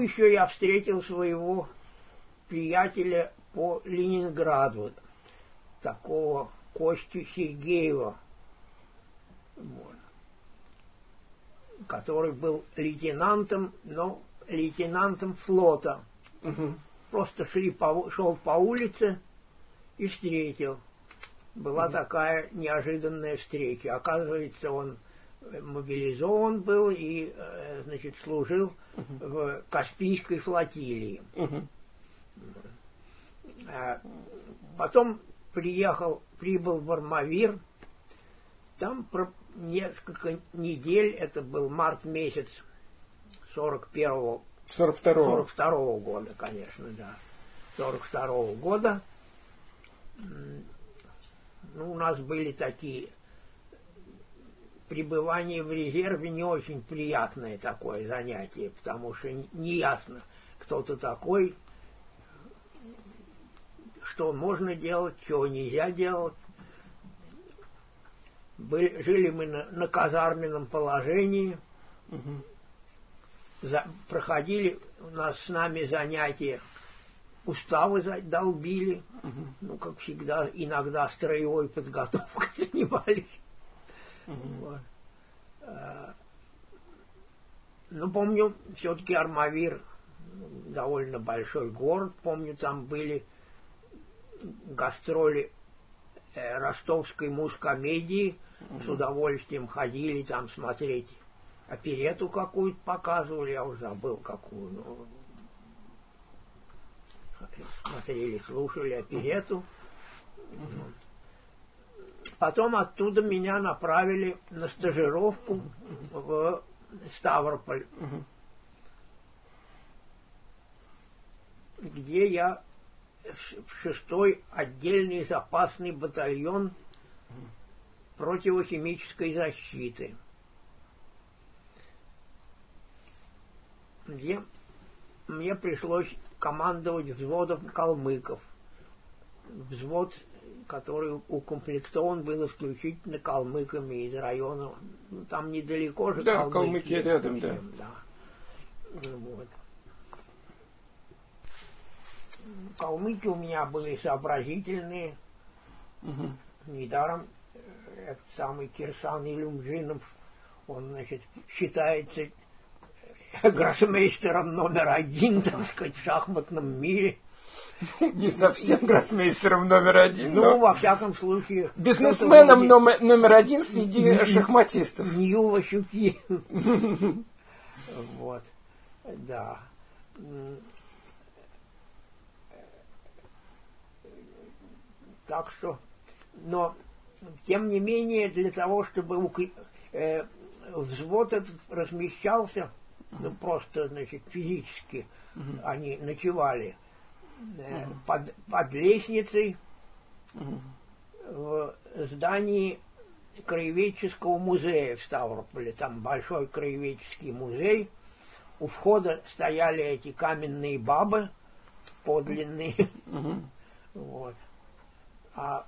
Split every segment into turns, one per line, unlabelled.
Ну, еще я встретил своего приятеля по Ленинграду, такого Костю Сергеева, вот, который был лейтенантом, но лейтенантом флота. Угу. Просто шли по, шел по улице и встретил. Была угу. такая неожиданная встреча. Оказывается, он мобилизован был и, э, значит, служил в Каспийской флотилии. Угу. Потом приехал, прибыл в Армавир, там про несколько недель, это был март месяц 41-го 42 -го. 42 -го года, конечно, да. 42 -го года. Ну, у нас были такие пребывание в резерве не очень приятное такое занятие, потому что неясно, кто ты такой, что можно делать, чего нельзя делать. Были, жили мы на, на казарменном положении, угу. за, проходили у нас с нами занятия, уставы долбили, угу. ну, как всегда, иногда строевой подготовкой занимались. Вот. А, ну, помню, все-таки Армавир довольно большой город, помню, там были гастроли э, ростовской мускомедии, mm-hmm. с удовольствием ходили там смотреть оперету какую-то показывали, я уже забыл какую, но смотрели, слушали оперету. Mm-hmm. Потом оттуда меня направили на стажировку в Ставрополь, где я в шестой отдельный запасный батальон противохимической защиты, где мне пришлось командовать взводом калмыков. Взвод, который укомплектован был исключительно калмыками из района, ну, там недалеко же
да, калмыки. калмыки рядом, да.
да. Вот. калмыки у меня были сообразительные. Угу. Недаром э, этот самый Кирсан Илюмджинов, он, значит, считается э, гроссмейстером номер один, так сказать, в шахматном мире.
Не совсем гроссмейстером номер один.
Ну, во всяком случае.
Бизнесменом номер, номер один среди шахматистов.
Нью Ващуки. Вот. Да. Так что, но тем не менее, для того, чтобы э, взвод этот размещался, ну просто, значит, физически они ночевали uh-huh. под, под лестницей uh-huh. в здании краеведческого музея в Ставрополе. Там большой краеведческий музей. У входа стояли эти каменные бабы подлинные. Uh-huh. Вот а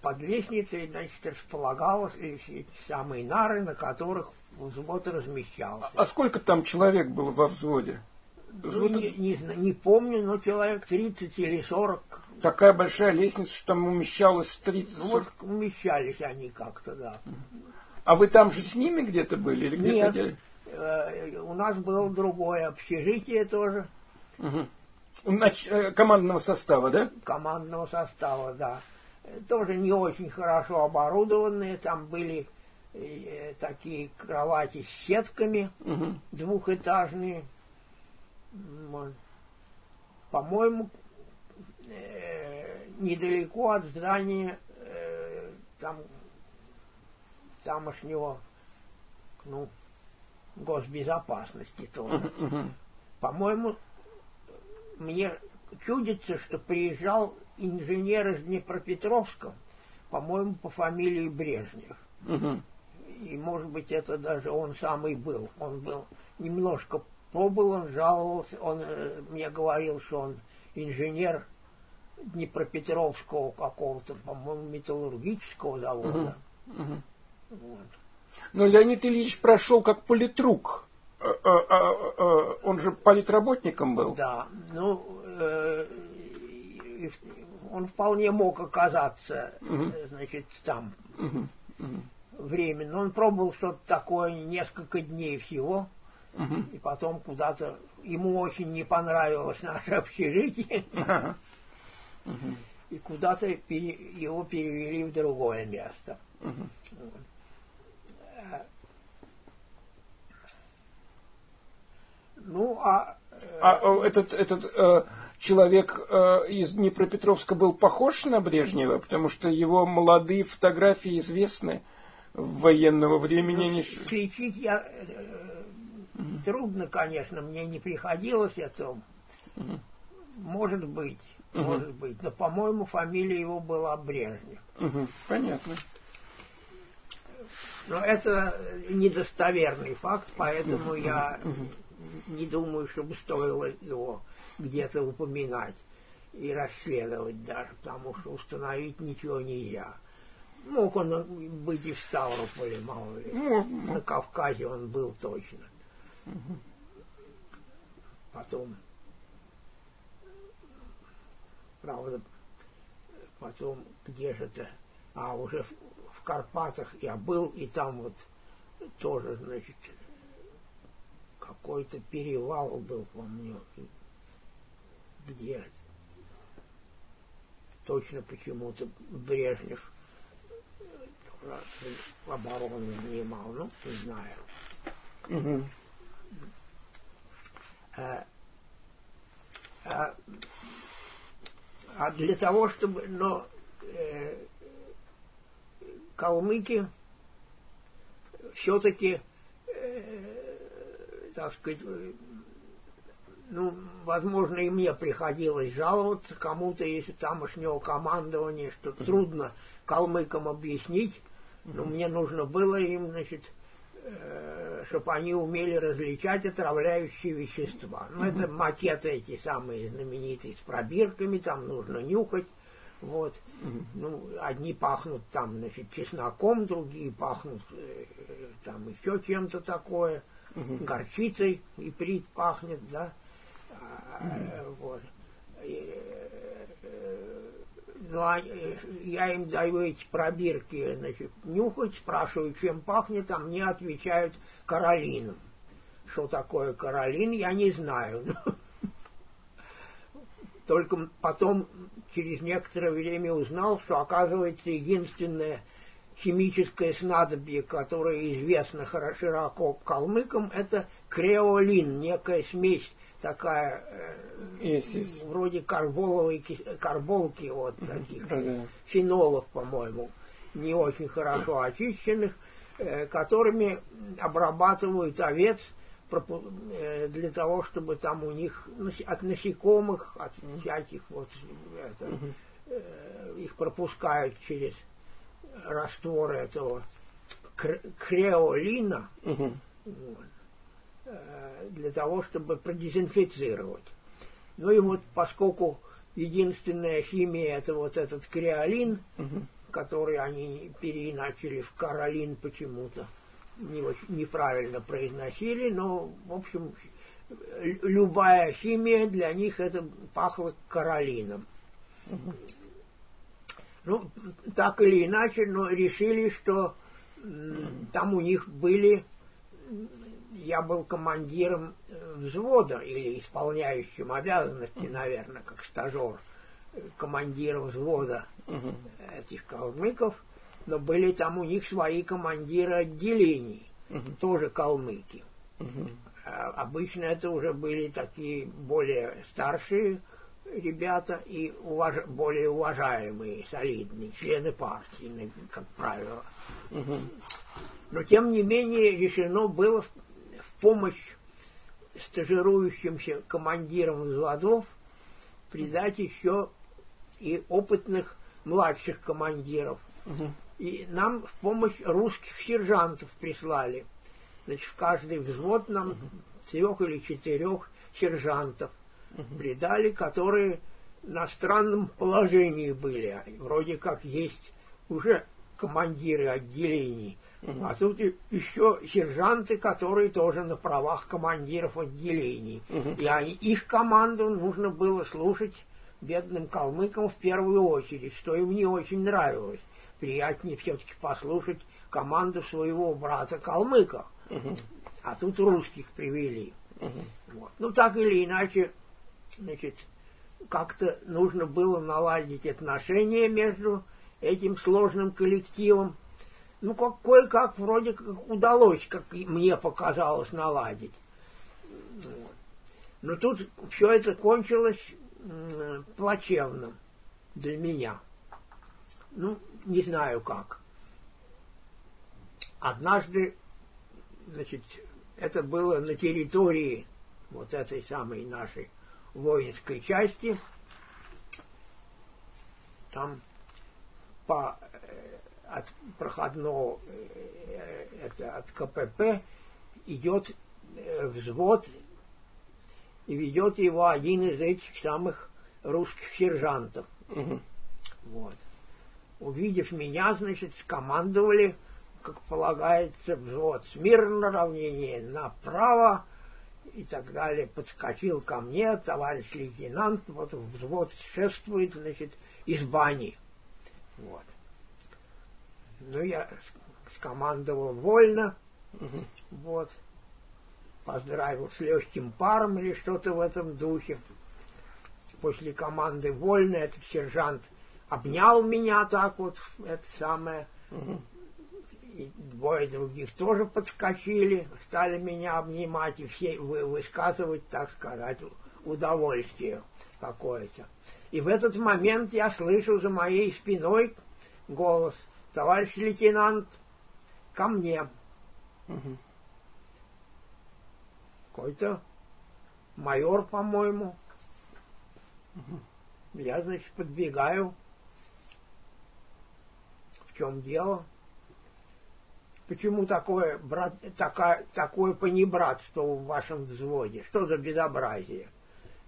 под лестницей, значит, располагалось эти самые нары, на которых взвод размещался.
А сколько там человек было во взводе?
Ну, не, не, не помню, но человек 30 или 40.
Такая большая лестница, что там умещалось 30
Ну, вот умещались они как-то, да.
А вы там же с ними где-то были? Или где
Нет, где э, у нас было другое общежитие тоже.
Угу. Командного состава, да?
Командного состава, да тоже не очень хорошо оборудованные, там были э, такие кровати с сетками угу. двухэтажные. По-моему, э, недалеко от здания э, там тамошнего ну, госбезопасности тоже. По-моему, мне чудится, что приезжал инженер из Днепропетровска, по-моему, по фамилии Брежнев. Угу. И, может быть, это даже он самый был. Он был немножко побыл, он жаловался, он э, мне говорил, что он инженер Днепропетровского какого-то, по-моему, металлургического завода. Угу. Угу.
Вот. Но Леонид Ильич прошел как политрук он же политработником был.
Да, ну, он вполне мог оказаться, угу. значит, там угу. Угу. временно. Он пробовал что-то такое несколько дней всего, угу. и потом куда-то ему очень не понравилось наше общежитие, угу. и куда-то пере, его перевели в другое место. Угу.
Ну, а... А этот, этот э, человек э, из Днепропетровска был похож на Брежнева, потому что его молодые фотографии известны военного времени.
Ну, сличить я... Угу. Трудно, конечно, мне не приходилось это. Угу. Может быть, угу. может быть. Но, по-моему, фамилия его была Брежнев.
Угу. Понятно.
Но это недостоверный факт, поэтому я не думаю, чтобы стоило его где-то упоминать и расследовать даже, потому что установить ничего нельзя. Мог он быть и в Ставрополе, мало ли. На Кавказе он был точно. Потом, правда, потом где же-то, а уже в, в Карпатах я был, и там вот тоже, значит, какой-то перевал был, помню, где? Точно почему-то Брежнев оборону занимал, ну, не знаю. Угу. А, а, для того, чтобы, но э, калмыки все-таки, э, так сказать, ну, возможно, и мне приходилось жаловаться кому-то, если тамошнего командования, что uh-huh. трудно калмыкам объяснить, но мне нужно было им, значит, э, чтобы они умели различать отравляющие вещества. Ну, это макеты эти самые знаменитые с пробирками, там нужно нюхать. Вот. Ну, одни пахнут там, значит, чесноком, другие пахнут э, там еще чем-то такое, uh-huh. горчицей, и прит пахнет, да. Вот. Ну, я им даю эти пробирки, значит, нюхать, спрашиваю, чем пахнет, а мне отвечают каролином. Что такое каролин, я не знаю. Только потом, через некоторое время узнал, что, оказывается, единственное химическое снадобье, которое известно широко калмыкам, это креолин, некая смесь такая yes, yes. вроде карболовой карболки вот таких фенолов, по-моему, не очень хорошо очищенных, э, которыми обрабатывают овец э, для того, чтобы там у них от насекомых, от всяких вот это, э, их пропускают через растворы этого креолина. Вот. Э, для того, чтобы продезинфицировать. Ну и вот поскольку единственная химия это вот этот креолин, угу. который они переиначили в каролин почему-то, не очень, неправильно произносили, но, в общем, любая химия для них это пахло каролином. Угу. Ну, так или иначе, но решили, что там у них были я был командиром э, взвода или исполняющим обязанности, наверное, как стажер э, командира взвода угу. этих калмыков, но были там у них свои командиры отделений, угу. тоже калмыки. Угу. Обычно это уже были такие более старшие ребята и уваж... более уважаемые, солидные, члены партии, как правило. Угу. Но тем не менее решено было помощь стажирующимся командирам взводов придать еще и опытных младших командиров. Угу. И нам в помощь русских сержантов прислали. Значит, в каждый взвод нам угу. трех или четырех сержантов угу. придали, которые на странном положении были. Вроде как есть уже командиры отделений. Угу. А тут еще сержанты, которые тоже на правах командиров отделений. Угу. И они, их команду нужно было слушать бедным калмыкам в первую очередь, что им не очень нравилось. Приятнее все-таки послушать команду своего брата калмыка. Угу. А тут русских привели. Угу. Вот. Ну, так или иначе, значит, как-то нужно было наладить отношения между этим сложным коллективом ну, как, кое-как вроде как удалось, как мне показалось, наладить. Но тут все это кончилось плачевно для меня. Ну, не знаю как. Однажды, значит, это было на территории вот этой самой нашей воинской части. Там по от проходного, э, это от КПП, идет э, взвод и ведет его один из этих самых русских сержантов. Угу. Вот. Увидев меня, значит, скомандовали, как полагается, взвод смирно, равнение направо и так далее. Подскочил ко мне товарищ лейтенант, вот взвод шествует, значит, из бани. Вот. Ну, я скомандовал вольно, угу. вот, поздравил с легким паром или что-то в этом духе. После команды вольно этот сержант обнял меня так вот, это самое, угу. и двое других тоже подскочили, стали меня обнимать и все высказывать, так сказать, удовольствие какое-то. И в этот момент я слышу за моей спиной голос – товарищ лейтенант, ко мне. Угу. Какой-то майор, по-моему. Угу. Я, значит, подбегаю. В чем дело? Почему такое, брат, такая, такое понебратство в вашем взводе? Что за безобразие?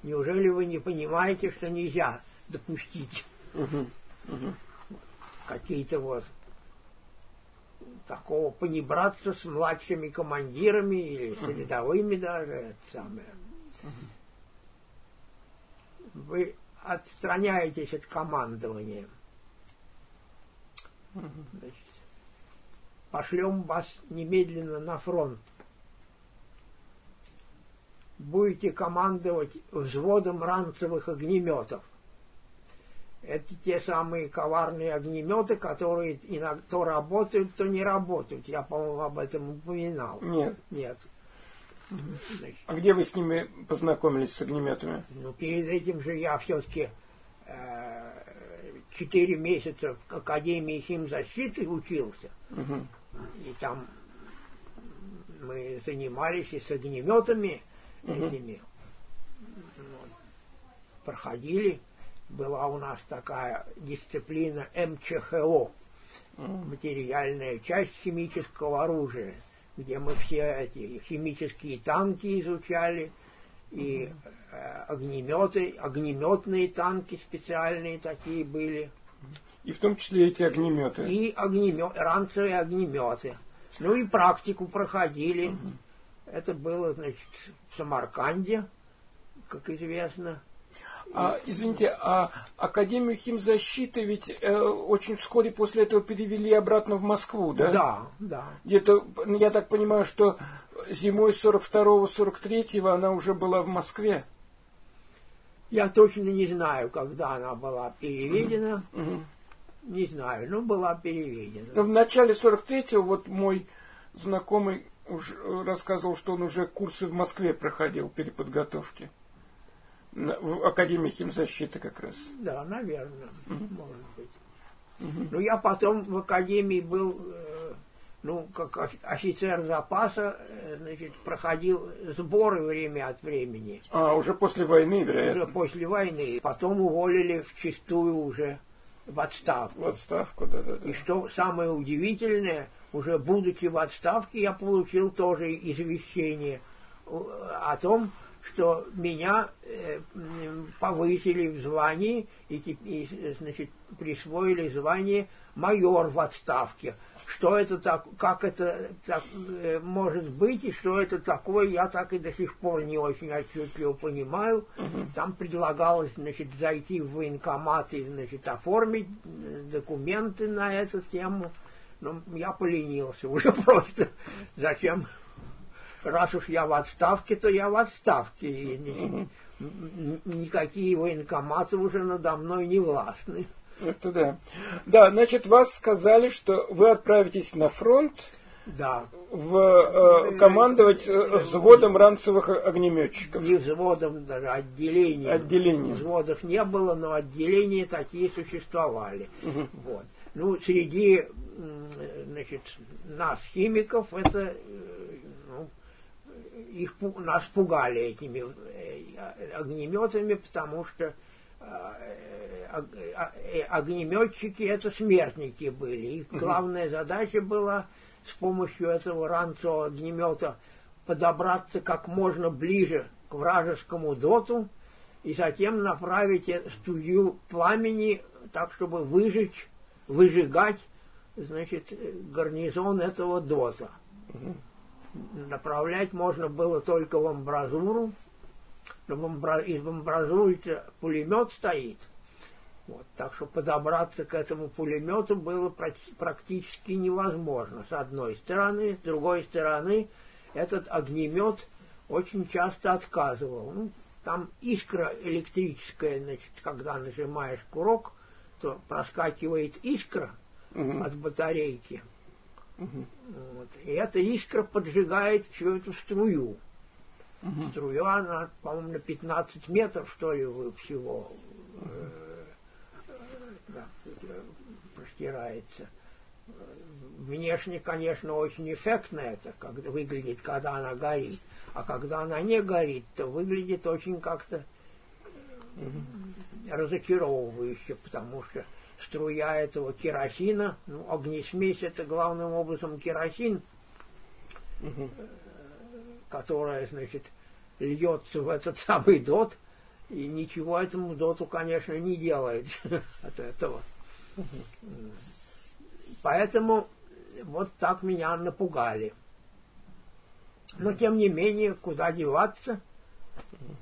Неужели вы не понимаете, что нельзя допустить угу. Угу. Какие-то вот такого понебраться с младшими командирами или с рядовыми даже, это самое. Вы отстраняетесь от командования. Значит, пошлем вас немедленно на фронт. Будете командовать взводом ранцевых огнеметов. Это те самые коварные огнеметы, которые иногда то работают, то не работают. Я, по-моему, об этом упоминал.
Нет.
Нет.
Значит, а где вы с ними познакомились, с огнеметами?
Ну, перед этим же я все-таки э, четыре месяца в Академии химзащиты учился. Угу. И там мы занимались и с огнеметами угу. этими. Вот. Проходили была у нас такая дисциплина МЧХО, материальная часть химического оружия, где мы все эти химические танки изучали, и э, огнеметы, огнеметные танки специальные такие были.
И в том числе эти огнеметы.
И огнемет, ранцевые огнеметы. Ну и практику проходили. Угу. Это было, значит, в Самарканде, как известно.
А, извините, а Академию химзащиты ведь э, очень вскоре после этого перевели обратно в Москву, да?
Да, да.
Где-то, я так понимаю, что зимой 42-43 она уже была в Москве.
Я точно не знаю, когда она была переведена. Mm-hmm. Не знаю, но была переведена.
Но в начале 43-го вот мой знакомый уж рассказывал, что он уже курсы в Москве проходил переподготовки в Академии химзащиты как раз.
Да, наверное, угу. может быть. Угу. Ну, я потом в Академии был, э, ну, как офицер запаса, э, значит, проходил сборы время от времени.
А, уже после войны, вероятно?
Уже после войны. Потом уволили в чистую уже в отставку.
В отставку, да-да-да.
И что самое удивительное, уже будучи в отставке, я получил тоже извещение о том, что меня э, повысили в звании и, и значит, присвоили звание майор в отставке. Что это так, как это так, э, может быть и что это такое, я так и до сих пор не очень отчетливо понимаю. Там предлагалось, значит, зайти в военкомат и, значит, оформить э, документы на эту тему. Но я поленился уже просто. Зачем раз уж я в отставке, то я в отставке. И ни, никакие военкоматы уже надо мной не властны.
Это да. Да, значит, вас сказали, что вы отправитесь на фронт.
Да.
В, э, командовать э, взводом ранцевых огнеметчиков.
Не взводом, даже отделением.
Отделением.
Взводов не было, но отделения такие существовали. Угу. Вот. Ну, среди значит, нас, химиков, это э, их, нас пугали этими э, огнеметами, потому что э, э, огнеметчики это смертники были. Их главная задача была с помощью этого ранцевого огнемета подобраться как можно ближе к вражескому доту и затем направить студию пламени так, чтобы выжечь, выжигать, значит, гарнизон этого дота направлять можно было только в амбразуру. Но из амбразуры пулемет стоит. Вот, так что подобраться к этому пулемету было практически невозможно, с одной стороны. С другой стороны, этот огнемет очень часто отказывал. Ну, там искра электрическая, значит, когда нажимаешь курок, то проскакивает искра угу. от батарейки. Угу. Вот. И эта искра поджигает всю эту струю. Угу. Струя, она, по-моему, на 15 метров, что ли, всего э, да, простирается. Внешне, конечно, очень эффектно это, как выглядит, когда она горит. А когда она не горит, то выглядит очень как-то разочаровывающе, потому что струя этого керосина, ну, огнесмесь это главным образом керосин, угу. которая, значит, льется в этот самый дот, и ничего этому доту, конечно, не делает от этого. Поэтому вот так меня напугали. Но тем не менее, куда деваться?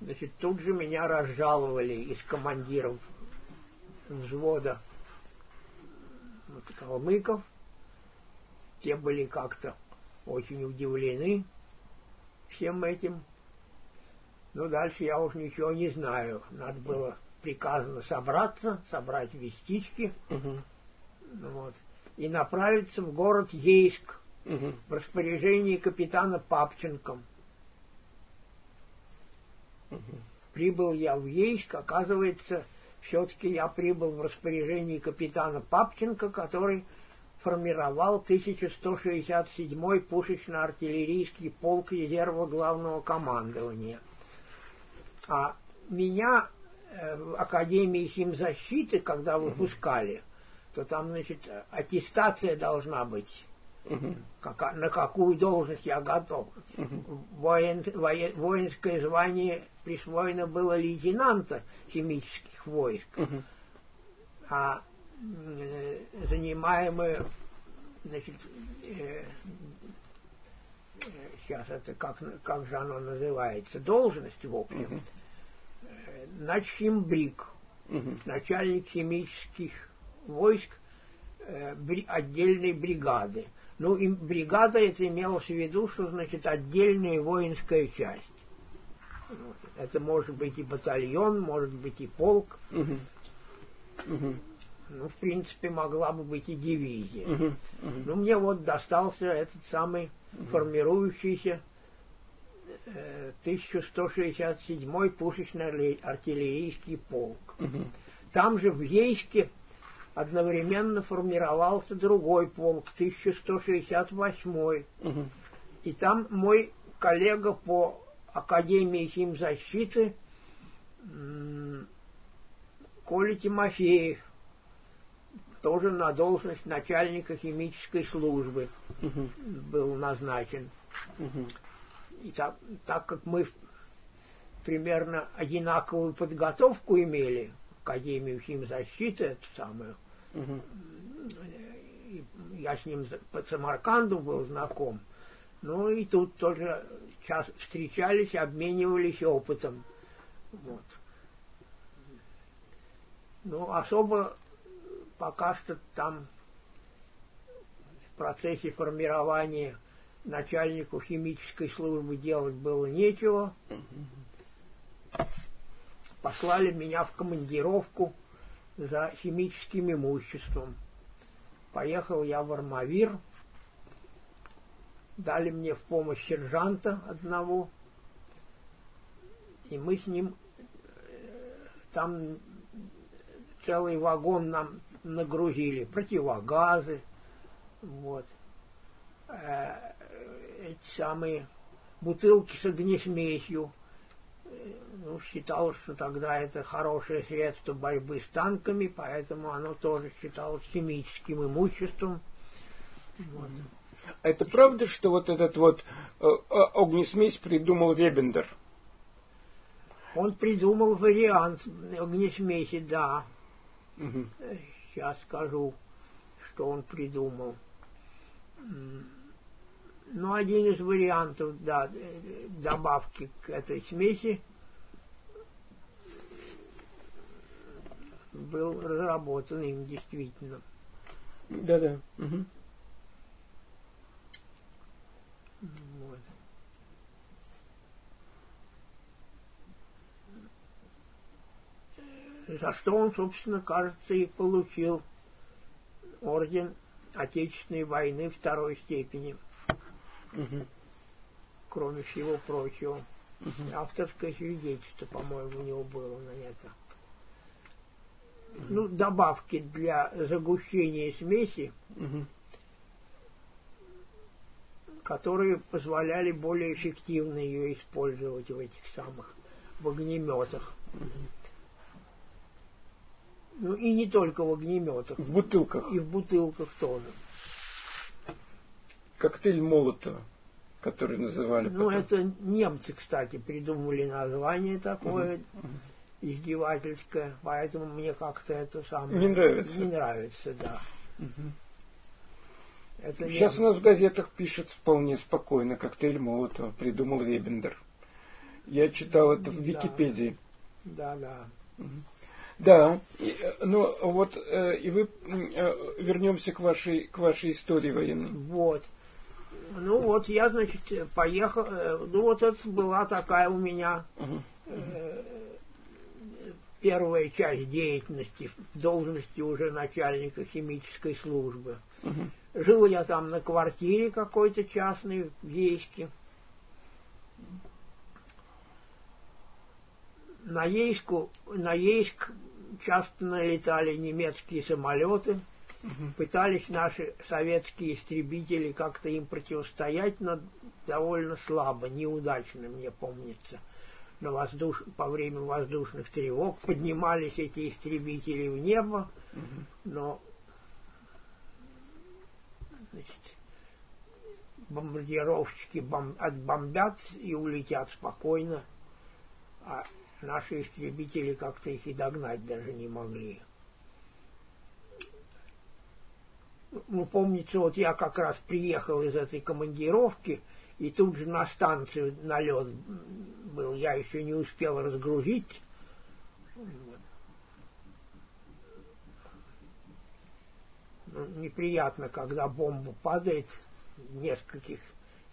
Значит, тут же меня разжаловали из командиров взвода вот, калмыков. Те были как-то очень удивлены всем этим. Но дальше я уж ничего не знаю. Надо было приказано собраться, собрать вестички угу. вот, и направиться в город Ейск угу. в распоряжении капитана Папченко. Угу. Прибыл я в Ейск, оказывается, все-таки я прибыл в распоряжении капитана Папченко, который формировал 1167-й пушечно-артиллерийский полк резерва главного командования. А меня э, в Академии химзащиты, когда выпускали, то там, значит, аттестация должна быть. Угу. Как, на какую должность я готов. Угу. Воин, воен, воинское звание присвоено было лейтенанта химических войск, угу. а э, занимаемые, значит, э, сейчас это как, как же оно называется, должность, в общем, угу. э, начхимбрик, угу. начальник химических войск э, бри, отдельной бригады. Ну, и бригада это имелось в виду, что значит отдельная воинская часть. Это может быть и батальон, может быть и полк. Угу. Угу. Ну, в принципе, могла бы быть и дивизия. Угу. Угу. Ну, мне вот достался этот самый угу. формирующийся 1167-й пушечный артиллерийский полк. Угу. Там же в Ейске одновременно формировался другой полк, 1168-й. Угу. И там мой коллега по Академии химзащиты Коля Тимофеев, тоже на должность начальника химической службы угу. был назначен. Угу. И так, так как мы примерно одинаковую подготовку имели, Академию химзащиты, эту самую. Угу. Я с ним по Самарканду был знаком. Ну и тут тоже час встречались, обменивались опытом. Вот. Ну, особо пока что там в процессе формирования начальнику химической службы делать было нечего. Послали меня в командировку за химическим имуществом. Поехал я в Армавир. Дали мне в помощь сержанта одного. И мы с ним э, там целый вагон нам нагрузили, противогазы, вот, э, эти самые бутылки с огнесмесью. Э, ну, считалось, что тогда это хорошее средство борьбы с танками, поэтому оно тоже считалось химическим имуществом.
Вот. А это правда, что вот этот вот э, э огнесмесь придумал Вебендер?
Он придумал вариант огнесмеси, да. Угу. Сейчас скажу, что он придумал. Ну, один из вариантов да, добавки к этой смеси был разработан им действительно.
Да-да. Угу. Вот.
За что он, собственно, кажется, и получил орден Отечественной войны второй степени. Угу. Кроме всего прочего. Угу. Авторское свидетельство, по-моему, у него было на это. Угу. Ну, добавки для загущения смеси, угу. которые позволяли более эффективно ее использовать в этих самых в огнеметах. Угу. Ну и не только в огнеметах.
В бутылках.
И в бутылках тоже.
Коктейль Молотова, который называли.
Ну, потом. это немцы, кстати, придумали название такое угу. издевательское, поэтому мне как-то это самое
не нравится.
Не нравится, да.
Угу. Это Сейчас немцы. у нас в газетах пишут вполне спокойно, коктейль Молотова придумал Ребендер. Я читал это в Википедии.
Да, да. Угу.
Да, и, э, ну вот э, и вы э, вернемся к вашей к вашей истории военной.
Вот. Ну вот я, значит, поехал. Э, ну вот это была такая у меня э, первая часть деятельности в должности уже начальника химической службы. Угу. Жил я там на квартире какой-то частной в Ейске. На Ейску, на Ейск часто налетали немецкие самолеты, угу. пытались наши советские истребители как-то им противостоять, но довольно слабо, неудачно, мне помнится. На воздуш... По время воздушных тревог поднимались эти истребители в небо, угу. но значит, бомбардировщики бом... отбомбят и улетят спокойно, а Наши истребители как-то их и догнать даже не могли. Ну, помнится, вот я как раз приехал из этой командировки, и тут же на станцию налет был. Я еще не успел разгрузить. Ну, неприятно, когда бомба падает в нескольких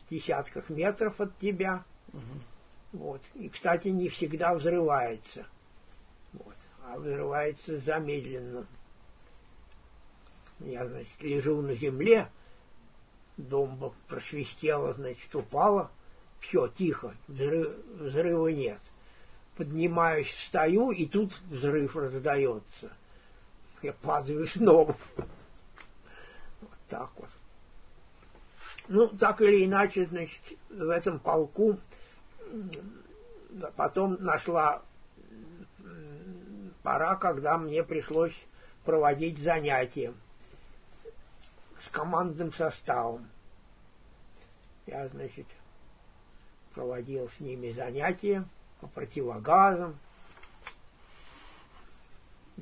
десятках метров от тебя. Угу. Вот. И, кстати, не всегда взрывается. Вот. А взрывается замедленно. Я, значит, лежу на земле, домба просвистела, значит, упала. Все, тихо, взрыв, взрыва нет. Поднимаюсь, встаю, и тут взрыв раздается. Я падаю снова. Вот так вот. Ну, так или иначе, значит, в этом полку потом нашла пора, когда мне пришлось проводить занятия с командным составом. Я, значит, проводил с ними занятия. по противогазам,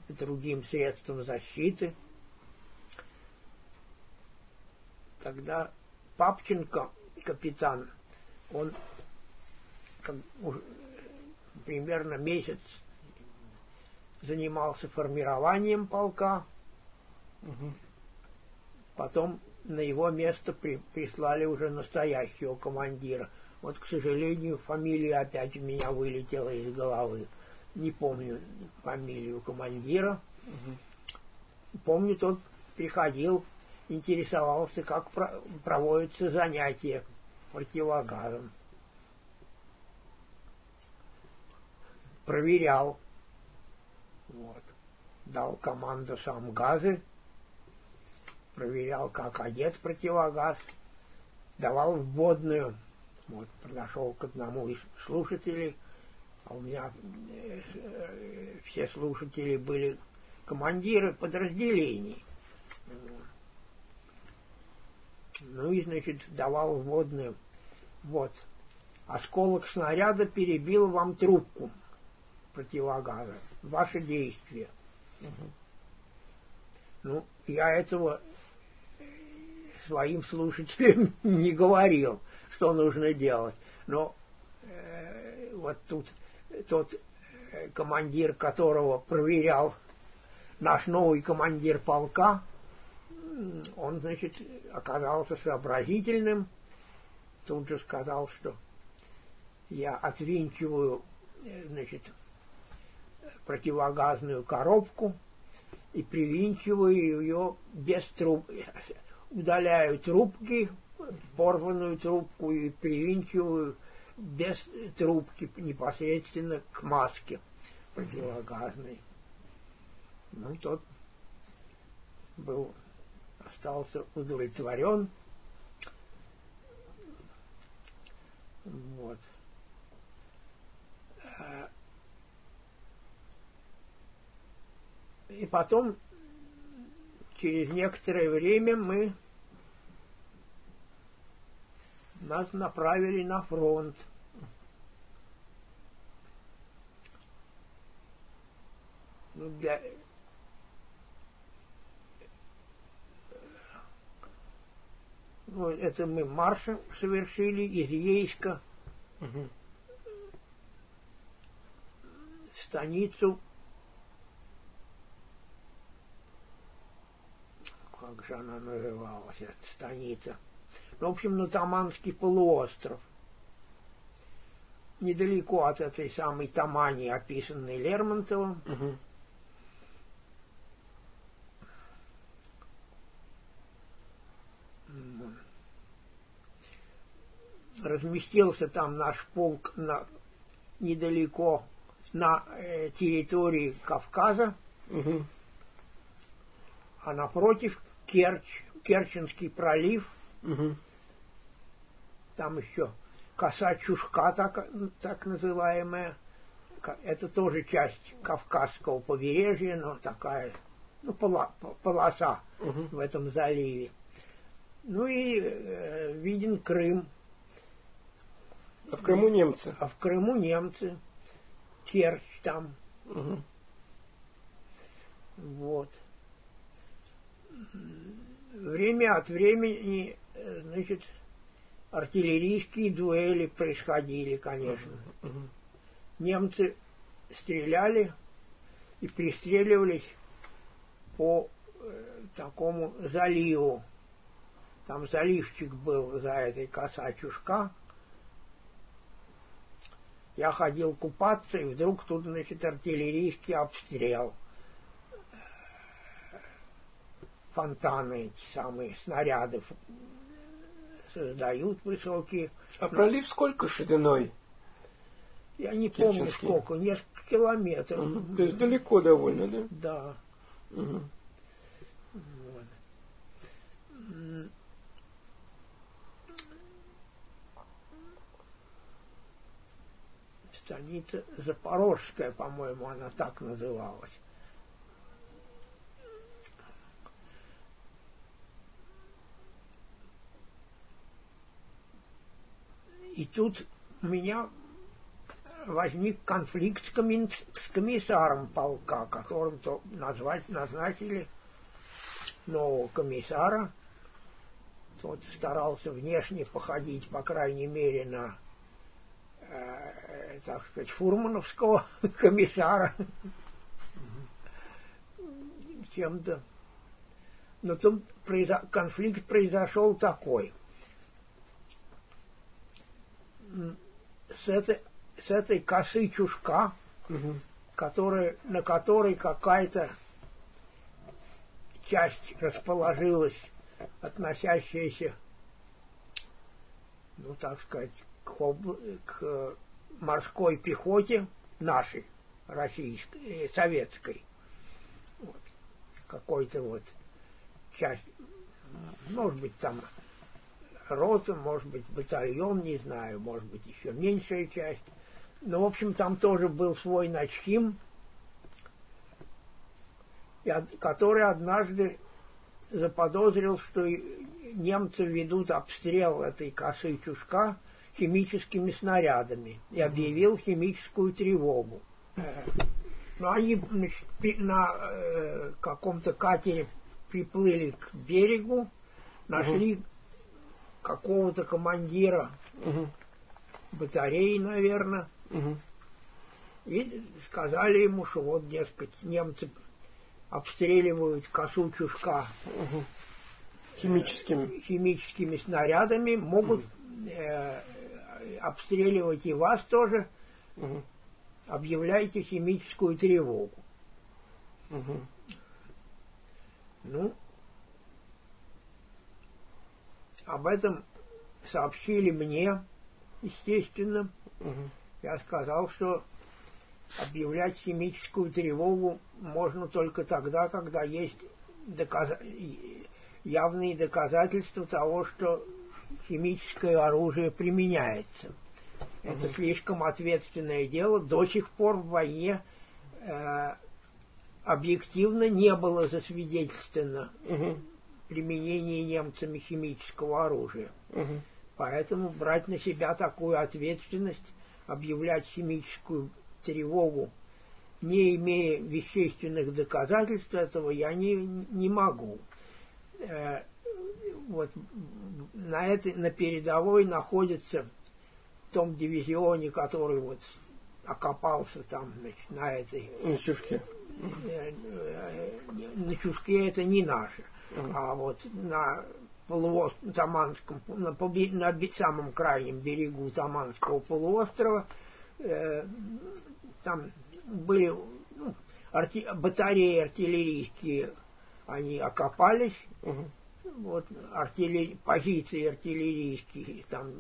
и другим средствам защиты. Тогда Папченко, капитан, он примерно месяц занимался формированием полка. Угу. Потом на его место при, прислали уже настоящего командира. Вот, к сожалению, фамилия опять у меня вылетела из головы. Не помню фамилию командира. Угу. Помню, тот приходил, интересовался, как про, проводятся занятия противогазом. Проверял. Вот. Дал команду сам газы проверял, как одет противогаз, давал вводную. Вот, подошел к одному из слушателей, а у меня э, все слушатели были командиры подразделений. Ну и, значит, давал вводную. Вот. Осколок снаряда перебил вам трубку противогаза. Ваше действие. Угу. Ну, я этого своим слушателям не говорил, что нужно делать. Но э, вот тут тот э, командир, которого проверял наш новый командир полка, он, значит, оказался сообразительным, тут же сказал, что я отвинчиваю, э, значит, противогазную коробку и привинчиваю ее без труб, удаляю трубки, порванную трубку и привинчиваю без трубки непосредственно к маске противогазной. Ну, тот был, остался удовлетворен. Вот. И потом через некоторое время мы нас направили на фронт. Ну, для... Ну, это мы маршем совершили из Ейска угу. в станицу как же она называлась, эта станица. Ну, в общем, на Таманский полуостров. Недалеко от этой самой Тамани, описанной Лермонтовым. Угу. Разместился там наш полк на, недалеко на э, территории Кавказа, угу. а напротив Керчь, Керченский пролив, угу. там еще коса Чушка, так, так называемая, это тоже часть Кавказского побережья, но такая, ну, пола, полоса угу. в этом заливе. Ну и э, виден Крым.
А в Крыму немцы?
А в Крыму немцы. Керчь там. Угу. Вот время от времени, э, значит, артиллерийские дуэли происходили, конечно. Немцы стреляли и пристреливались по э, такому заливу. Там заливчик был за этой коса чушка. Я ходил купаться, и вдруг тут, значит, артиллерийский обстрел – фонтаны, эти самые снаряды создают высокие.
А пролив сколько шириной?
Я не помню сколько, несколько километров.
Угу. То есть далеко довольно, да?
Да. Угу. Вот. Станица Запорожская, по-моему, она так называлась. И тут меня возник конфликт с, коми, с комиссаром полка, которым то назвать, назначили нового комиссара. Тот старался внешне походить, по крайней мере, на, э, так сказать, фурмановского комиссара. Чем-то. Но произо... конфликт произошел такой. С этой, с этой косы чушка, угу. которая, на которой какая-то часть расположилась, относящаяся, ну, так сказать, к, к морской пехоте нашей, российской, э, советской. Вот. Какой-то вот часть, может быть, там рота, может быть, батальон, не знаю, может быть, еще меньшая часть. Но, в общем, там тоже был свой начхим, который однажды заподозрил, что немцы ведут обстрел этой косы Чушка химическими снарядами и объявил химическую тревогу. Но они значит, на э, каком-то катере приплыли к берегу, нашли угу. Какого-то командира угу. батареи, наверное, угу. и сказали ему, что вот, дескать, немцы обстреливают косу чушка угу.
химическими.
химическими снарядами, могут угу. э, обстреливать и вас тоже. Угу. Объявляйте химическую тревогу. Угу. Ну, об этом сообщили мне, естественно. Угу. Я сказал, что объявлять химическую тревогу можно только тогда, когда есть доказ... явные доказательства того, что химическое оружие применяется. Угу. Это слишком ответственное дело. До сих пор в войне э, объективно не было засвидетельствовано угу. Применение немцами химического оружия. Угу. Поэтому брать на себя такую ответственность, объявлять химическую тревогу, не имея вещественных доказательств этого, я не, не могу. Э, вот на, этой, на передовой находится в том дивизионе, который вот окопался там, значит, на этой...
На чушке.
Э, э, на чушке это не наше. А вот на полуострове Таманском, на, на самом крайнем берегу Таманского полуострова э, там были ну, арти, батареи артиллерийские, они окопались, угу. вот артиллери, позиции артиллерийские там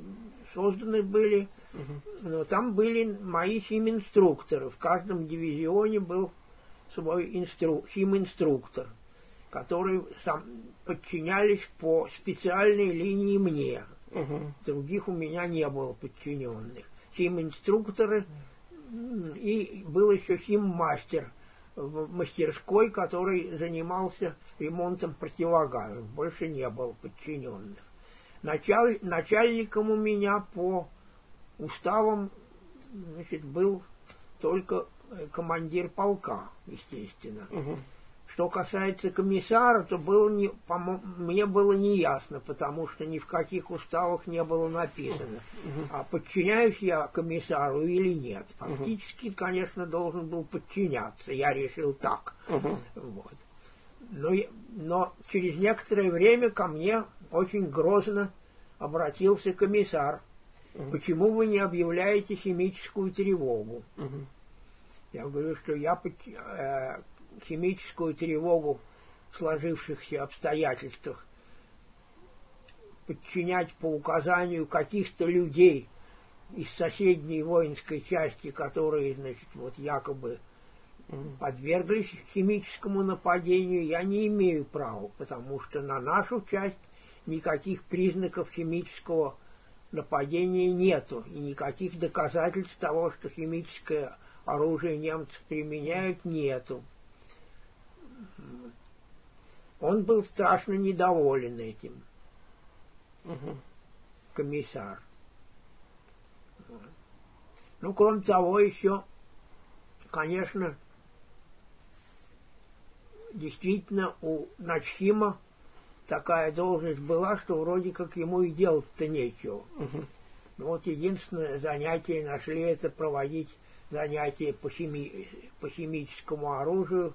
созданы были, угу. но там были мои химинструкторы. В каждом дивизионе был свой инстру, химинструктор, который сам подчинялись по специальной линии мне. Угу. Других у меня не было подчиненных. Химинструкторы и был еще химмастер в мастерской, который занимался ремонтом противогазов. Больше не было подчиненных. Началь, начальником у меня по уставам значит, был только э, командир полка, естественно. Угу. Что касается комиссара, то было не, мне было не ясно, потому что ни в каких уставах не было написано, а подчиняюсь я комиссару или нет. Фактически, конечно, должен был подчиняться. Я решил так. Вот. Но, но через некоторое время ко мне очень грозно обратился комиссар. Почему вы не объявляете химическую тревогу? Я говорю, что я э, химическую тревогу в сложившихся обстоятельствах, подчинять по указанию каких-то людей из соседней воинской части, которые, значит, вот якобы подверглись химическому нападению, я не имею права, потому что на нашу часть никаких признаков химического нападения нету, и никаких доказательств того, что химическое оружие немцы применяют, нету. Он был страшно недоволен этим. Угу. Комиссар. Ну, кроме того, еще, конечно, действительно у Начхима такая должность была, что вроде как ему и делать-то нечего. Угу. Ну, вот единственное занятие нашли это проводить занятия по, хими, по химическому оружию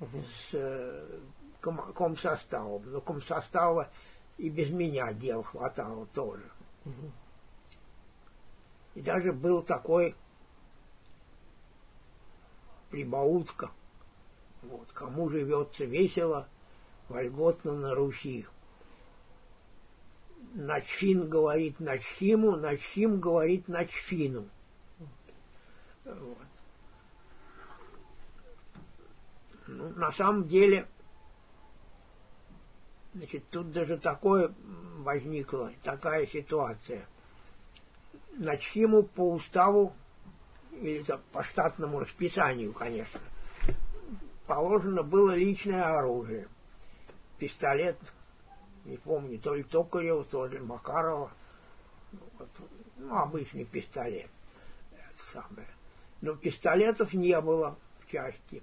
с э, ком, комсоставом. Но комсостава и без меня дел хватало тоже. Угу. И даже был такой прибаутка. Вот, кому живется весело, вольготно на Руси. Начфин говорит Начхиму, Начхим говорит Начфину. Вот. Ну, на самом деле, значит, тут даже такое возникло, такая ситуация. Начхиму по уставу, или по штатному расписанию, конечно, положено было личное оружие. Пистолет, не помню, то ли Токарева, то ли Макарова. Вот, ну, обычный пистолет. Это самое. Но пистолетов не было в части.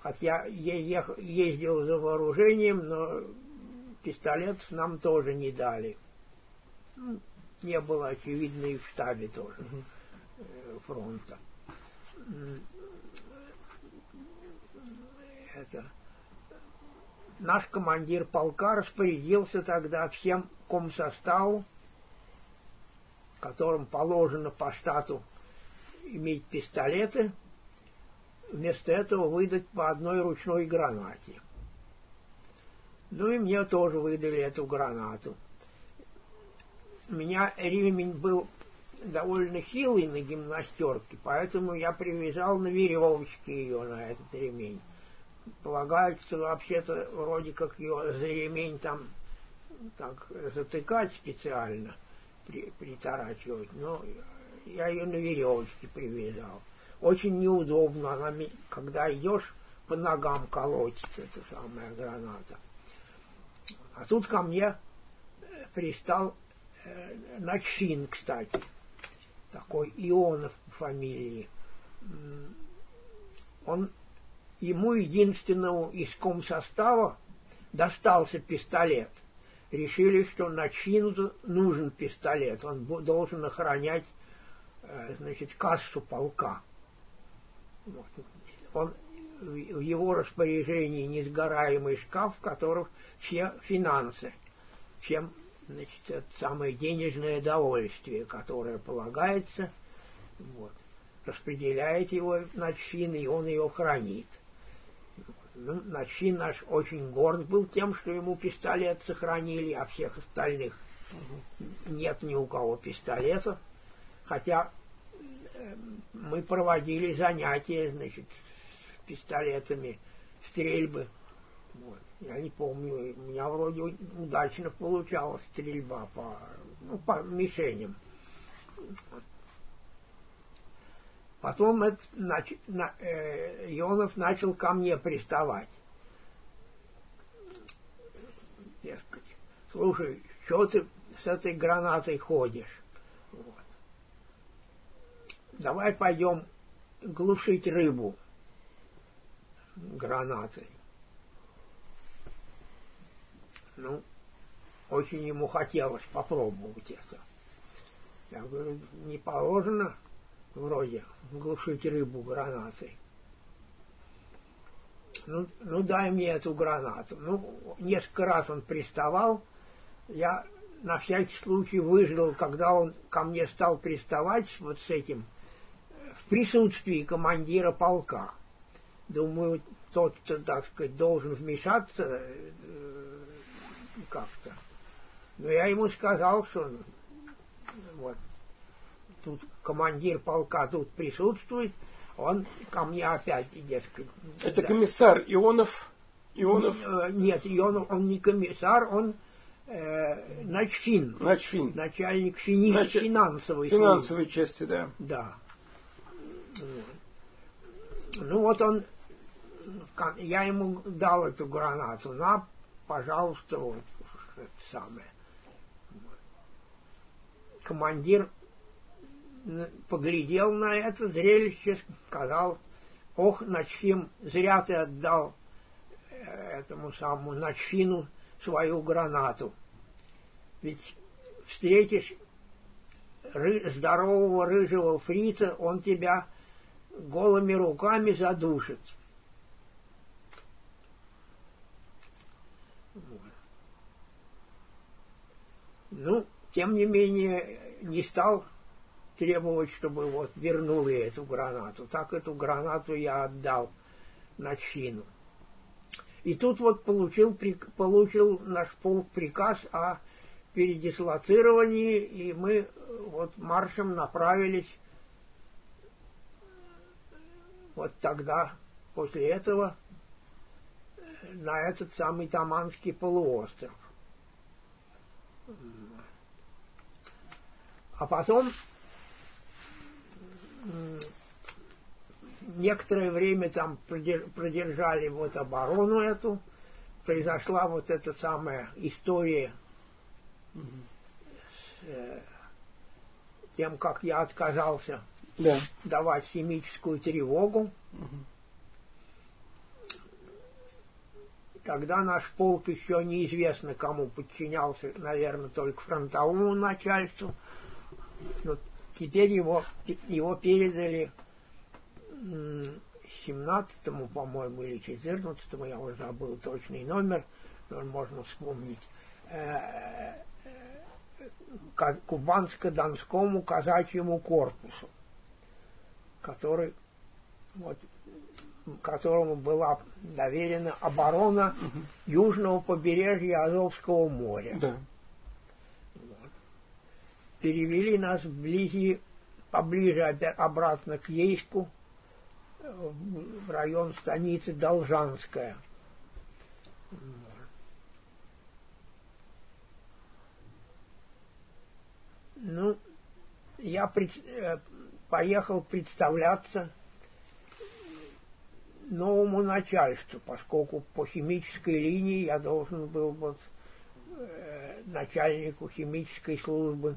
Хотя я ездил за вооружением, но пистолетов нам тоже не дали. Ну, не было, очевидно, и в штабе тоже э, фронта. Это наш командир полка распорядился тогда всем комсоставу, которым положено по штату иметь пистолеты, вместо этого выдать по одной ручной гранате. Ну и мне тоже выдали эту гранату. У меня ремень был довольно хилый на гимнастерке, поэтому я привязал на веревочке ее, на этот ремень. Полагается вообще-то вроде как ее за ремень там так затыкать специально, при, приторачивать, но я ее на веревочке привязал. Очень неудобно, когда идешь, по ногам колотится эта самая граната. А тут ко мне э, пристал э, Начин, кстати, такой Ионов по фамилии. Он ему единственному из комсостава достался пистолет. Решили, что Начину нужен пистолет, он должен охранять Э, значит, кассу полка. Он, в его распоряжении несгораемый шкаф, в котором все финансы, чем значит, это самое денежное довольствие, которое полагается, вот, распределяет его начин, и он его хранит. Ну, начин наш очень горд был тем, что ему пистолет сохранили, а всех остальных нет ни у кого пистолета. Хотя мы проводили занятия, значит, с пистолетами, стрельбы. Вот. Я не помню, у меня вроде удачно получалась стрельба по, ну, по мишеням. Потом это, нач, на, э, Ионов начал ко мне приставать. Дескать, слушай, что ты с этой гранатой ходишь? Давай пойдем глушить рыбу гранатой. Ну, очень ему хотелось попробовать это. Я говорю, не положено вроде глушить рыбу гранатой. Ну, ну дай мне эту гранату. Ну, несколько раз он приставал. Я на всякий случай выждал, когда он ко мне стал приставать вот с этим присутствии командира полка. Думаю, тот, так сказать, должен вмешаться э, как-то. Но я ему сказал, что вот тут командир полка тут присутствует, он ко мне опять, дескать.
Это да. комиссар Ионов? Ионов?
Э, нет, Ионов, он не комиссар, он э, начфин.
Начфин.
Начальник фини, Нач... финансовой.
Финансовой части, да.
Да. Ну вот он, я ему дал эту гранату, на, пожалуйста, вот это самое. Командир поглядел на это зрелище, сказал, ох, Начфим, зря ты отдал э, этому самому Начфину свою гранату. Ведь встретишь ры, здорового рыжего фрица, он тебя голыми руками задушит. Ну, тем не менее, не стал требовать, чтобы вот вернули эту гранату. Так эту гранату я отдал на чину. И тут вот получил, получил наш полк приказ о передислоцировании, и мы вот маршем направились вот тогда, после этого, на этот самый Таманский полуостров. А потом некоторое время там продержали вот оборону эту, произошла вот эта самая история с э, тем, как я отказался да. давать химическую тревогу. Когда наш полк еще неизвестно кому подчинялся, наверное, только фронтовому начальству, вот теперь его, его передали 17-му, по-моему, или 14-му, я уже забыл точный номер, но можно вспомнить, э, э, Кубанско-Донскому казачьему корпусу, который, вот, которому была доверена оборона угу. южного побережья Азовского моря. Да перевели нас вблизи, поближе обратно к Ейску, в район станицы Должанская. Ну, я пред, э, поехал представляться новому начальству, поскольку по химической линии я должен был вот э, начальнику химической службы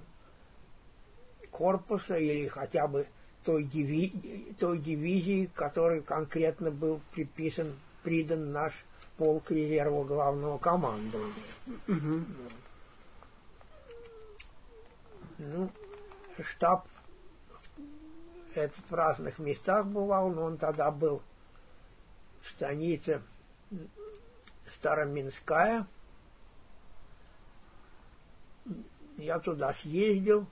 корпуса или хотя бы той, диви, той дивизии, которой конкретно был приписан, придан наш полк резерва главного командования. Угу. Ну, штаб этот в разных местах бывал, но он тогда был в станице Староминская. Я туда съездил,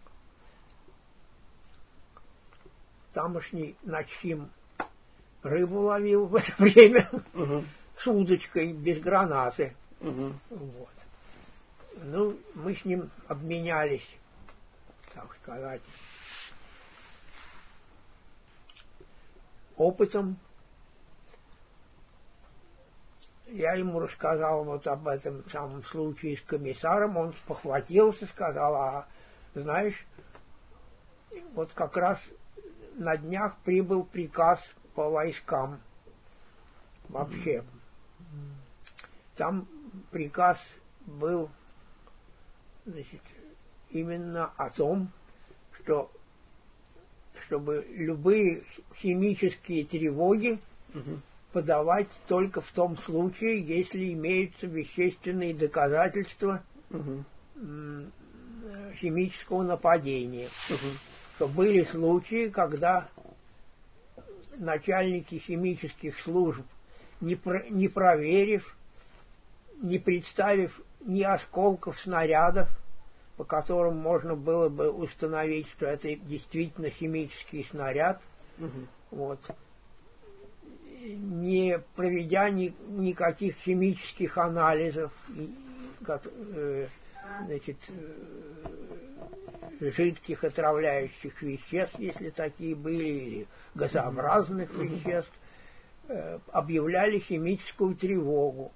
тамошний начим рыбу ловил в это время угу. с удочкой, без гранаты. Угу. Вот. Ну, мы с ним обменялись, так сказать, опытом. Я ему рассказал вот об этом самом случае с комиссаром, он спохватился, сказал, а знаешь, вот как раз на днях прибыл приказ по войскам вообще. Там приказ был значит, именно о том, что чтобы любые химические тревоги угу. подавать только в том случае, если имеются вещественные доказательства угу. химического нападения. Угу что были случаи, когда начальники химических служб, не, про, не проверив, не представив ни осколков снарядов, по которым можно было бы установить, что это действительно химический снаряд, угу. вот, не проведя ни, никаких химических анализов, э, значит, э, жидких отравляющих веществ, если такие были, или газообразных веществ, э, объявляли химическую тревогу,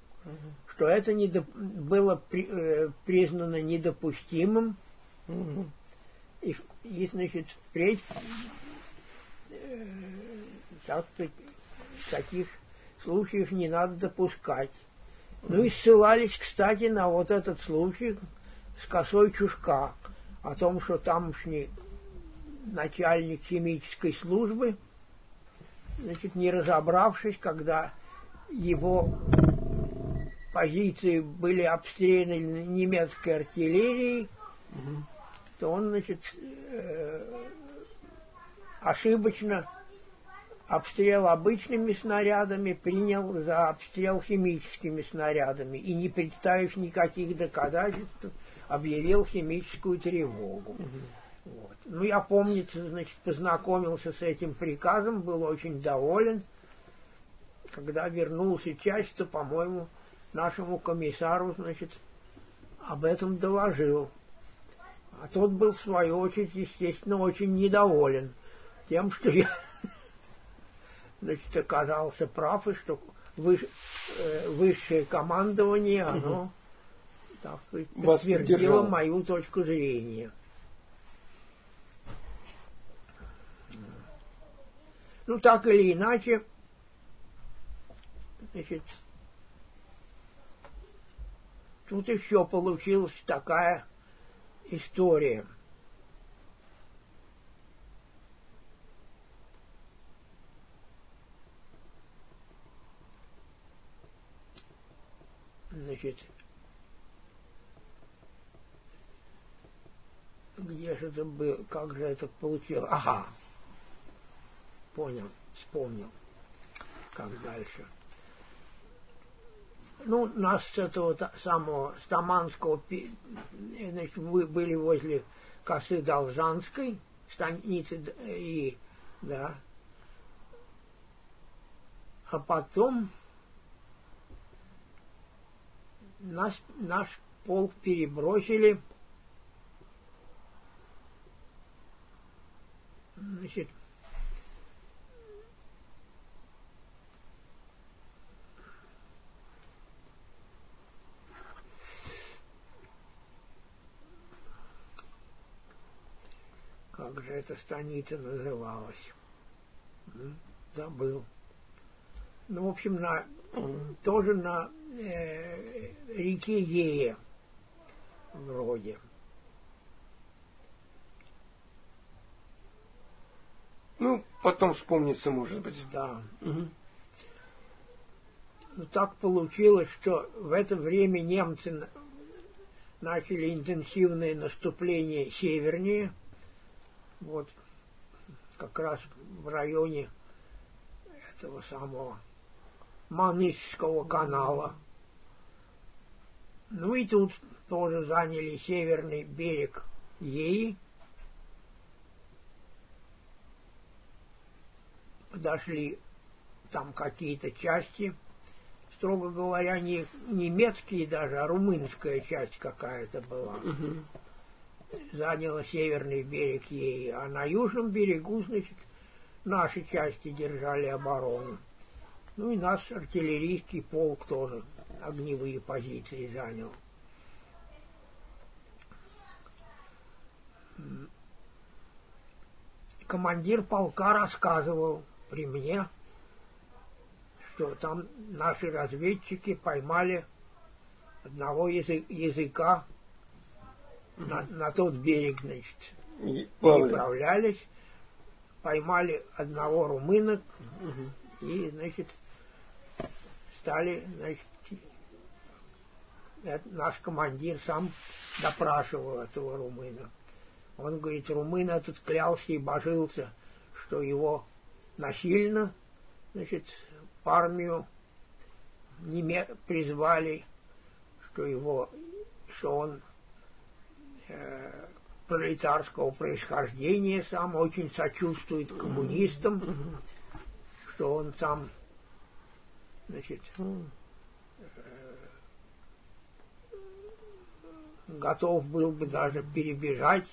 что это не было при, э, признано недопустимым, и, и значит, впредь э, так таких случаев не надо допускать. Ну и ссылались, кстати, на вот этот случай с косой чушка, о том, что тамошний начальник химической службы, значит, не разобравшись, когда его позиции были обстреляны немецкой артиллерией, угу. то он, значит, э, ошибочно обстрел обычными снарядами принял за обстрел химическими снарядами и, не представив никаких доказательств, объявил химическую тревогу. Угу. Вот. Ну, я, помнится, значит, познакомился с этим приказом, был очень доволен. Когда вернулся часть, то, по-моему, нашему комиссару, значит, об этом доложил. А тот был, в свою очередь, естественно, очень недоволен тем, что я значит, оказался прав, и что выше, э, высшее командование, оно, так сказать, подтвердило мою точку зрения. Ну, так или иначе, значит, тут еще получилась такая история. Значит, где же это было, как же это получилось? Ага, понял, вспомнил, как дальше. Ну, нас с этого самого Стаманского, значит, мы были возле косы Должанской, станицы и, да, а потом наш, наш полк перебросили. Значит, как же эта станица называлась? Забыл. Ну, в общем, на, тоже на э, реке Ея вроде.
Ну, потом вспомнится, может быть.
Да. Угу. Ну, так получилось, что в это время немцы начали интенсивное наступление севернее, вот как раз в районе этого самого Манышского канала. Ну и тут тоже заняли северный берег Еи. Подошли там какие-то части, строго говоря, не немецкие даже, а румынская часть какая-то была. Заняла северный берег Еи, а на южном берегу, значит, наши части держали оборону. Ну и наш артиллерийский полк тоже огневые позиции занял. Командир полка рассказывал при мне, что там наши разведчики поймали одного язы языка на, на тот берег, значит, переправлялись, поймали одного румына и, значит, стали, значит, наш командир сам допрашивал этого румына. Он говорит, румын этот клялся и божился, что его насильно, значит, в армию неме призвали, что его, что он э, пролетарского происхождения сам очень сочувствует коммунистам, что он сам значит, э, готов был бы даже перебежать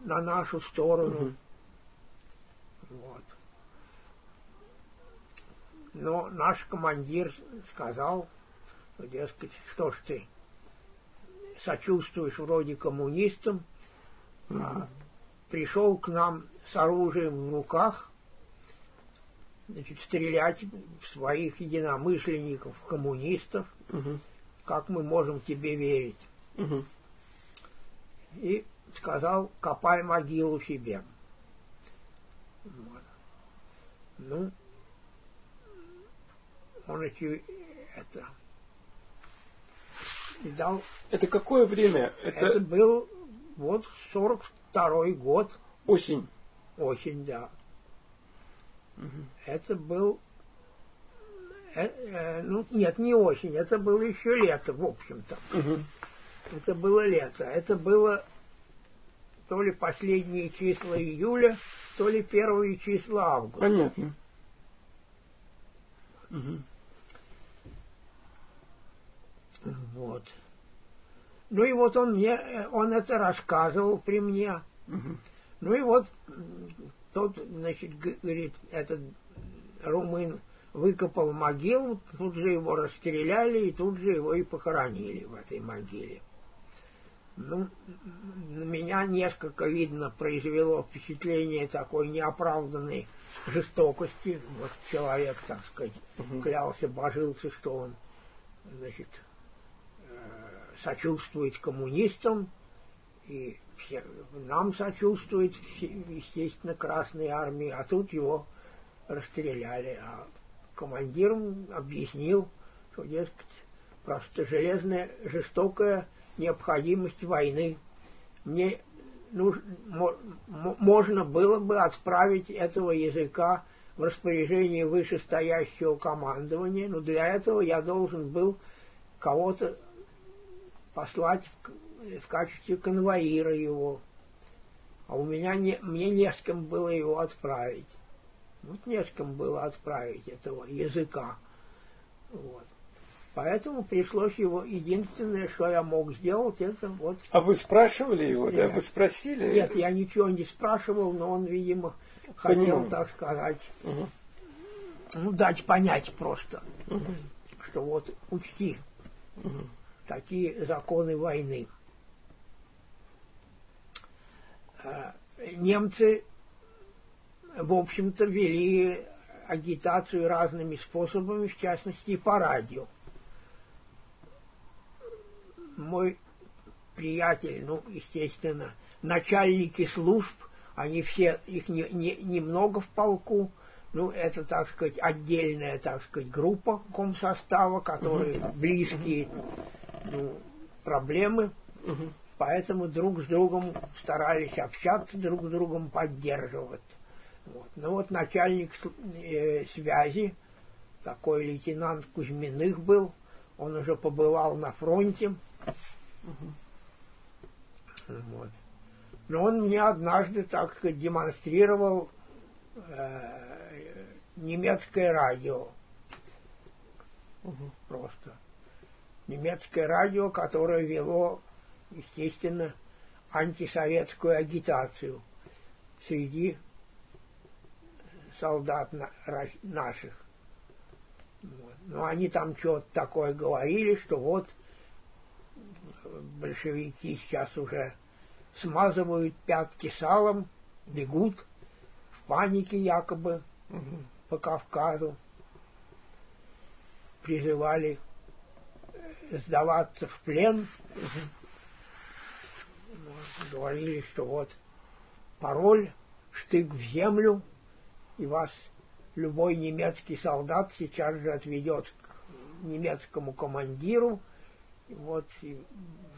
на нашу сторону. Вот. Но наш командир сказал, дескать, что ж ты сочувствуешь вроде коммунистам, а пришел к нам с оружием в руках, значит, стрелять в своих единомышленников, коммунистов, угу. как мы можем тебе верить. Угу. И сказал, копай могилу себе. Вот. Ну, он эти, это, и дал...
Это какое время?
Это, это был вот 42-й год.
Осень.
Осень, да. Угу. Это был... Э, э, ну, нет, не осень, это было еще лето, в общем-то. Угу. Это было лето. Это было то ли последние числа июля, то ли первые числа августа.
Понятно. Угу.
Вот. Ну и вот он мне, он это рассказывал при мне. Угу. Ну и вот тот, значит, говорит, этот румын выкопал могилу, тут же его расстреляли, и тут же его и похоронили в этой могиле. Ну, на меня несколько, видно, произвело впечатление такой неоправданной жестокости. Вот человек, так сказать, угу. клялся, божился, что он, значит, сочувствует коммунистам, и все, нам сочувствует, естественно, Красной Армии, а тут его расстреляли. А командир объяснил, что, дескать, просто железная, жестокая необходимость войны. Мне нужно, можно было бы отправить этого языка в распоряжение вышестоящего командования, но для этого я должен был кого-то послать в, в качестве конвоира его. А у меня не, мне не с кем было его отправить. Вот не с кем было отправить этого языка. Вот. Поэтому пришлось его, единственное, что я мог сделать, это вот...
А вы спрашивали его, да? Вы спросили?
Нет, я ничего не спрашивал, но он, видимо, Понимаю. хотел, так сказать, угу. ну, дать понять просто, угу. что вот учти. Угу такие законы войны. А, немцы, в общем-то, вели агитацию разными способами, в частности и по радио. Мой приятель, ну, естественно, начальники служб, они все, их не, не, немного в полку, ну, это, так сказать, отдельная, так сказать, группа комсостава, которые близкие ну, проблемы, угу. поэтому друг с другом старались общаться, друг с другом поддерживать. Вот. Ну вот начальник э, связи, такой лейтенант Кузьминых был, он уже побывал на фронте. Угу. Вот. Но он мне однажды, так сказать, демонстрировал э, немецкое радио. Угу. Просто немецкое радио, которое вело, естественно, антисоветскую агитацию среди солдат наших. Вот. Но они там что-то такое говорили, что вот большевики сейчас уже смазывают пятки салом, бегут в панике якобы угу. по Кавказу. Призывали сдаваться в плен. Говорили, что вот пароль, штык в землю, и вас любой немецкий солдат сейчас же отведет к немецкому командиру, и вот и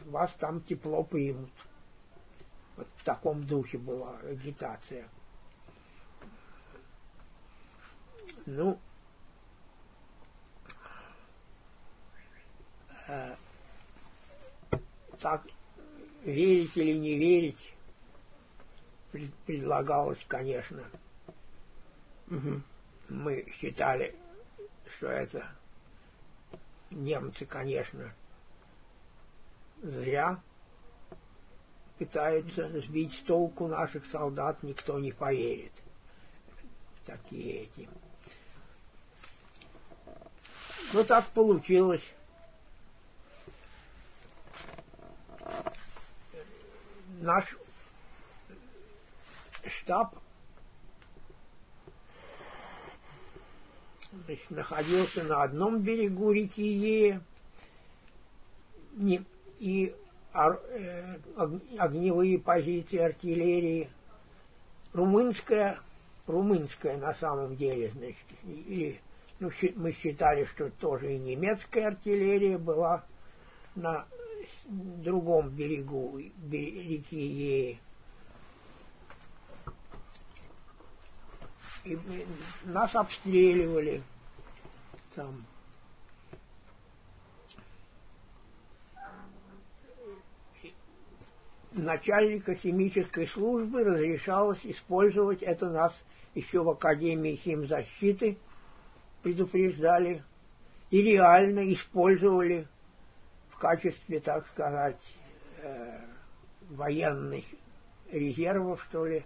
вас там тепло примут. Вот в таком духе была агитация. Ну, э, так верить или не верить предлагалось, конечно. Угу. Мы считали, что это немцы, конечно, зря пытаются сбить с толку наших солдат, никто не поверит такие эти. Ну так получилось. Наш штаб значит, находился на одном берегу реки Е, и э, огневые позиции артиллерии. Румынская румынская на самом деле, значит, и, ну, мы считали, что тоже и немецкая артиллерия была на другом берегу реки Еи. И нас обстреливали там. Начальника химической службы разрешалось использовать это нас еще в Академии химзащиты предупреждали и реально использовали в качестве, так сказать, э, военных резервов, что ли,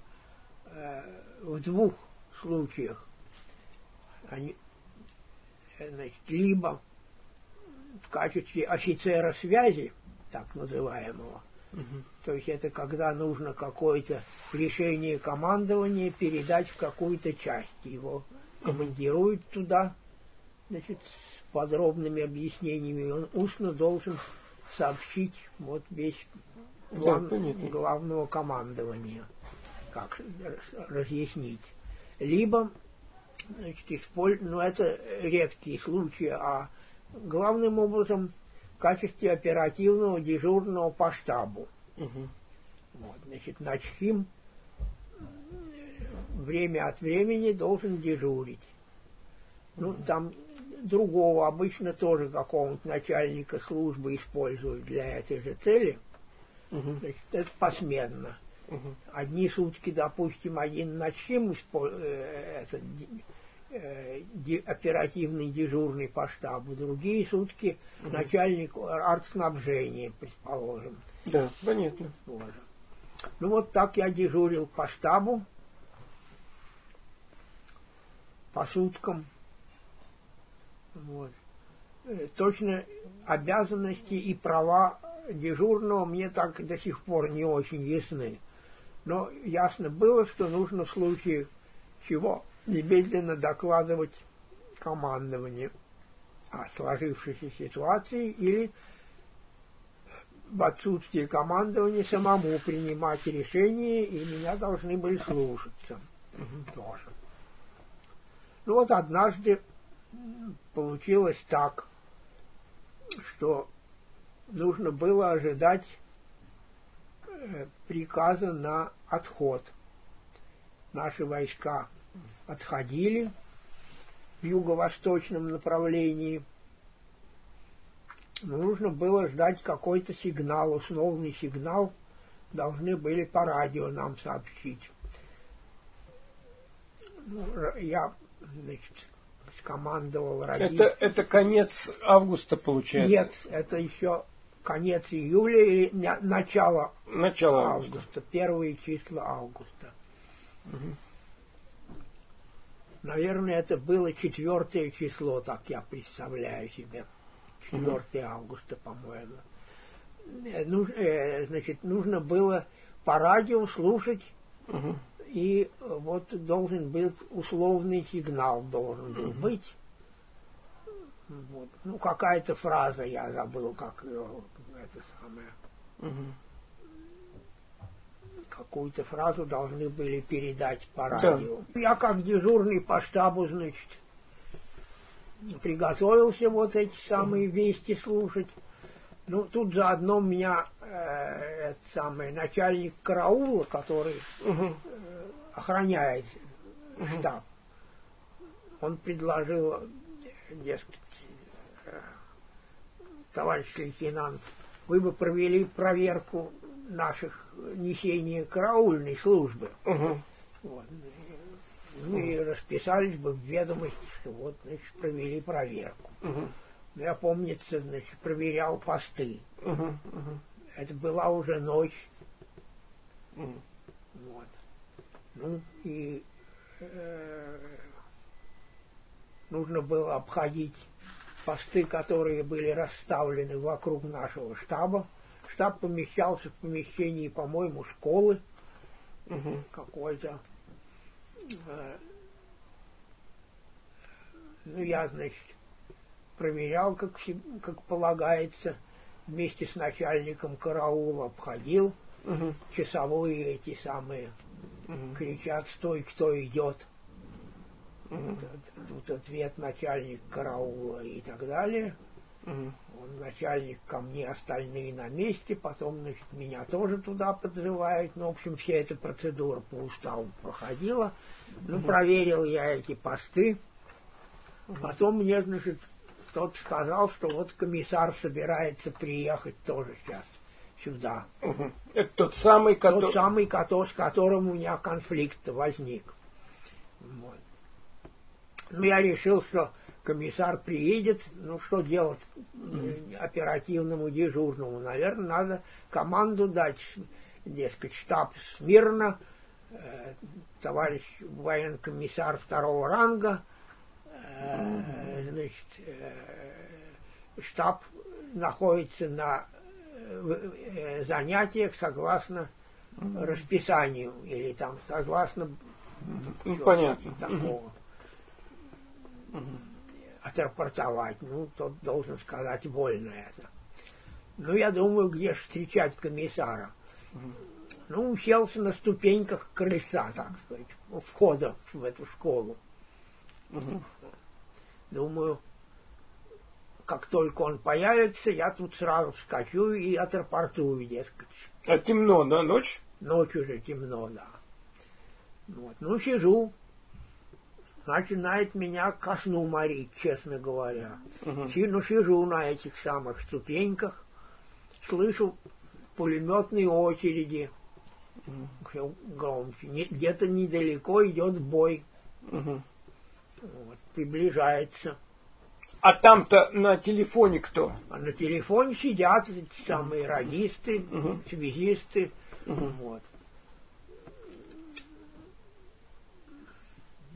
э, в двух случаях. Они, значит, либо в качестве офицера связи, так называемого, угу. то есть это когда нужно какое-то решение командования передать в какую-то часть. Его командируют туда, значит, подробными объяснениями, он устно должен сообщить вот весь план да, главного командования, как разъяснить. Либо, значит, использ... ну это редкие случаи, а главным образом в качестве оперативного дежурного по штабу. Угу. Вот, значит, начхим время от времени должен дежурить. Ну, там другого обычно тоже какого-нибудь начальника службы используют для этой же цели. Угу. Значит, это посменно. Угу. Одни сутки, допустим, один начим э, этот, э, оперативный дежурный по штабу, другие сутки угу. начальник артснабжения, предположим.
Да, понятно.
Тоже. Ну вот так я дежурил по штабу, по суткам. Вот. Э, точно обязанности и права дежурного мне так до сих пор не очень ясны. Но ясно было, что нужно в случае чего немедленно докладывать командование о сложившейся ситуации или в отсутствие командования самому принимать решения, и меня должны были слушаться тоже. Ну вот однажды получилось так, что нужно было ожидать э, приказа на отход. Наши войска отходили в юго-восточном направлении. Но нужно было ждать какой-то сигнал, условный сигнал, должны были по радио нам сообщить. Ну, я, значит, скомандовал
родителей. Это, это конец августа получается?
Нет, это еще конец июля или начало,
начало
августа. августа, первые числа августа. Угу. Наверное, это было четвертое число, так я представляю себе. 4 угу. августа, по-моему. Э, ну, э, значит, нужно было по радио слушать угу и вот должен быть условный сигнал должен был быть. Вот. Ну, какая-то фраза, я забыл, как ее, это самое. Mm-hmm. Какую-то фразу должны были передать по радио. Да. Я как дежурный по штабу, значит, приготовился вот эти самые mm-hmm. вести слушать. Ну, тут заодно меня э, этот самый начальник караула, который угу. Охраняет штаб, он предложил, дескать, э, товарищ лейтенант, вы бы провели проверку наших несения караульной службы. Угу. Вот. Мы угу. расписались бы в ведомости, что вот, значит, провели проверку. Угу. Я, помнится, значит, проверял посты. Угу. Угу. Это была уже ночь. Угу. Вот. Ну и э, нужно было обходить посты, которые были расставлены вокруг нашего штаба. Штаб помещался в помещении, по-моему, школы угу. какой-то. Э, ну, я, значит, проверял, как, как полагается, вместе с начальником караула обходил угу. часовые эти самые угу. кричат, стой, кто идет. Угу. Тут ответ начальник караула и так далее. Угу. Он начальник ко мне, остальные на месте, потом, значит, меня тоже туда подзывают. Ну, в общем, вся эта процедура по уставу проходила. Ну, угу. проверил я эти посты. Потом мне, значит, кто-то сказал, что вот комиссар собирается приехать тоже сейчас сюда.
Угу. Это тот самый,
который... Тот самый, с которым у меня конфликт возник. Вот. Ну, я решил, что комиссар приедет, ну, что делать mm. оперативному дежурному? Наверное, надо команду дать, дескать, штаб смирно, э, товарищ военкомиссар второго ранга, э, значит, э, штаб находится на занятиях согласно mm. расписанию или там согласно
ну, понятно.
такого. Mm. Отрапортовать. Ну, тот должен сказать вольно это. Ну, я думаю, где же встречать комиссара. Ну, уселся на ступеньках крыльца, так сказать, входа в эту школу. Mm-hmm. Думаю, как только он появится, я тут сразу вскочу и отрапортую, дескать.
А темно, да, ночь?
Ночь уже темно, да. Вот. Ну, сижу, начинает меня ко сну морить, честно говоря. Угу. Ну, сижу на этих самых ступеньках, слышу пулеметные очереди, угу. громче. Где-то недалеко идет бой. Угу. Вот, приближается.
А там-то на телефоне кто?
А на телефоне сидят эти самые радисты, угу. связисты. Угу. Вот.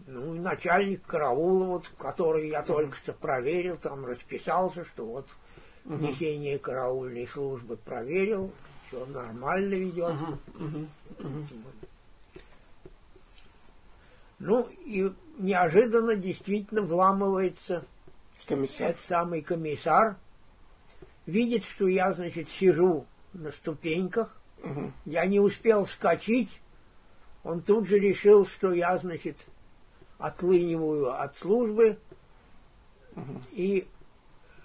ну, начальник караула, вот, который я только что проверил, там расписался, что вот uh несение караульной службы проверил, все нормально ведет. Ну, и неожиданно действительно вламывается комиссар. этот самый комиссар, видит, что я, значит, сижу на ступеньках, угу. я не успел вскочить, он тут же решил, что я, значит, отлыниваю от службы угу. и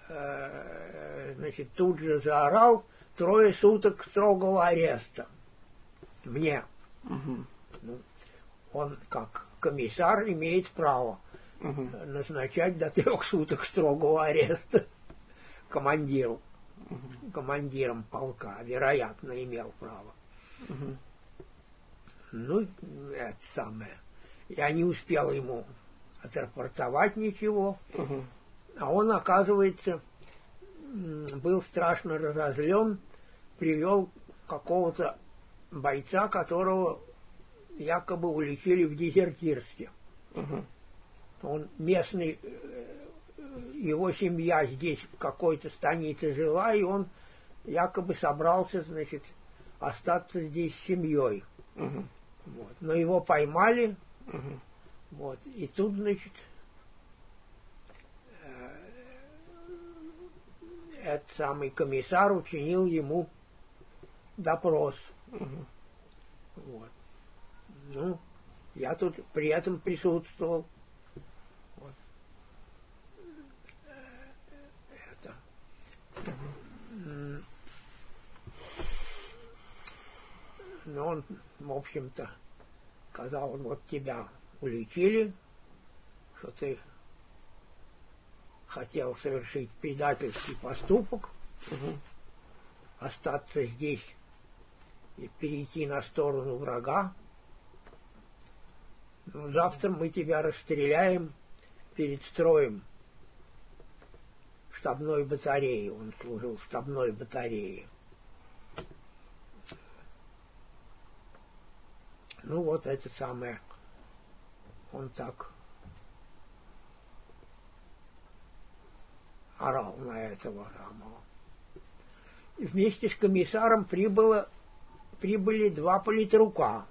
э, значит, тут же заорал трое суток строгого ареста мне. Угу. Он как комиссар имеет право угу. назначать до трех суток строгого ареста командиру, угу. командиром полка, вероятно, имел право. Угу. Ну, это самое. Я не успел ему отрапортовать ничего. Угу. А он, оказывается, был страшно разозлен, привел какого-то бойца, которого якобы уличили в дезертирстве. Угу. Он местный, э, его семья здесь в какой-то станице жила, и он якобы собрался, значит, остаться здесь с семьей. Угу. Вот. Но его поймали, Угу. Вот. И тут, значит, э, этот самый комиссар учинил ему допрос. Угу. Вот. Ну, я тут при этом присутствовал. Ну, он, в общем-то, сказал он, вот тебя уличили, что ты хотел совершить предательский поступок, угу. остаться здесь и перейти на сторону врага. Ну, завтра мы тебя расстреляем перед строем штабной батареи. Он служил в штабной батарее. Ну вот это самое. Он так орал на этого самого. И вместе с комиссаром прибыло, прибыли два политрука.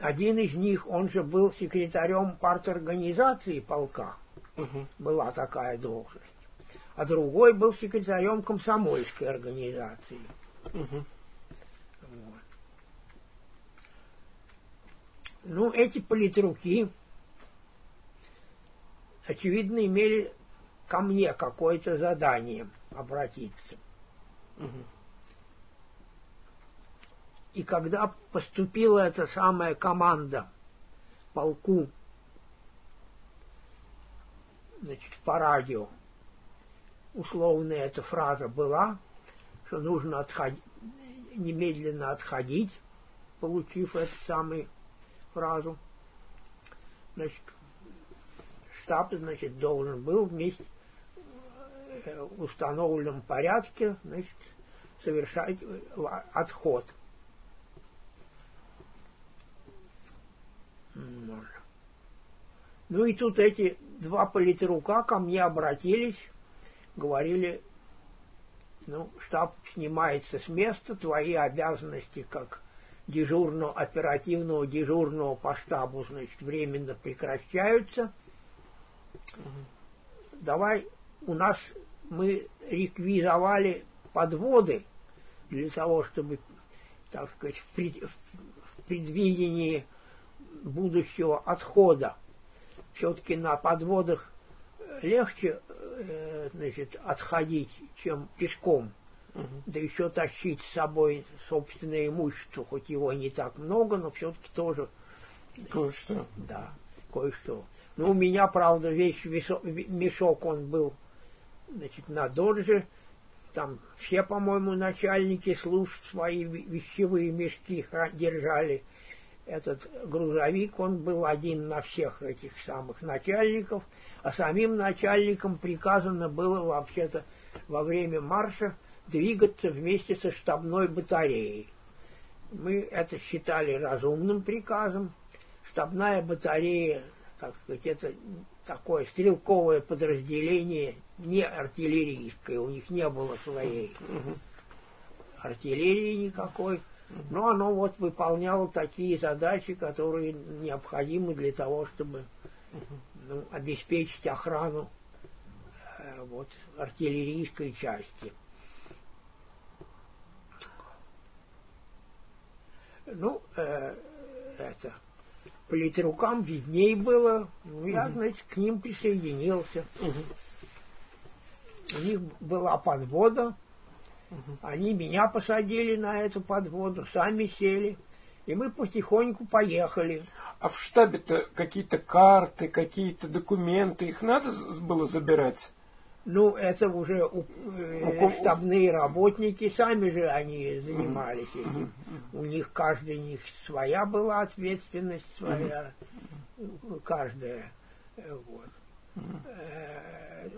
Один из них, он же был секретарем парторганизации полка. Угу. Была такая должность. А другой был секретарем комсомольской организации. Угу. Ну, эти политруки, очевидно, имели ко мне какое-то задание обратиться. Угу. И когда поступила эта самая команда полку, значит, по радио, условная эта фраза была, что нужно отходить, немедленно отходить, получив эту самую фразу. Значит, штаб, значит, должен был вместе в установленном порядке, значит, совершать э, отход. Ну и тут эти два политрука ко мне обратились, говорили, ну, штаб снимается с места, твои обязанности как дежурного, оперативного дежурного по штабу, значит, временно прекращаются. Давай, у нас мы реквизовали подводы для того, чтобы, так сказать, в, пред, в предвидении будущего отхода все-таки на подводах легче э, значит, отходить, чем пешком. Угу. Да еще тащить с собой собственное имущество, хоть его не так много, но все-таки тоже.
Кое-что.
Да, кое-что. Ну, у меня, правда, весь мешок, он был, значит, на дорже. Там все, по-моему, начальники служб свои вещевые мешки держали этот грузовик, он был один на всех этих самых начальников, а самим начальникам приказано было вообще-то во время марша двигаться вместе со штабной батареей. Мы это считали разумным приказом. Штабная батарея, так сказать, это такое стрелковое подразделение, не артиллерийское, у них не было своей артиллерии никакой. Но оно вот выполняло такие задачи, которые необходимы для того, чтобы ну, обеспечить охрану э, вот, артиллерийской части. Ну, э, это, политрукам видней было, ну, я, угу. значит, к ним присоединился. Угу. У них была подвода, они меня посадили на эту подводу, сами сели, и мы потихоньку поехали.
А в штабе-то какие-то карты, какие-то документы, их надо было забирать?
Ну, это уже у, э, штабные работники, сами же они занимались этим. У них каждый них своя была ответственность, своя, mm-hmm. каждая. Вот. Mm-hmm.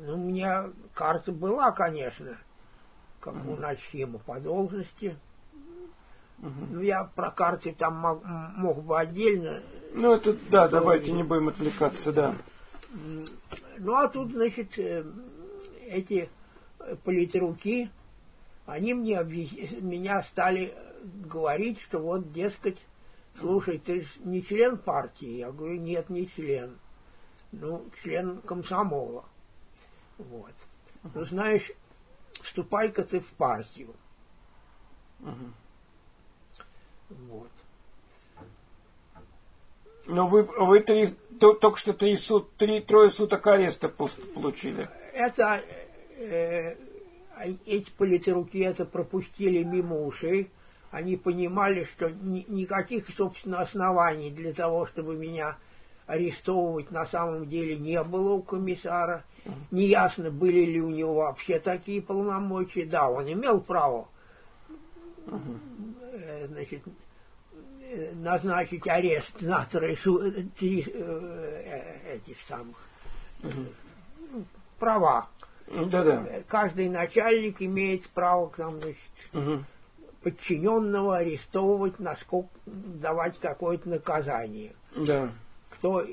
Ну, у меня карта была, конечно, как у начхима по должности. Ну, я про карты там мог, мог бы отдельно.
Ну, это, да, давайте не будем отвлекаться, да.
Ну, а тут, значит, э, эти политруки, они мне объяс... меня стали говорить, что вот, дескать, слушай, ты же не член партии. Я говорю, нет, не член. Ну, член комсомола. Вот. Uh-huh. Ну, знаешь, вступай-ка ты в партию. Uh-huh. Вот.
Но вы, вы три, то, только что три суд, три, трое суток ареста получили.
Это э, эти политруки это пропустили мимо ушей. Они понимали, что ни, никаких, собственно, оснований для того, чтобы меня арестовывать на самом деле не было у комиссара. Неясно, были ли у него вообще такие полномочия. Да, он имел право э, значит, э, назначить арест на три, три э, этих самых права.
Да-да.
Каждый начальник имеет право к нам, значит, угу. подчиненного арестовывать, насколько давать какое-то наказание.
Да
кто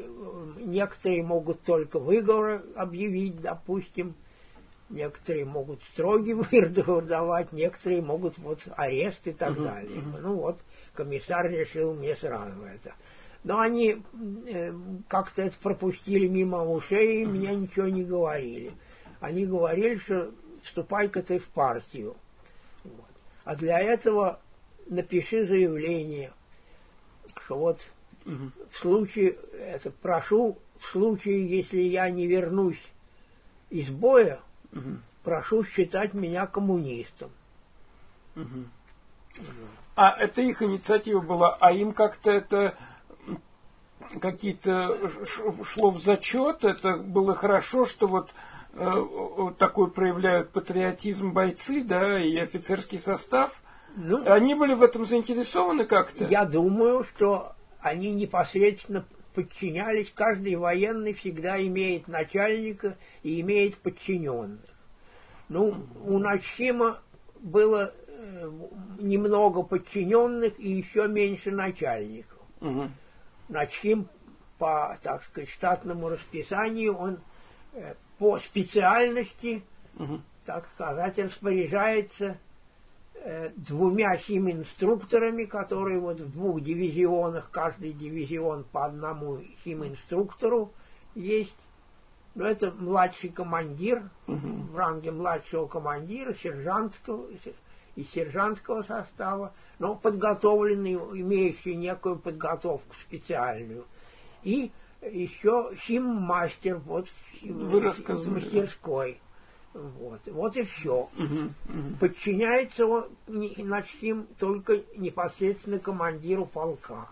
некоторые могут только выговор объявить, допустим, некоторые могут строгий выговор давать, некоторые могут вот арест и так uh-huh, далее. Uh-huh. Ну вот, комиссар решил мне сразу это. Но они э, как-то это пропустили мимо ушей и uh-huh. мне ничего не говорили. Они говорили, что вступай-ка ты в партию. Вот. А для этого напиши заявление что вот угу. в случае, это прошу, в случае, если я не вернусь из боя, угу. прошу считать меня коммунистом.
Угу. А это их инициатива была, а им как-то это какие-то шло в зачет, это было хорошо, что вот э, такой проявляют патриотизм бойцы, да, и офицерский состав. Ну, Они были в этом заинтересованы как-то?
Я думаю, что они непосредственно подчинялись. Каждый военный всегда имеет начальника и имеет подчиненных. Ну, у Начима было э, немного подчиненных и еще меньше начальников. Угу. Начим по, так сказать, штатному расписанию, он э, по специальности, угу. так сказать, распоряжается двумя химинструкторами, которые вот в двух дивизионах, каждый дивизион по одному химинструктору есть. Но это младший командир, угу. в ранге младшего командира, сержантского, из сержантского состава, но подготовленный, имеющий некую подготовку специальную. И еще химмастер вот
Вы в
мастерской. Вот, вот и все. Угу, угу. Подчиняется он Начхим только непосредственно командиру полка.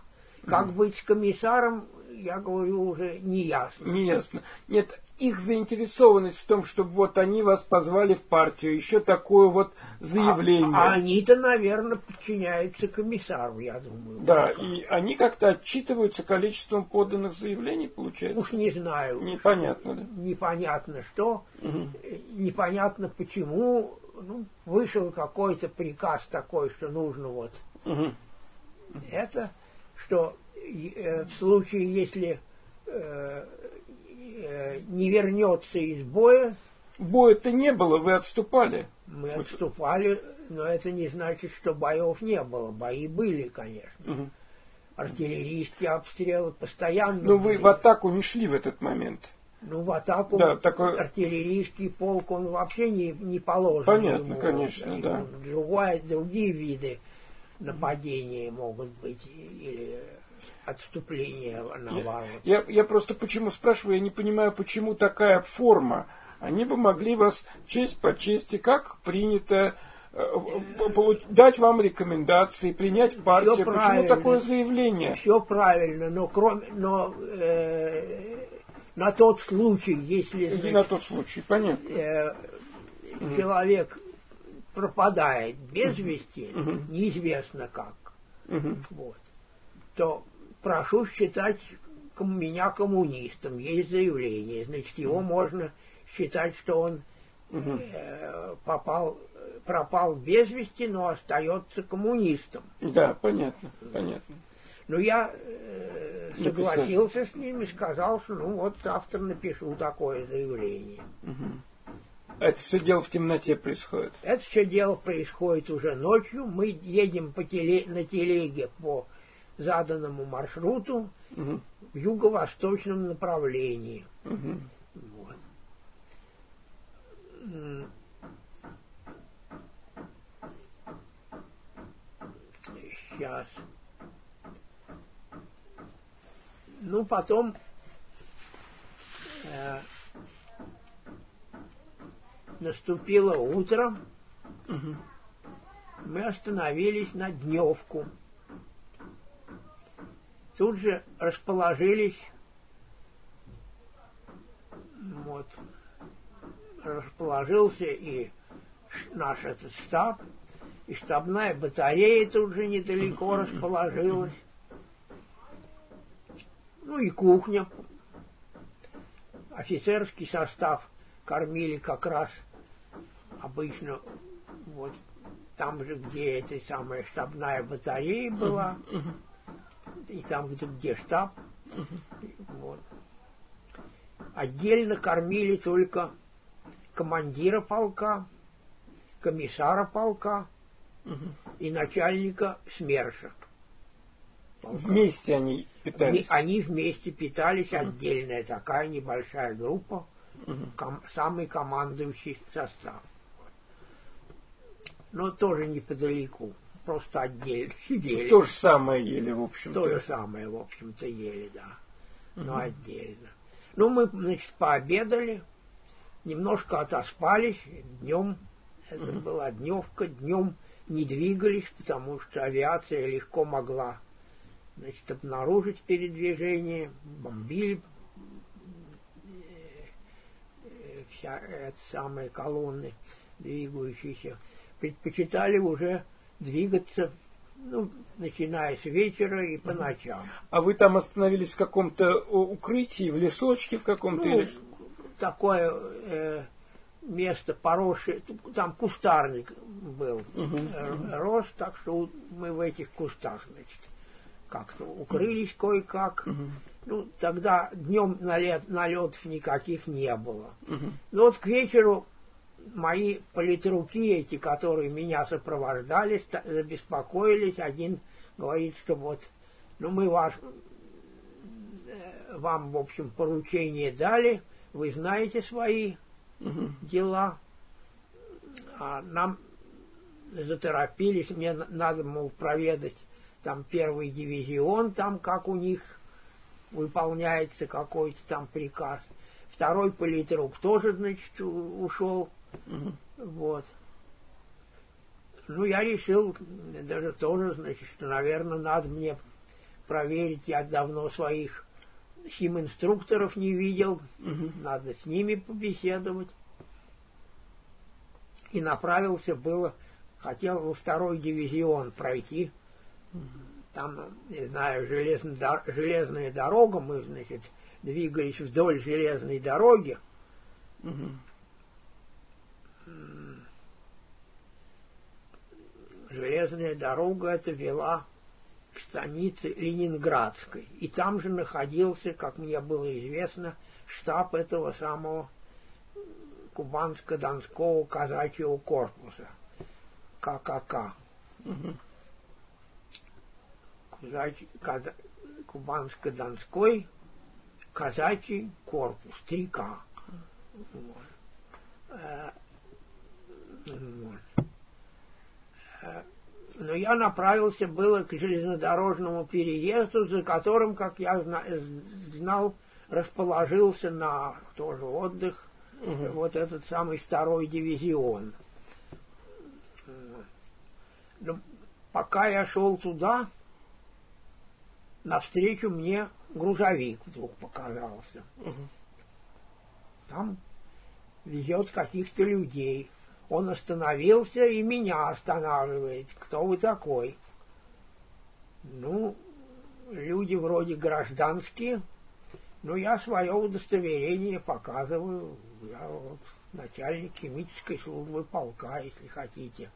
Как угу. быть с комиссаром, я говорю, уже не ясно.
Не ясно. Нет, их заинтересованность в том, чтобы вот они вас позвали в партию, еще такое вот заявление.
А, а они-то, наверное, подчиняются комиссару, я думаю.
Да, пока. и они как-то отчитываются количеством поданных заявлений, получается?
Уж не знаю.
Непонятно, да?
Непонятно что, угу. непонятно почему. Ну, вышел какой-то приказ такой, что нужно вот угу. это, что э, в случае, если э, э, не вернется из боя.
Боя-то не было, вы отступали.
Мы отступали, но это не значит, что боев не было. Бои были, конечно. Угу. Артиллерийские обстрелы постоянно.
Но были. вы в атаку не шли в этот момент.
Ну, в атаку да, такой... артиллерийский полк, он вообще не, не положен.
Понятно, ему, конечно, да.
Другое, другие виды нападения могут быть. Или отступление на
ворот. Я, я, я просто почему спрашиваю, я не понимаю, почему такая форма. Они бы могли вас честь по чести, как принято, э, дать вам рекомендации, принять партию. Все Почему такое заявление?
Все правильно, но кроме, но э, на тот случай, если
значит, на тот случай, понятно. Э,
человек пропадает без вести, угу. неизвестно как, угу. вот, то прошу считать меня коммунистом, есть заявление, значит, его можно считать, что он угу. э, попал, пропал без вести, но остается коммунистом.
Да, понятно, понятно.
Ну, я э, согласился Написать. с ним и сказал, что ну вот завтра напишу такое заявление.
Угу. Это все дело в темноте происходит?
Это все дело происходит уже ночью. Мы едем по теле, на телеге по заданному маршруту угу. в юго-восточном направлении. Угу. Вот. Сейчас. Ну, потом э, наступило утро. Угу. Мы остановились на дневку тут же расположились вот, расположился и наш этот штаб, и штабная батарея тут же недалеко расположилась. Ну и кухня. Офицерский состав кормили как раз обычно вот там же, где эта самая штабная батарея была и там, где, где штаб. Вот. Отдельно кормили только командира полка, комиссара полка и начальника СМЕРШа.
Полка. Вместе они питались?
Они вместе питались, отдельная такая небольшая группа, ком, самый командующий состав. Но тоже неподалеку. Просто отдельно сидели.
То же самое ели, в общем-то.
То же самое, в общем-то, ели, да. Но угу. отдельно. Ну, мы, значит, пообедали, немножко отоспались, днем, это угу. была дневка, днем не двигались, потому что авиация легко могла значит, обнаружить передвижение, бомбили вся эти самые колонны двигающиеся, предпочитали уже двигаться, ну, начиная с вечера и по ночам.
А вы там остановились в каком-то укрытии, в лесочке в каком-то? Ну, или...
такое э, место поросшее, там кустарник был, угу. рос, так что мы в этих кустах, значит, как-то укрылись кое-как. Угу. Ну, тогда днем налет, налетов никаких не было. Угу. Но вот к вечеру мои политруки эти, которые меня сопровождали, забеспокоились. Один говорит, что вот, ну мы ваш, э, вам, в общем, поручение дали, вы знаете свои угу. дела, а нам заторопились, мне надо, мол, проведать там первый дивизион, там как у них выполняется какой-то там приказ. Второй политрук тоже, значит, ушел. Угу. Вот. Ну, я решил даже тоже, значит, что, наверное, надо мне проверить. Я давно своих сим-инструкторов не видел. Угу. Надо с ними побеседовать. И направился было, хотел во второй дивизион пройти. Угу там, не знаю, железная, железная дорога, мы, значит, двигались вдоль железной дороги. Угу. Железная дорога эта вела к станице Ленинградской. И там же находился, как мне было известно, штаб этого самого Кубанско-Донского казачьего корпуса, ККК. Угу. Кубанско-Донской казачий корпус, 3К. Вот. Но я направился было к железнодорожному переезду, за которым, как я знал, расположился на тоже отдых угу. вот этот самый второй дивизион. Но пока я шел туда, навстречу мне грузовик вдруг показался. Угу. Там везет каких-то людей. Он остановился и меня останавливает. Кто вы такой? Ну, люди вроде гражданские. Ну, я свое удостоверение показываю. Я вот начальник химической службы полка, если хотите.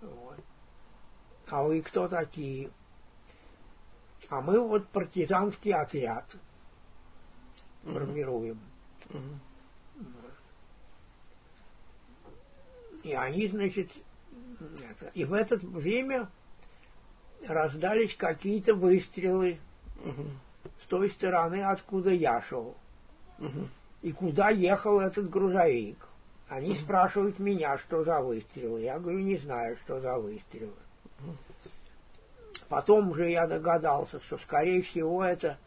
Вот. А вы кто такие? А мы вот партизанский отряд формируем. И они, значит, это, и в это время раздались какие-то выстрелы угу. с той стороны, откуда я шел. Угу. И куда ехал этот грузовик. Они угу. спрашивают меня, что за выстрелы. Я говорю, не знаю, что за выстрелы. Угу. Потом уже я догадался, что, скорее всего, это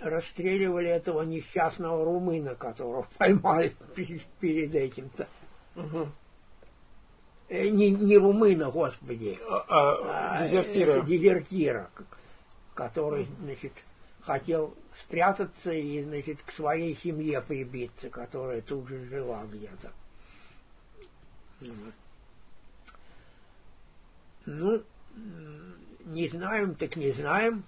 расстреливали этого несчастного румына, которого поймали перед этим-то. Угу. Не, не румына, господи,
а, а, а дезертира.
дезертира, который, значит, хотел спрятаться и, значит, к своей семье прибиться, которая тут же жила где-то. Ну, не знаем, так не знаем.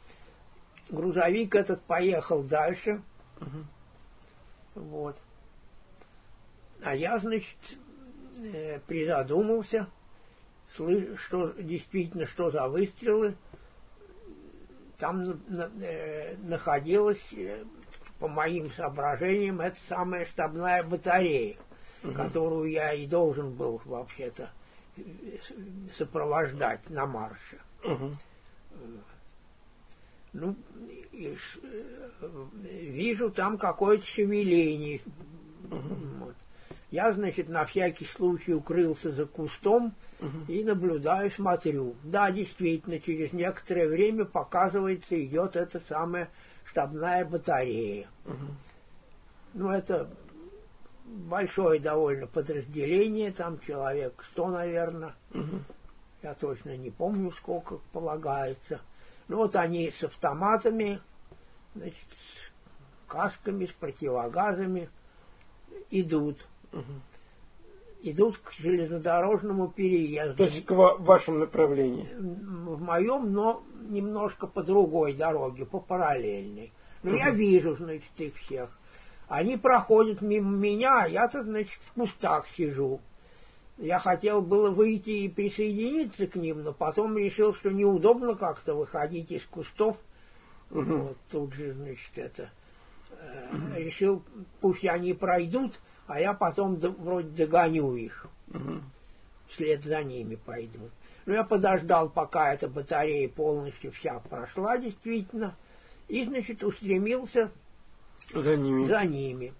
Грузовик этот поехал дальше. Угу. Вот. А я, значит, э, призадумался, слыш, что действительно, что за выстрелы. Там э, находилась, э, по моим соображениям, эта самая штабная батарея, угу. которую я и должен был вообще-то сопровождать на марше. Угу. Ну, и, вижу там какое-то шевеление. Угу. Вот. Я, значит, на всякий случай укрылся за кустом
Угу.
и наблюдаю, смотрю. Да, действительно, через некоторое время показывается, идет эта самая штабная батарея.
Угу.
Ну, это большое довольно подразделение, там человек сто, наверное.
Угу.
Я точно не помню, сколько полагается. Ну, вот они с автоматами, значит, с касками, с противогазами идут.
Угу.
Идут к железнодорожному переезду.
То есть к ва- вашему направлению.
в моем, но немножко по другой дороге, по параллельной. Но я
Мгм.
вижу, значит, их всех. Они проходят мимо меня, а я-то, значит, в кустах сижу. Я хотел было выйти и присоединиться к ним, но потом решил, что неудобно как-то выходить из кустов.
Угу.
Вот тут же, значит, это... э, решил, пусть они пройдут, а я потом вроде догоню их
Угу.
вслед за ними пойду. Ну, я подождал, пока эта батарея полностью вся прошла, действительно, и, значит, устремился
За ними.
за ними.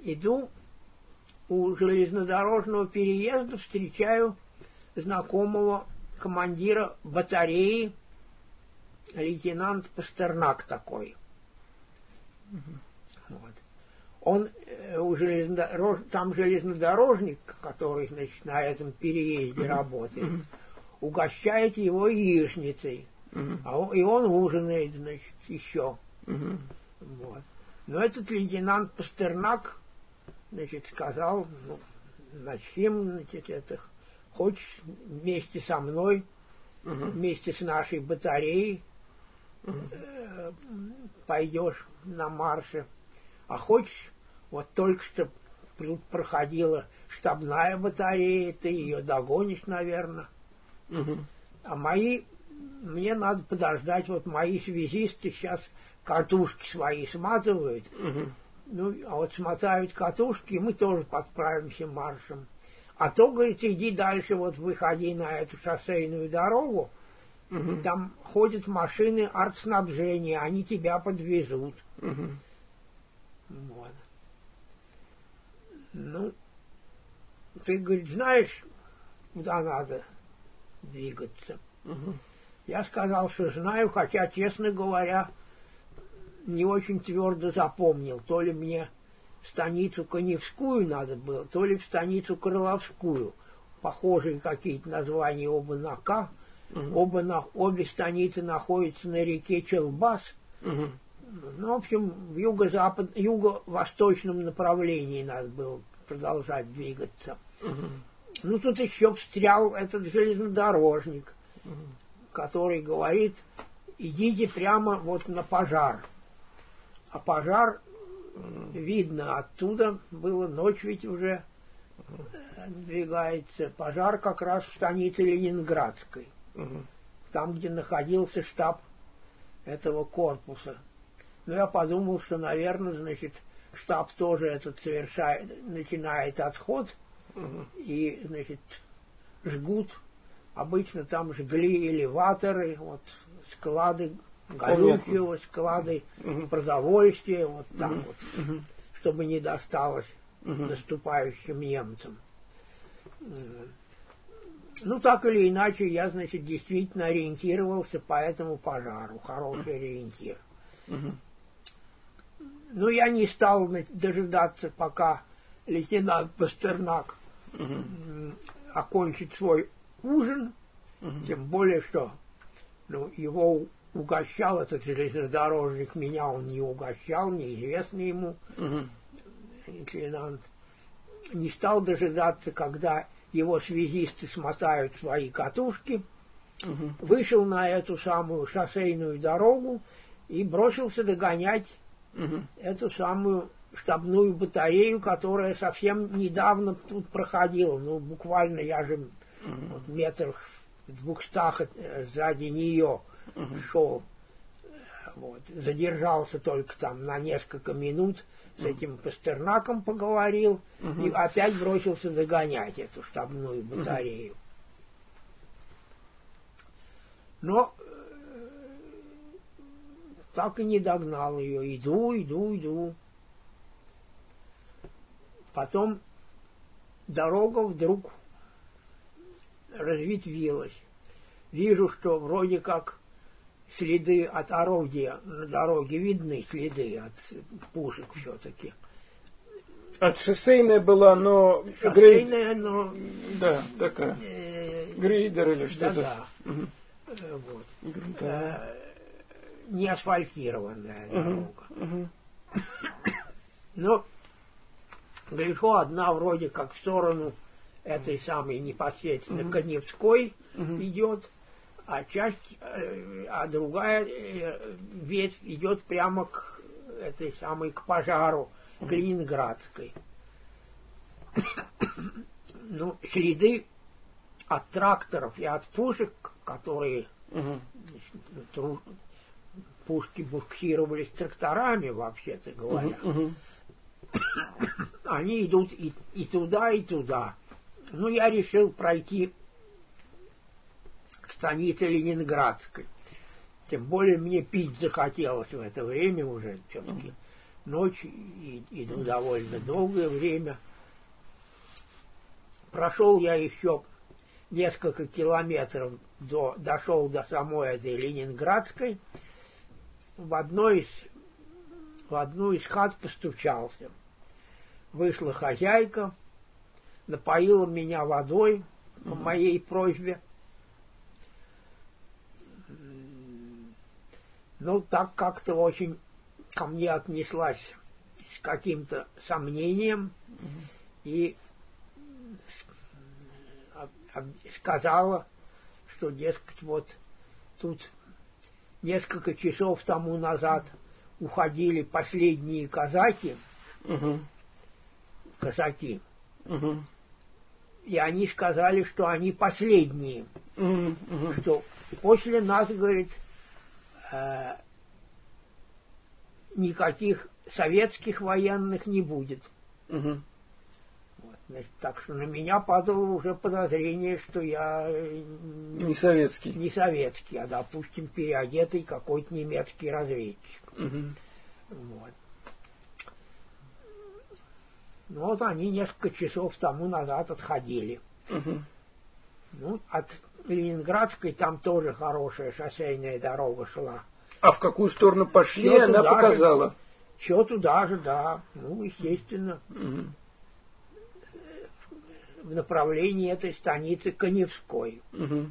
Иду у железнодорожного переезда, встречаю знакомого командира батареи, лейтенант Пастернак такой. Вот. Он э, у железнодорож... там железнодорожник, который, значит, на этом переезде работает, угощает его яичницей. А он- и он ужинает, значит, еще. Вот. Но этот лейтенант Пастернак, значит, сказал, ну, начнем, значит, это, хочешь вместе со мной, вместе с нашей батареей пойдешь на марше, а хочешь, вот только что пр- проходила штабная батарея, ты ее догонишь, наверное,
Мгм.
а мои, мне надо подождать, вот мои связисты сейчас катушки свои сматывают,
Мгм.
ну, а вот смотают катушки, и мы тоже подправимся маршем. А то, говорит, иди дальше, вот выходи на эту шоссейную дорогу,
Мгм.
там ходят машины артснабжения, они тебя подвезут.
Мгм.
Вот. Ну, ты, говорит, знаешь, куда надо двигаться?
Мгм.
Я сказал, что знаю, хотя, честно говоря, не очень твердо запомнил. То ли мне в станицу Коневскую надо было, то ли в станицу Крыловскую. Похожие какие-то названия оба на К.
Мгм.
Оба на, обе станицы находятся на реке Челбас.
Мгм.
Ну, в общем, в юго-запад, юго-восточном направлении надо было продолжать двигаться.
Мгм.
Ну, тут еще встрял этот железнодорожник,
Мгм.
который говорит, идите прямо вот на пожар. А пожар видно оттуда, было ночь ведь уже э, двигается. Пожар как раз в станице Ленинградской,
Мгм.
там, где находился штаб этого корпуса. Ну, я подумал, что, наверное, значит, штаб тоже этот совершает, начинает отход,
Мгм.
и, значит, жгут. Обычно там жгли элеваторы, вот склады горючего, склады
Мгм.
продовольствия, вот там
Мгм.
вот, чтобы не досталось наступающим немцам. Ну, так или иначе, я, значит, действительно ориентировался по этому пожару. Хороший ориентир. Но я не стал дожидаться, пока лейтенант Пастернак окончит свой ужин, тем более, что ну, его угощал этот железнодорожник, меня он не угощал, неизвестно ему, лейтенант. Не стал дожидаться, когда его связисты смотают свои катушки,
Мгм.
вышел на эту самую шоссейную дорогу и бросился догонять
Мгм.
эту самую штабную батарею, которая совсем недавно тут проходила. Ну, буквально я же
Мгм.
вот, метрах в двухстах э, сзади нее
Мгм.
шел. Вот, задержался только там на несколько минут, с этим Пастернаком поговорил
Мгм.
и опять бросился догонять эту штабную батарею. Но э, так и не догнал ее. Иду, иду, иду. Потом дорога вдруг разветвилась. Вижу, что вроде как следы от орудия на дороге видны, следы от пушек все-таки.
От шоссейная была, но...
Шоссейная, но...
Да, такая. Э, Грейдер или что-то.
Да, да. Угу. Вот. Э, не асфальтированная угу. дорога. Угу. Но гляжу, одна вроде как в сторону этой самой непосредственно угу. Коневской угу. идет, а часть, э, а другая э, ветвь идет прямо к этой самой, к пожару, к Ленинградской. ну, следы от тракторов и от пушек, которые угу. пушки буксировались тракторами, вообще-то говоря, угу, они идут и, и туда, и туда. Ну, я решил пройти к станице Ленинградской. Тем более мне пить захотелось в это время уже все-таки. Ночь и, и довольно долгое время. Прошел я еще несколько километров до, дошел до самой этой Ленинградской. В одной из в одну из хат постучался. Вышла хозяйка, напоила меня водой по моей просьбе. Ну, так как-то очень ко мне отнеслась с каким-то сомнением и сказала, что, дескать, вот тут несколько часов тому назад уходили последние казаки, угу. казаки, угу. и они сказали, что они последние, угу. что после нас, говорит, э, никаких советских военных не будет. Угу. Вот, значит, так что на меня падало уже подозрение, что я
э, не советский,
не советский, а допустим переодетый какой-то немецкий разведчик. Угу. Вот. Ну вот они несколько часов тому назад отходили. Угу. Ну, от Ленинградской там тоже хорошая шоссейная дорога шла.
А в какую сторону пошли, Все она показала?
Же, все туда же, да. Ну, естественно. Угу. В направлении этой станицы Коневской. Угу.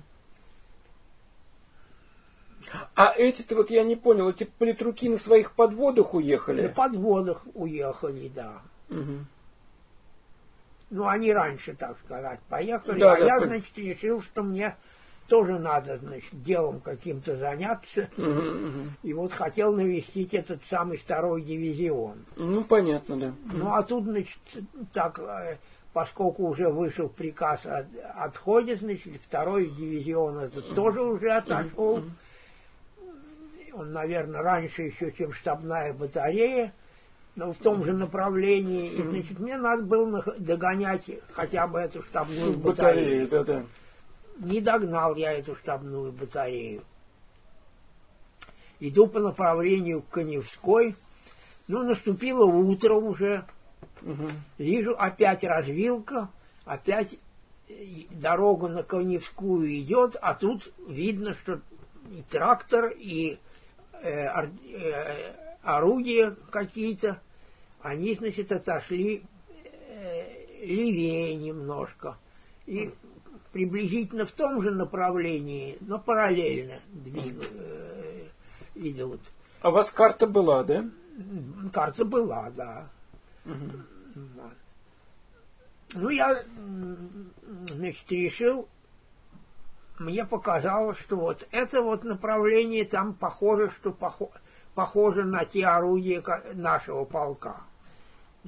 А эти-то вот я не понял, эти политруки на своих подводах уехали?
На подводах уехали, да. Угу. Ну, они раньше, так сказать, поехали, да, а я, я, значит, решил, что мне тоже надо, значит, делом каким-то заняться. Угу, угу. И вот хотел навестить этот самый второй дивизион.
Ну, понятно, да.
Ну, а тут, значит, так, э, поскольку уже вышел приказ о отходе, значит, второй дивизион этот тоже уже отошел. Он, наверное, раньше еще, чем штабная батарея, в том же направлении. И, значит, мне надо было догонять хотя бы эту штабную батарею.
батарею да, да.
Не догнал я эту штабную батарею. Иду по направлению к Коневской. Ну, наступило утро уже. Угу. Вижу, опять развилка, опять дорога на Коневскую идет, а тут видно, что и трактор, и Э, э, орудия какие-то, они, значит, отошли э, левее немножко. И приблизительно в том же направлении, но параллельно двиг, э, идут.
А у вас карта была, да?
Карта была, да. Угу. Ну, я, значит, решил мне показалось, что вот это вот направление там похоже, что похо, похоже на те орудия нашего полка.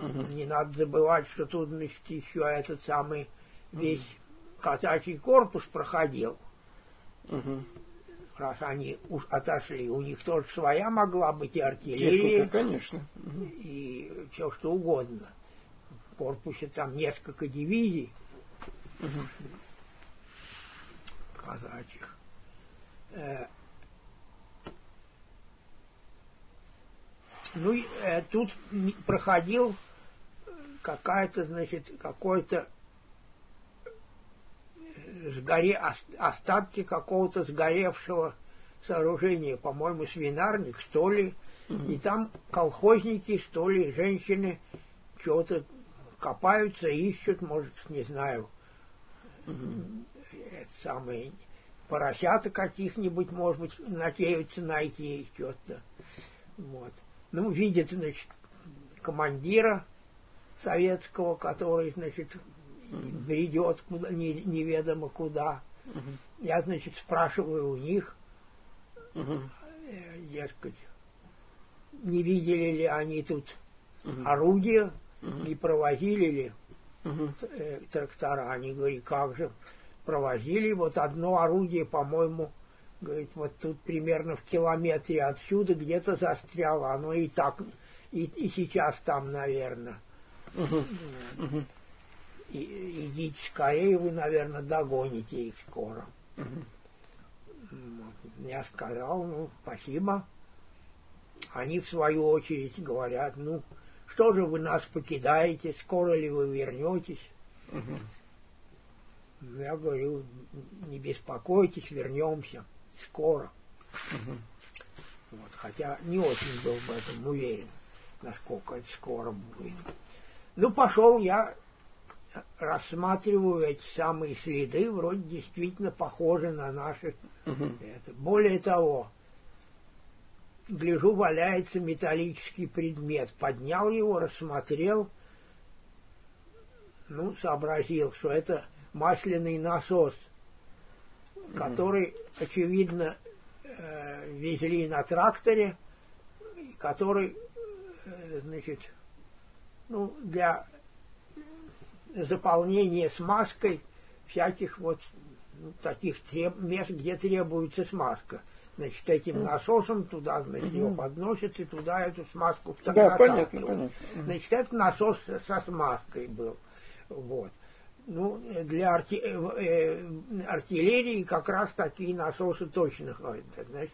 Угу. Не надо забывать, что тут значит, еще этот самый весь угу. казачий корпус проходил. Угу. Раз они уж отошли, у них тоже своя могла быть и артиллерия.
Техника, конечно.
Угу. И все что угодно. В корпусе там несколько дивизий. Угу казачьих. Э, ну, э, тут проходил какая-то, значит, какой-то сгоре, остатки какого-то сгоревшего сооружения, по-моему, свинарник, что ли, и там колхозники, что ли, женщины чего-то копаются, ищут, может, не знаю, это самое, поросята каких-нибудь, может быть, надеются найти что-то. Вот. Ну, видят, значит, командира советского, который, значит, бредет куда, не, неведомо куда. Я, значит, спрашиваю у них, uh дескать, не видели ли они тут uh орудия, не провозили ли uh трактора. Они говорят, как же, провозили. Вот одно орудие, по-моему, говорит, вот тут примерно в километре отсюда где-то застряло. Оно и так, и, и сейчас там, наверное. И, идите скорее, вы, наверное, догоните их скоро. Я сказал, ну, спасибо. Они, в свою очередь, говорят, ну, что же вы нас покидаете, скоро ли вы вернетесь? Я говорю, не беспокойтесь, вернемся скоро. Угу. Вот, хотя не очень был в этом уверен, насколько это скоро будет. Ну, пошел я, рассматриваю эти самые следы, вроде действительно похожи на наши. Угу. Это. Более того, гляжу, валяется металлический предмет. Поднял его, рассмотрел, ну, сообразил, что это масляный насос, который, очевидно, э, везли на тракторе, который, э, значит, ну, для заполнения смазкой всяких вот ну, таких треб, мест, где требуется смазка. Значит, этим насосом туда, значит, его подносят, и туда эту смазку
Да, понятно, понятно.
Значит, это насос со смазкой был. Вот ну, для арти, э, э, артиллерии как раз такие насосы точно ходят. Значит,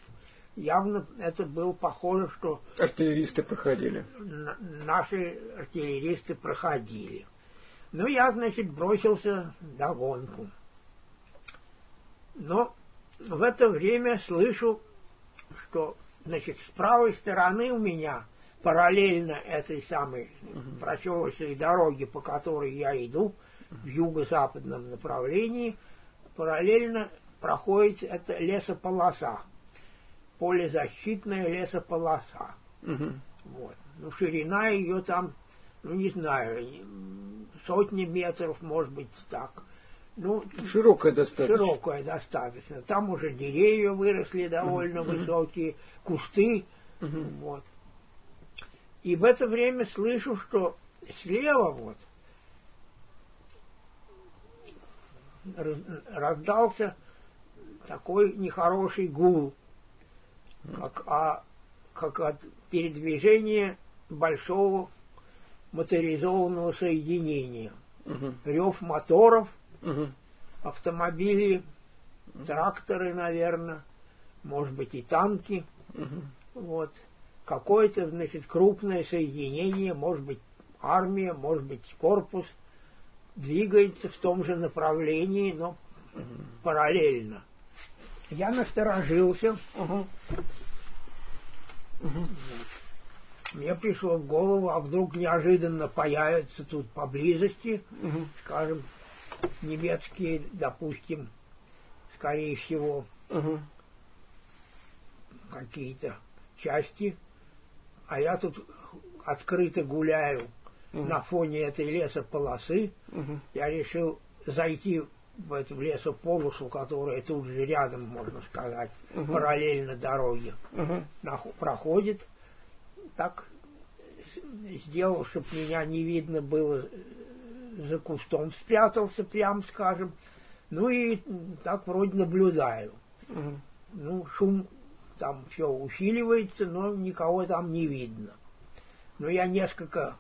явно это было похоже, что...
Артиллеристы проходили.
Наши артиллеристы проходили. Ну, я, значит, бросился до гонку. Но в это время слышу, что, значит, с правой стороны у меня, параллельно этой самой проселочной дороге, по которой я иду, в юго-западном направлении, параллельно проходит это лесополоса, полезащитная лесополоса. Угу. Вот. Ну, ширина ее там, ну, не знаю, сотни метров, может быть, так. Ну,
широкая достаточно.
Широкая достаточно. Там уже деревья выросли довольно угу. высокие, кусты. Угу. Вот. И в это время слышу, что слева вот раздался такой нехороший гул, как, а, как от передвижения большого моторизованного соединения. Угу. Рев моторов, угу. автомобили, тракторы, наверное, может быть и танки. Угу. Вот. Какое-то, значит, крупное соединение, может быть армия, может быть корпус – двигается в том же направлении, но угу. параллельно. Я насторожился. Угу. Угу. Мне пришло в голову, а вдруг неожиданно появятся тут поблизости, угу. скажем, немецкие, допустим, скорее всего, угу. какие-то части, а я тут открыто гуляю угу. на фоне этой лесополосы, угу. я решил зайти в эту лесополосу, которая тут же рядом, можно сказать, угу. параллельно дороге, угу. проходит. Так сделал, чтобы меня не видно было за кустом, спрятался, прям скажем. Ну и так вроде наблюдаю. Угу. Ну, шум там все усиливается, но никого там не видно. Но я несколько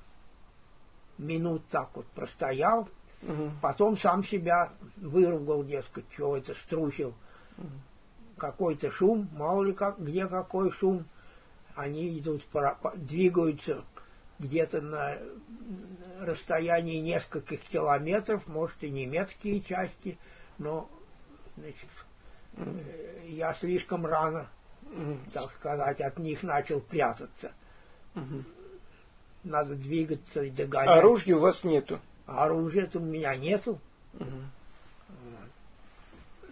минут так вот простоял, угу. потом сам себя выругал, дескать, что это струсил. Угу. Какой-то шум, мало ли как, где какой шум. Они идут, двигаются где-то на расстоянии нескольких километров, может и немецкие части, но значит, я слишком рано, так сказать, от них начал прятаться. Надо двигаться и догонять.
Оружия у вас нету?
Оружия-то у меня нету.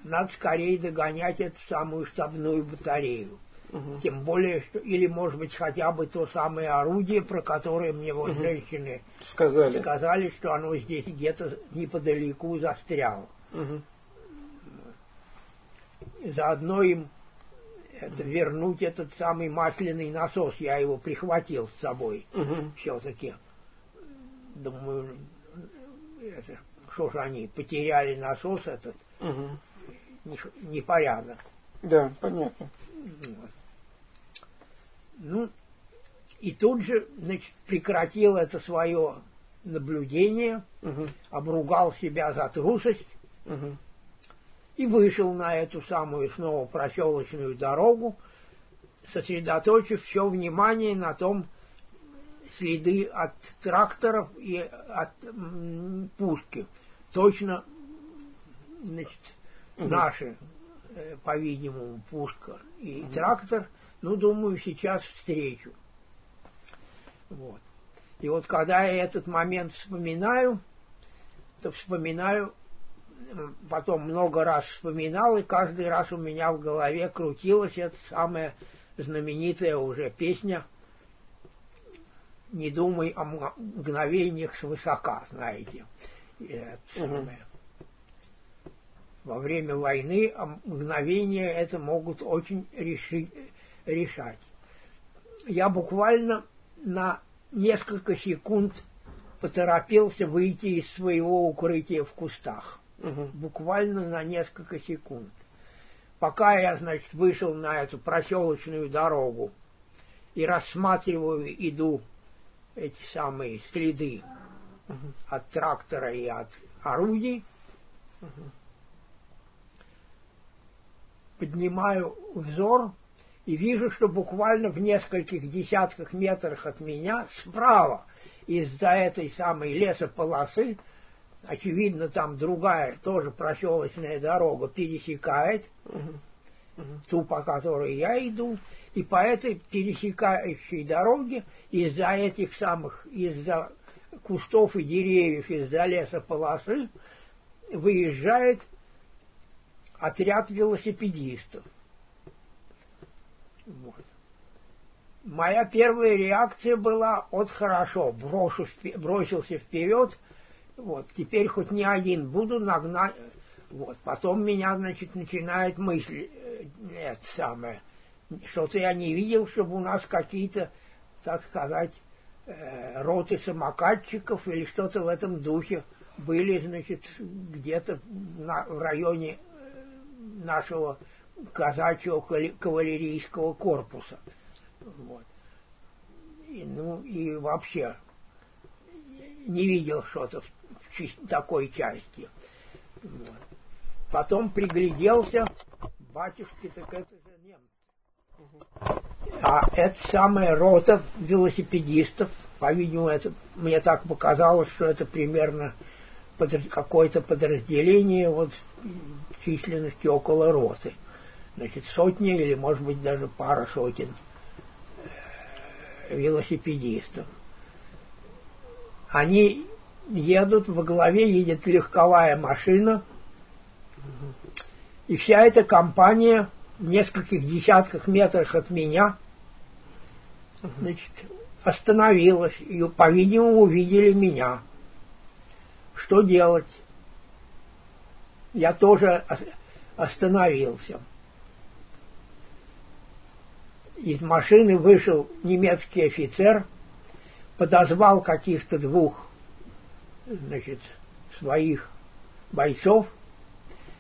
Надо скорее догонять эту самую штабную батарею. Угу. Тем более, что, или, может быть, хотя бы то самое орудие, про которое мне вот угу. женщины
сказали.
сказали, что оно здесь где-то неподалеку застряло.
Угу.
Заодно им это, вернуть этот самый масляный насос. Я его прихватил с собой
угу.
все-таки. Думаю, это, что же они потеряли насос этот.
Угу.
Непорядок.
Да, понятно.
Вот. Ну, и тут же, значит, прекратил это свое наблюдение,
угу.
обругал себя за трусость
угу.
и вышел на эту самую снова проселочную дорогу, сосредоточив все внимание на том, следы от тракторов и от м, пушки. Точно, значит, угу. наши, э, по-видимому, пушка и угу. трактор – ну, думаю, сейчас встречу. Вот. И вот когда я этот момент вспоминаю, то вспоминаю, потом много раз вспоминал, и каждый раз у меня в голове крутилась эта самая знаменитая уже песня «Не думай о мгновениях свысока», знаете. Угу. Во время войны мгновения это могут очень решить, решать. Я буквально на несколько секунд поторопился выйти из своего укрытия в кустах.
Угу.
Буквально на несколько секунд. Пока я, значит, вышел на эту проселочную дорогу и рассматриваю, иду эти самые следы от трактора и от орудий, поднимаю взор и вижу, что буквально в нескольких десятках метрах от меня справа из-за этой самой лесополосы, очевидно, там другая тоже проселочная дорога пересекает ту, по которой я иду, и по этой пересекающей дороге из-за этих самых, из-за кустов и деревьев, из-за лесополосы выезжает отряд велосипедистов. Вот. Моя первая реакция была, вот хорошо, брошу, бросился вперед, вот, теперь хоть не один буду нагнать, вот, потом меня, значит, начинает мысль, э, это самое, что-то я не видел, чтобы у нас какие-то, так сказать, э, роты самокатчиков или что-то в этом духе были, значит, где-то в районе э, нашего казачьего кавалерийского корпуса. Вот. И, ну и вообще не видел что-то в, в такой части. Вот. Потом пригляделся, батюшки, так это же немцы. А это самая рота велосипедистов, по-видимому, это мне так показалось, что это примерно какое-то подразделение вот численностью около роты значит, сотни или, может быть, даже пара сотен э, велосипедистов. Они едут, во главе едет легковая машина, и вся эта компания в нескольких десятках метрах от меня значит, остановилась, и, по-видимому, увидели меня. Что делать? Я тоже остановился из машины вышел немецкий офицер, подозвал каких-то двух значит, своих бойцов,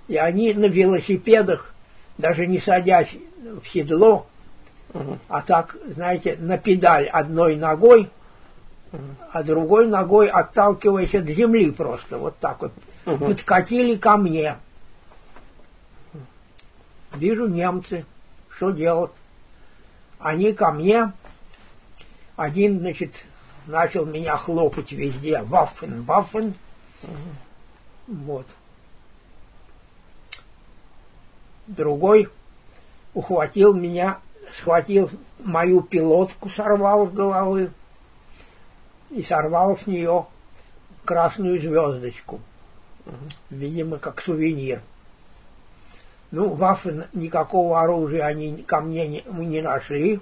и они на велосипедах, даже не садясь в седло,
uh-huh.
а так, знаете, на педаль одной ногой, uh-huh. а другой ногой отталкиваясь от земли просто, вот так вот, uh-huh. подкатили ко мне. Вижу немцы, что делать? они ко мне, один, значит, начал меня хлопать везде. Ваффен, ваффен. Вот. Другой ухватил меня, схватил мою пилотку, сорвал с головы и сорвал с нее красную звездочку. Видимо, как сувенир. Ну, вафы никакого оружия они ко мне не, мы не нашли.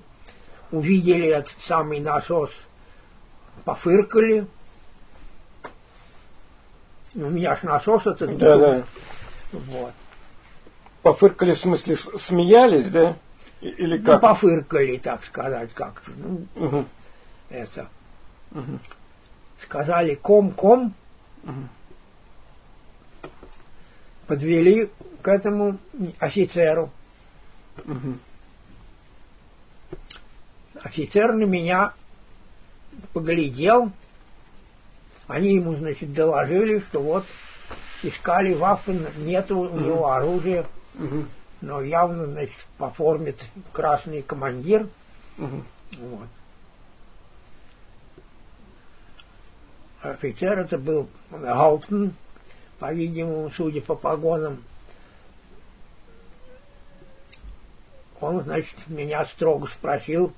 Увидели этот самый насос, пофыркали. У меня ж насос этот
да, был. Да. Вот. Пофыркали, в смысле, смеялись, да? Или ну, как?
Ну, пофыркали, так сказать, как-то. Ну, угу. это. Угу. Сказали ком-ком. Угу. Подвели к этому офицеру. Угу. Офицер на меня поглядел. Они ему, значит, доложили, что вот искали Ваффен, нет у него оружия. Угу. Но явно, значит, по форме красный командир. Угу. Вот. Офицер это был Гауптман, по-видимому, судя по погонам. Он, значит, меня строго спросил,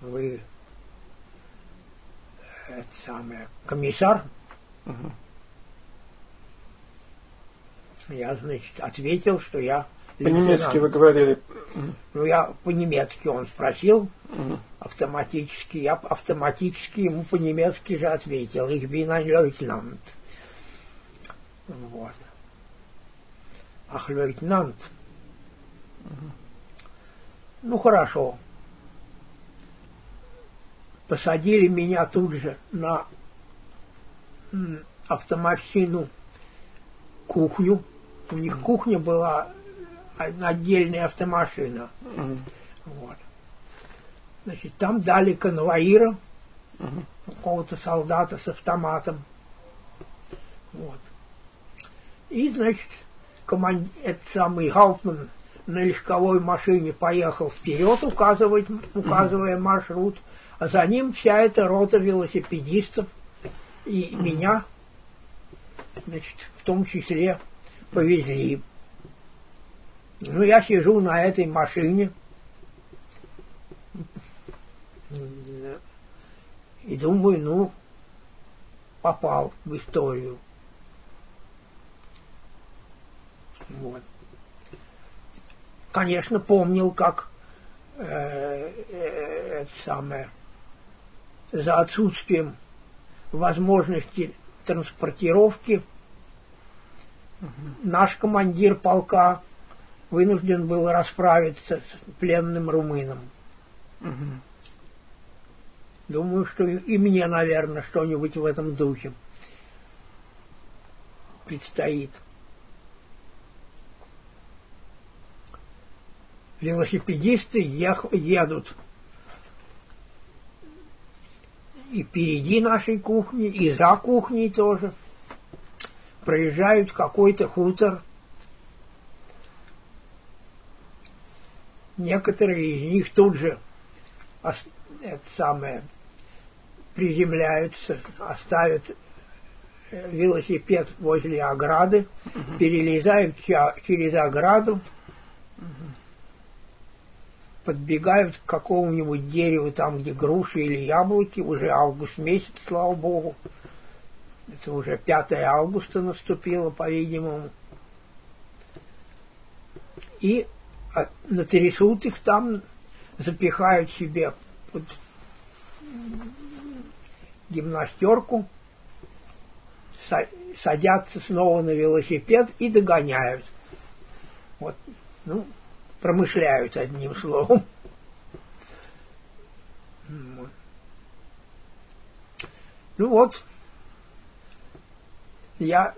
вы это самое, комиссар? Угу. Я, значит, ответил, что я
По-немецки вы говорили.
Ну, я по-немецки он спросил, угу. автоматически. Я автоматически ему по-немецки же ответил. Ich bin ein Leutnant. Вот. Ах, лейтенант. Угу. Ну, хорошо. Посадили меня тут же на автомашину кухню у них кухня была отдельная автомашина. Mm-hmm. Вот. Значит, там дали конвоира, mm-hmm. какого-то солдата с автоматом. Вот. И, значит, команд... этот самый Гауптман на легковой машине поехал вперед, указывать, указывая mm-hmm. маршрут, а за ним вся эта рота велосипедистов и mm-hmm. меня, значит, в том числе повезли. Ну, я сижу на этой машине и думаю, ну, попал в историю. Вот. Конечно, помнил, как э, э, это самое, за отсутствием возможности транспортировки Наш командир полка вынужден был расправиться с пленным румыном. Думаю, что и мне, наверное, что-нибудь в этом духе предстоит. Велосипедисты едут и впереди нашей кухни, и за кухней тоже – проезжают какой-то хутор. Некоторые из них тут же это самое, приземляются, оставят э, велосипед возле ограды, угу. перелезают через ограду, угу. подбегают к какому-нибудь дереву, там, где груши или яблоки, уже август месяц, слава богу, это уже 5 августа наступило, по-видимому. И натрясут их там, запихают себе под гимнастерку, садятся снова на велосипед и догоняют. Вот, ну, промышляют одним словом. Ну вот, я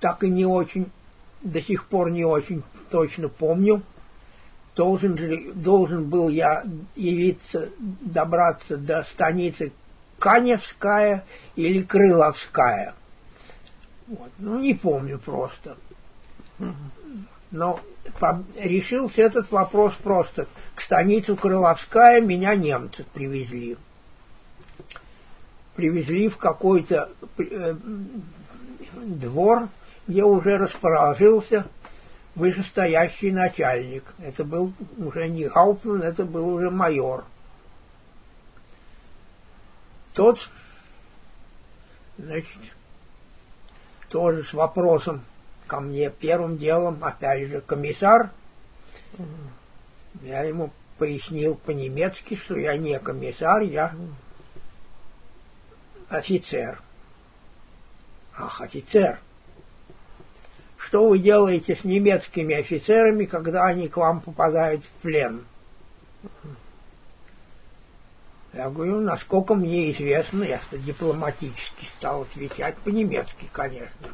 так и не очень, до сих пор не очень точно помню, должен, же, должен был я явиться, добраться до станицы Каневская или Крыловская. Вот. Ну, не помню просто. Но решился этот вопрос просто. К станицу Крыловская меня немцы привезли. Привезли в какой-то э, двор, где уже расположился вышестоящий начальник. Это был уже не Гауптман, это был уже майор. Тот, значит, тоже с вопросом ко мне первым делом, опять же, комиссар. Я ему пояснил по-немецки, что я не комиссар, я офицер. Ах, офицер. Что вы делаете с немецкими офицерами, когда они к вам попадают в плен? Я говорю, насколько мне известно, я дипломатически стал отвечать по-немецки, конечно.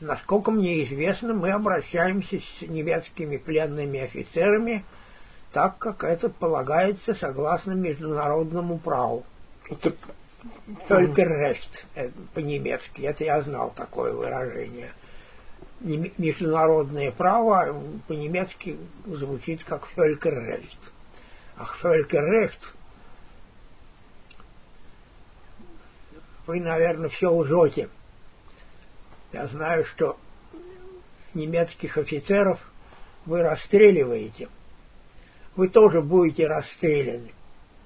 Насколько мне известно, мы обращаемся с немецкими пленными офицерами так, как это полагается согласно международному праву. Это Völkerrecht э, по-немецки. Это я знал такое выражение. Международное право по-немецки звучит как Völkerrecht. Ах, Völkerrecht. Вы, наверное, все лжете. Я знаю, что немецких офицеров вы расстреливаете. Вы тоже будете расстреляны.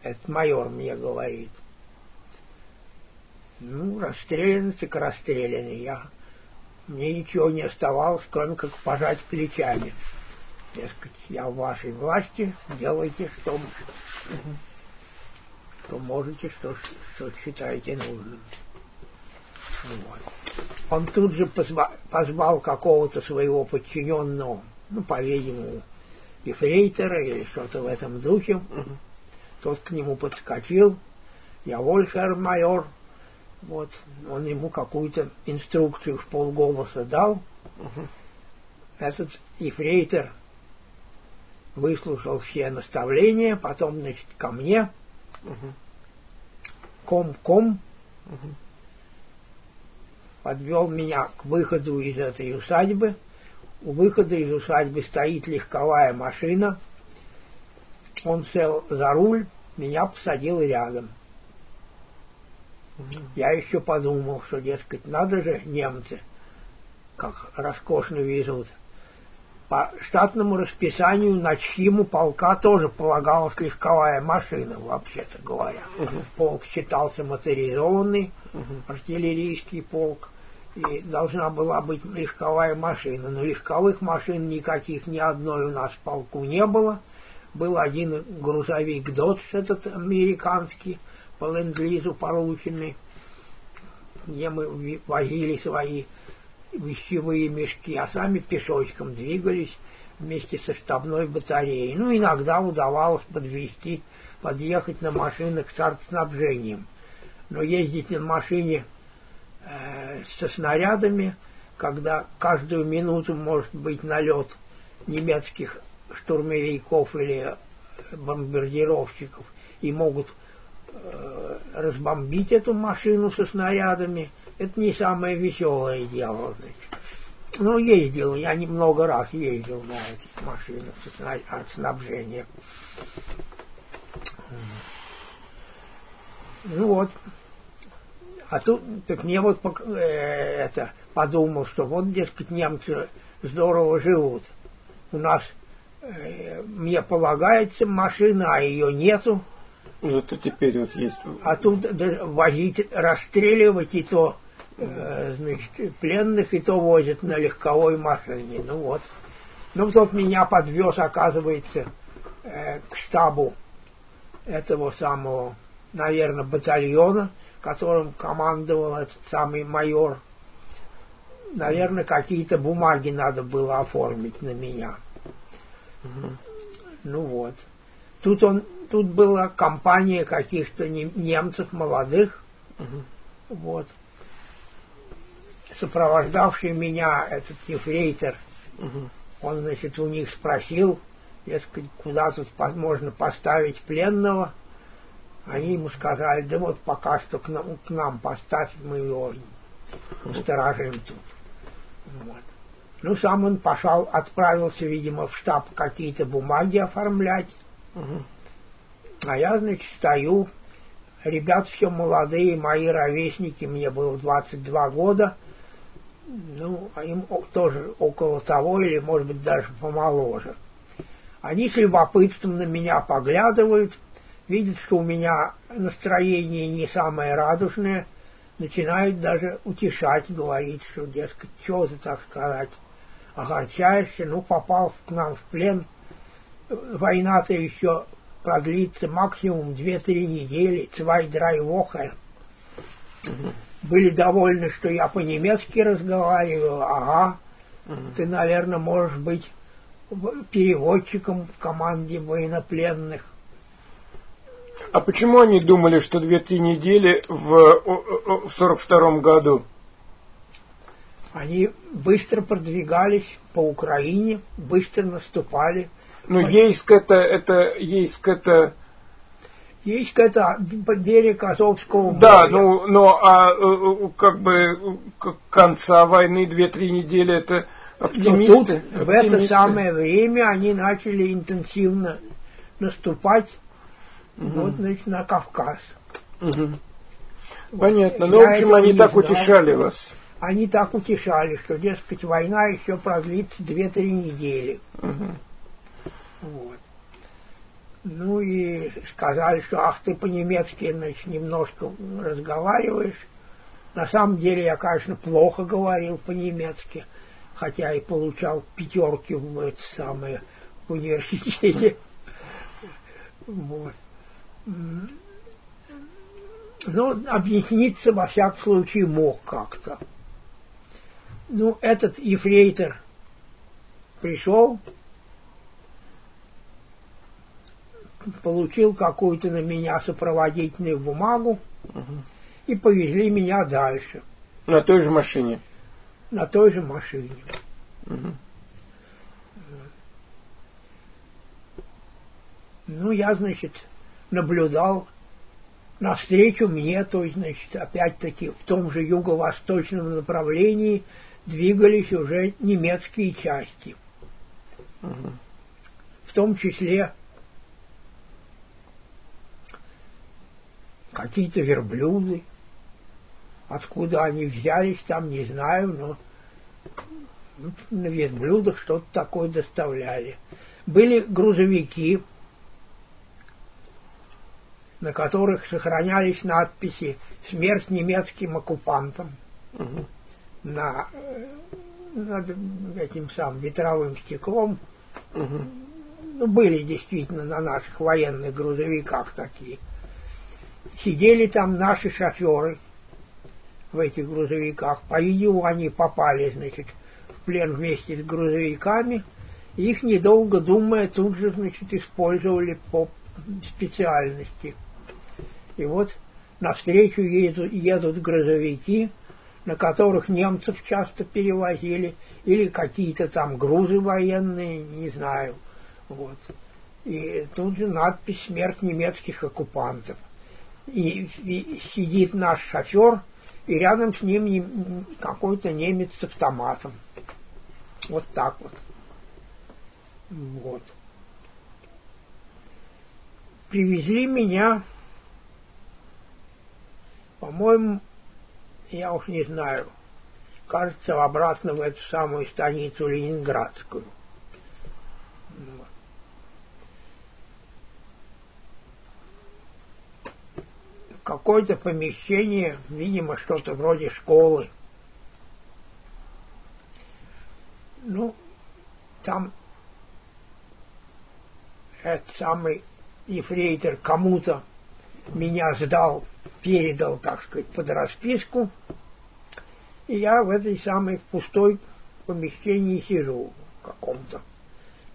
Это майор мне говорит. Ну, расстрелян, так расстреляны. Я, мне ничего не оставалось, кроме как пожать плечами. Дескать, я в вашей власти, делайте, что, что можете, что, что считаете нужным. Вот. Он тут же позвал какого-то своего подчиненного, ну, по-видимому, ефрейтора или что-то в этом духе. Тот к нему подскочил. Я вольхер майор. Вот, он ему какую-то инструкцию в полголоса дал. Этот ефрейтор выслушал все наставления, потом, значит, ко мне. Ком-ком. Угу подвел меня к выходу из этой усадьбы. У выхода из усадьбы стоит легковая машина. Он сел за руль, меня посадил рядом. Я еще подумал, что, дескать, надо же немцы, как роскошно везут. По штатному расписанию на чьему полка тоже полагалась легковая машина, вообще-то говоря. Угу. Полк считался моторизованный, угу. артиллерийский полк и должна была быть легковая машина. Но легковых машин никаких ни одной у нас в полку не было. Был один грузовик «Додж», этот американский, по ленд-лизу полученный, где мы возили свои вещевые мешки, а сами пешочком двигались вместе со штабной батареей. Ну, иногда удавалось подвести, подъехать на машинах с артснабжением. Но ездить на машине Э, со снарядами, когда каждую минуту может быть налет немецких штурмовиков или бомбардировщиков и могут разбомбить эту машину со снарядами, это не самое веселое дело. Значит. Ну, ездил, я немного раз ездил на этих машинах от снабжения. Ну вот, а тут, так мне вот э, это подумал, что вот, дескать, немцы здорово живут. У нас э, мне полагается машина, а ее нету.
И теперь вот есть.
А тут возить, расстреливать и то, э, значит, пленных, и то возят на легковой машине. Ну вот. Ну, вот меня подвез, оказывается, э, к штабу этого самого, наверное, батальона которым командовал этот самый майор. Наверное, какие-то бумаги надо было оформить на меня. Угу. Ну вот. Тут он, тут была компания каких-то немцев молодых. Угу. Вот. Сопровождавший меня этот ефрейтор, угу. он, значит, у них спросил, дескать, куда тут можно поставить пленного. Они ему сказали, да вот пока что к нам, к нам поставь, мы его сторожим тут. Вот. Ну, сам он пошел, отправился, видимо, в штаб какие-то бумаги оформлять. Угу. А я, значит, стою. Ребят все молодые, мои ровесники, мне было 22 года. Ну, а им тоже около того, или, может быть, даже помоложе. Они с любопытством на меня поглядывают, видят, что у меня настроение не самое радужное, начинают даже утешать, говорить, что, дескать, что ты, так сказать, огорчаешься, ну, попал к нам в плен, война-то еще продлится максимум 2-3 недели, zwei, drei Wochen. Были довольны, что я по-немецки разговариваю, ага, ты, наверное, можешь быть переводчиком в команде военнопленных.
А почему они думали, что две-три недели в, в 42 году?
Они быстро продвигались по Украине, быстро наступали.
Но Ейск это, это, Ейск это...
Ейск это берег Азовского моря.
Да, ну, но а э, как бы конца войны две-три недели это оптимисты.
Но тут, в это самое время они начали интенсивно наступать угу. вот, значит, на Кавказ.
Угу. Понятно. Ну, в общем, они так знал. утешали вас
они так утешали, что, дескать, война еще продлится две-три недели. Угу. Вот. Ну и сказали, что ах, ты по-немецки, значит, немножко разговариваешь. На самом деле я, конечно, плохо говорил по-немецки, хотя и получал пятерки в это самое в университете. Вот. Но объясниться, во всяком случае, мог как-то ну, этот ефрейтор пришел, получил какую-то на меня сопроводительную бумагу угу. и повезли меня дальше.
На той же машине?
На той же машине. Угу. Ну, я, значит, наблюдал навстречу мне, то есть, значит, опять-таки в том же юго-восточном направлении двигались уже немецкие части. Угу. В том числе какие-то верблюды. Откуда они взялись, там не знаю, но на верблюдах что-то такое доставляли. Были грузовики, на которых сохранялись надписи «Смерть немецким оккупантам». Угу на, над этим самым ветровым стеклом. Угу. Ну, были действительно на наших военных грузовиках такие. Сидели там наши шоферы в этих грузовиках. По-видимому, они попали, значит, в плен вместе с грузовиками. Их, недолго думая, тут же, значит, использовали по специальности. И вот навстречу едут, едут грузовики – на которых немцев часто перевозили, или какие-то там грузы военные, не знаю. Вот. И тут же надпись «Смерть немецких оккупантов». И, и сидит наш шофер, и рядом с ним не, какой-то немец с автоматом. Вот так вот. Вот. Привезли меня, по-моему, я уж не знаю, кажется, обратно в эту самую станицу Ленинградскую. Какое-то помещение, видимо, что-то вроде школы. Ну, там этот самый ефрейтор кому-то меня сдал передал, так сказать, под расписку, и я в этой самой пустой помещении сижу в каком-то,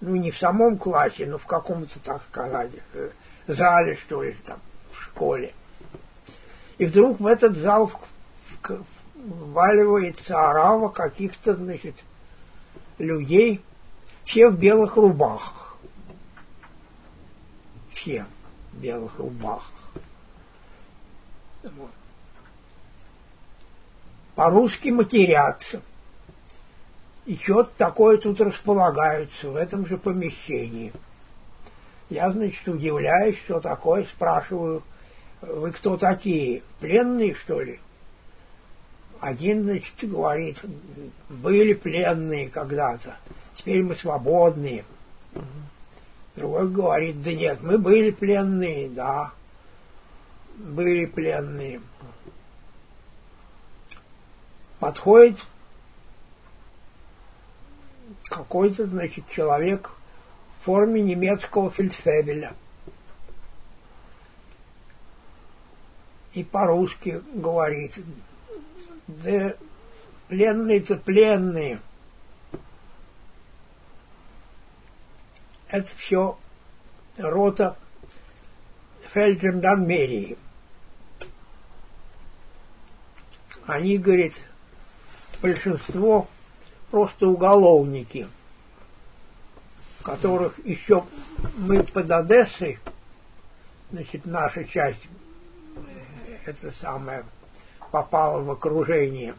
ну не в самом классе, но в каком-то, так сказать, э, зале, что ли, там, в школе. И вдруг в этот зал вваливается орава каких-то, значит, людей, все в белых рубахах. Все в белых рубахах. По-русски матерятся. И что-то такое тут располагаются в этом же помещении. Я, значит, удивляюсь, что такое, спрашиваю, вы кто такие, пленные, что ли? Один, значит, говорит, были пленные когда-то, теперь мы свободные. Другой говорит, да нет, мы были пленные, да, были пленные. Подходит какой-то, значит, человек в форме немецкого фельдфебеля. И по-русски говорит, да пленные-то пленные. Это все рота фельджандармерии. Они, говорит, большинство просто уголовники, которых еще мы под Одессой, значит, наша часть, это самое, попала в окружение.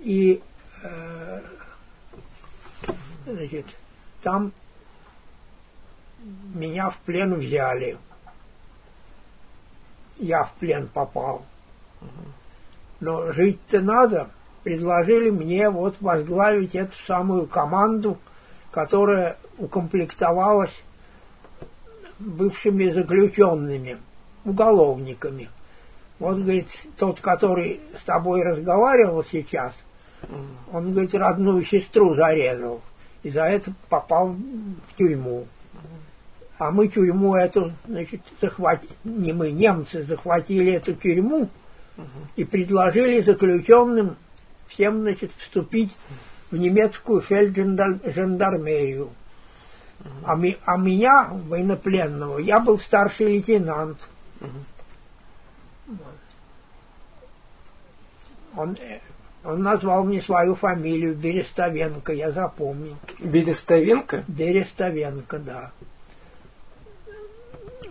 И, э, значит, там меня в плен взяли. Я в плен попал. Но жить-то надо предложили мне вот возглавить эту самую команду, которая укомплектовалась бывшими заключенными, уголовниками. Вот, говорит, тот, который с тобой разговаривал сейчас, он, говорит, родную сестру зарезал. И за это попал в тюрьму. А мы тюрьму эту, значит, захватили, не мы, немцы захватили эту тюрьму и предложили заключенным всем, значит, вступить в немецкую фельджандармерию. А, ми, а меня, военнопленного, я был старший лейтенант. Он, он назвал мне свою фамилию Берестовенко, я запомнил.
Берестовенко?
Берестовенко, да.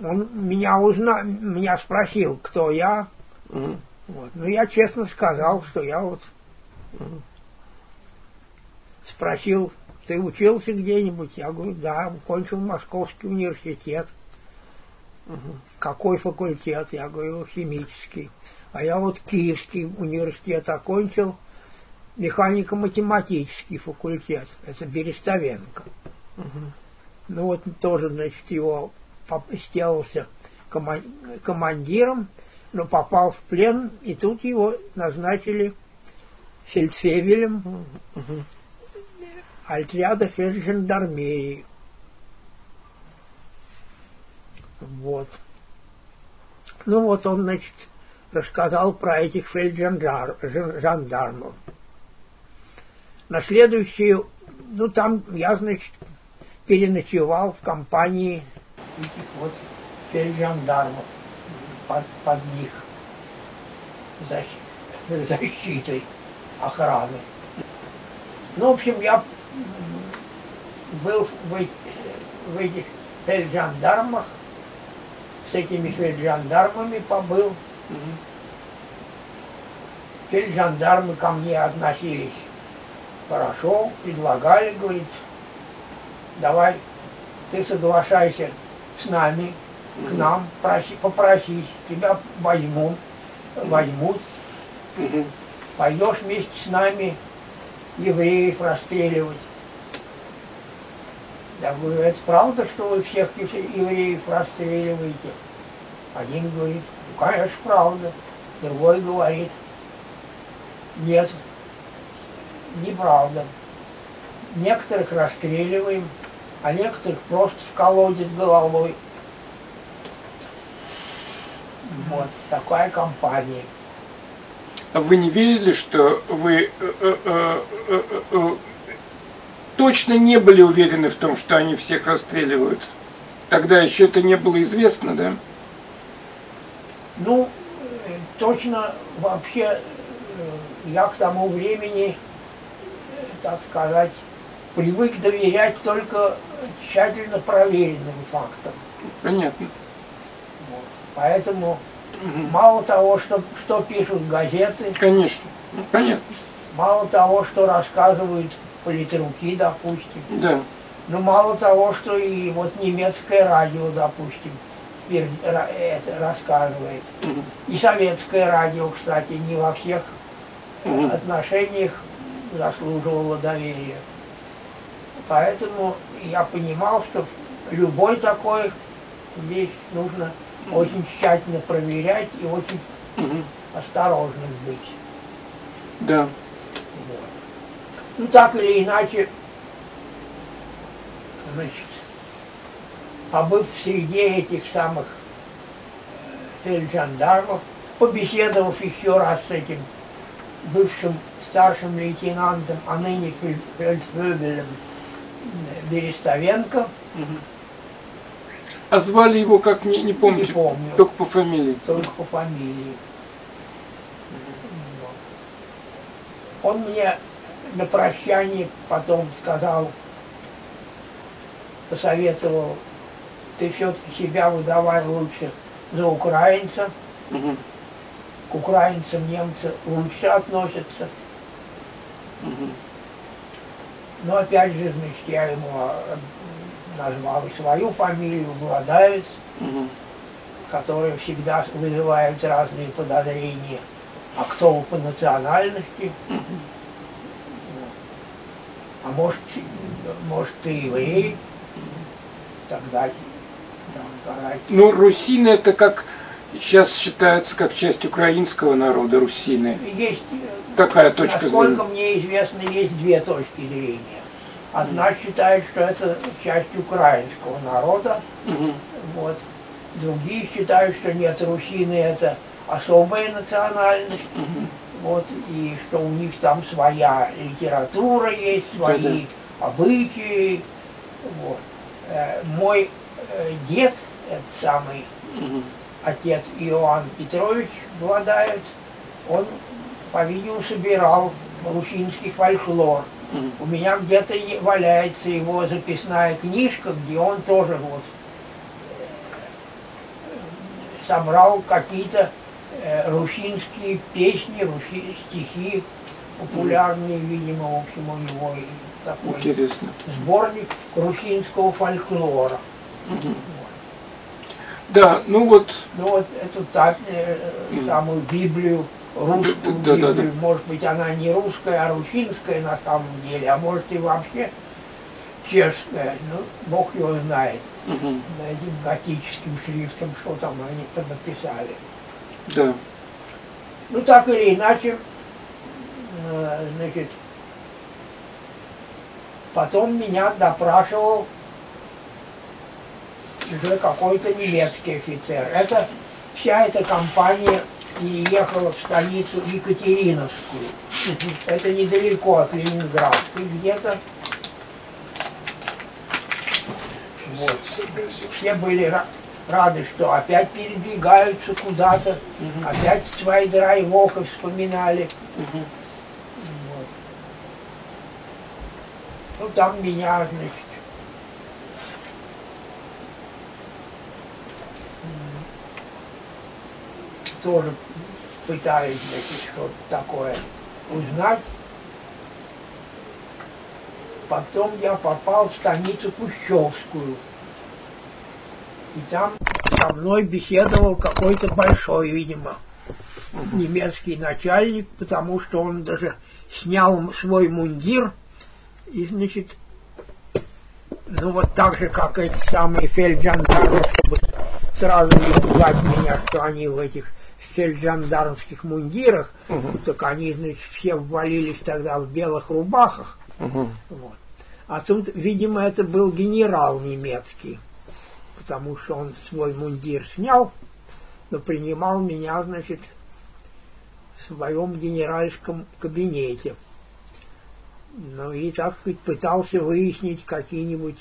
Он меня узнал, меня спросил, кто я. Угу. Вот. Ну, я честно сказал, что я вот Спросил, ты учился где-нибудь? Я говорю, да, кончил Московский университет. Угу. Какой факультет? Я говорю, химический. А я вот Киевский университет окончил, механико-математический факультет. Это Берестовенко. Угу. Ну вот тоже, значит, его сделался командиром, но попал в плен, и тут его назначили фельдфебелем угу. отряда фельджандармерии. Вот. Ну вот он, значит, рассказал про этих фельджандармов. На следующую, ну там я, значит, переночевал в компании этих вот фельджандармов под, под них защитой охраны. Ну, в общем, я был в, в этих фельджандармах, с этими фельджандармами побыл. Фельджандармы ко мне относились. Хорошо, предлагали, говорит, давай ты соглашайся с нами, к нам, проси, попросись, тебя возьмут, возьмут. Пойдешь вместе с нами евреев расстреливать. Я говорю, это правда, что вы всех евреев расстреливаете? Один говорит, ну, конечно, правда. Другой говорит, нет, неправда. Некоторых расстреливаем, а некоторых просто в колодец головой. Вот такая компания.
А вы не верили, что вы э, э, э, точно не были уверены в том, что они всех расстреливают? Тогда еще это не было известно, да?
Ну, точно вообще я к тому времени, так сказать, привык доверять только тщательно проверенным фактам.
Понятно.
Вот. Поэтому Угу. Мало того, что, что пишут газеты.
Конечно, ну, понятно.
Мало того, что рассказывают политруки, допустим.
Да.
Но мало того, что и вот немецкое радио, допустим, это рассказывает. Угу. И советское радио, кстати, не во всех угу. отношениях заслуживало доверия. Поэтому я понимал, что любой такой вещь нужно угу. очень тщательно проверять и очень угу. осторожным быть.
Да.
Вот. Ну так или иначе, значит, побыв среди этих самых э, фельджандармов, побеседовав еще раз с этим бывшим старшим лейтенантом, а ныне фельдфебелем Берестовенко.
А звали его как, не, не помните?
Не помню.
Только по фамилии?
Только по фамилии. Он мне на прощание потом сказал, посоветовал, ты все-таки себя выдавай лучше за украинца. Угу. К украинцам немцы лучше относятся. Угу. Но опять же, значит, я ему э, назвал свою фамилию, Владаевец, угу. которые всегда вызывают разные подозрения. А кто вы по национальности? Угу. А может, может ты еврей? Тогда
ну, русины это как сейчас считается как часть украинского народа, русины.
Есть
такая точка
насколько зрения. Насколько мне известно, есть две точки зрения. Одна считает, что это часть украинского народа, угу. вот. Другие считают, что нет, русины это особая национальность, угу. Вот, и что у них там своя литература есть, свои обычаи. Вот. Э, мой э, дед, этот самый угу. отец Иоанн Петрович Владаевец, он, по-видимому, собирал русинский фольклор. У меня где-то валяется его записная книжка, где он тоже вот э, собрал какие-то русинские песни, руси, стихи популярные, видимо, в общем, у него такой
Интересно.
сборник русинского фольклора. Mm-hmm.
Да, ну вот.
Ну вот эту так, э, самую Библию русскую да, Библию. Да, да. Может быть, она не русская, а русинская на самом деле, а может и вообще чешская. Ну, Бог его знает. Угу. Этим готическим шрифтом, что там они там написали.
Да.
Ну, так или иначе, э, значит, потом меня допрашивал уже какой-то немецкий офицер. Это вся эта компания переехала в столицу Екатериновскую. Это недалеко от Ленинградской где-то. Вот. Все были рады, что опять передвигаются куда-то, угу. опять свои драйвохи вспоминали. Угу. Вот. Ну, там меня, значит, тоже пытаюсь значит, что-то такое узнать. Потом я попал в станицу Кущевскую. И там со мной беседовал какой-то большой, видимо, немецкий начальник, потому что он даже снял свой мундир и, значит, ну вот так же, как эти самые фельджандармы, чтобы сразу не пугать меня, что они в этих фельджандармских мундирах, угу. так они, значит, все ввалились тогда в белых рубахах. Угу. Вот. А тут, видимо, это был генерал немецкий, потому что он свой мундир снял, но принимал меня, значит, в своем генеральском кабинете. Ну и, так сказать, пытался выяснить какие-нибудь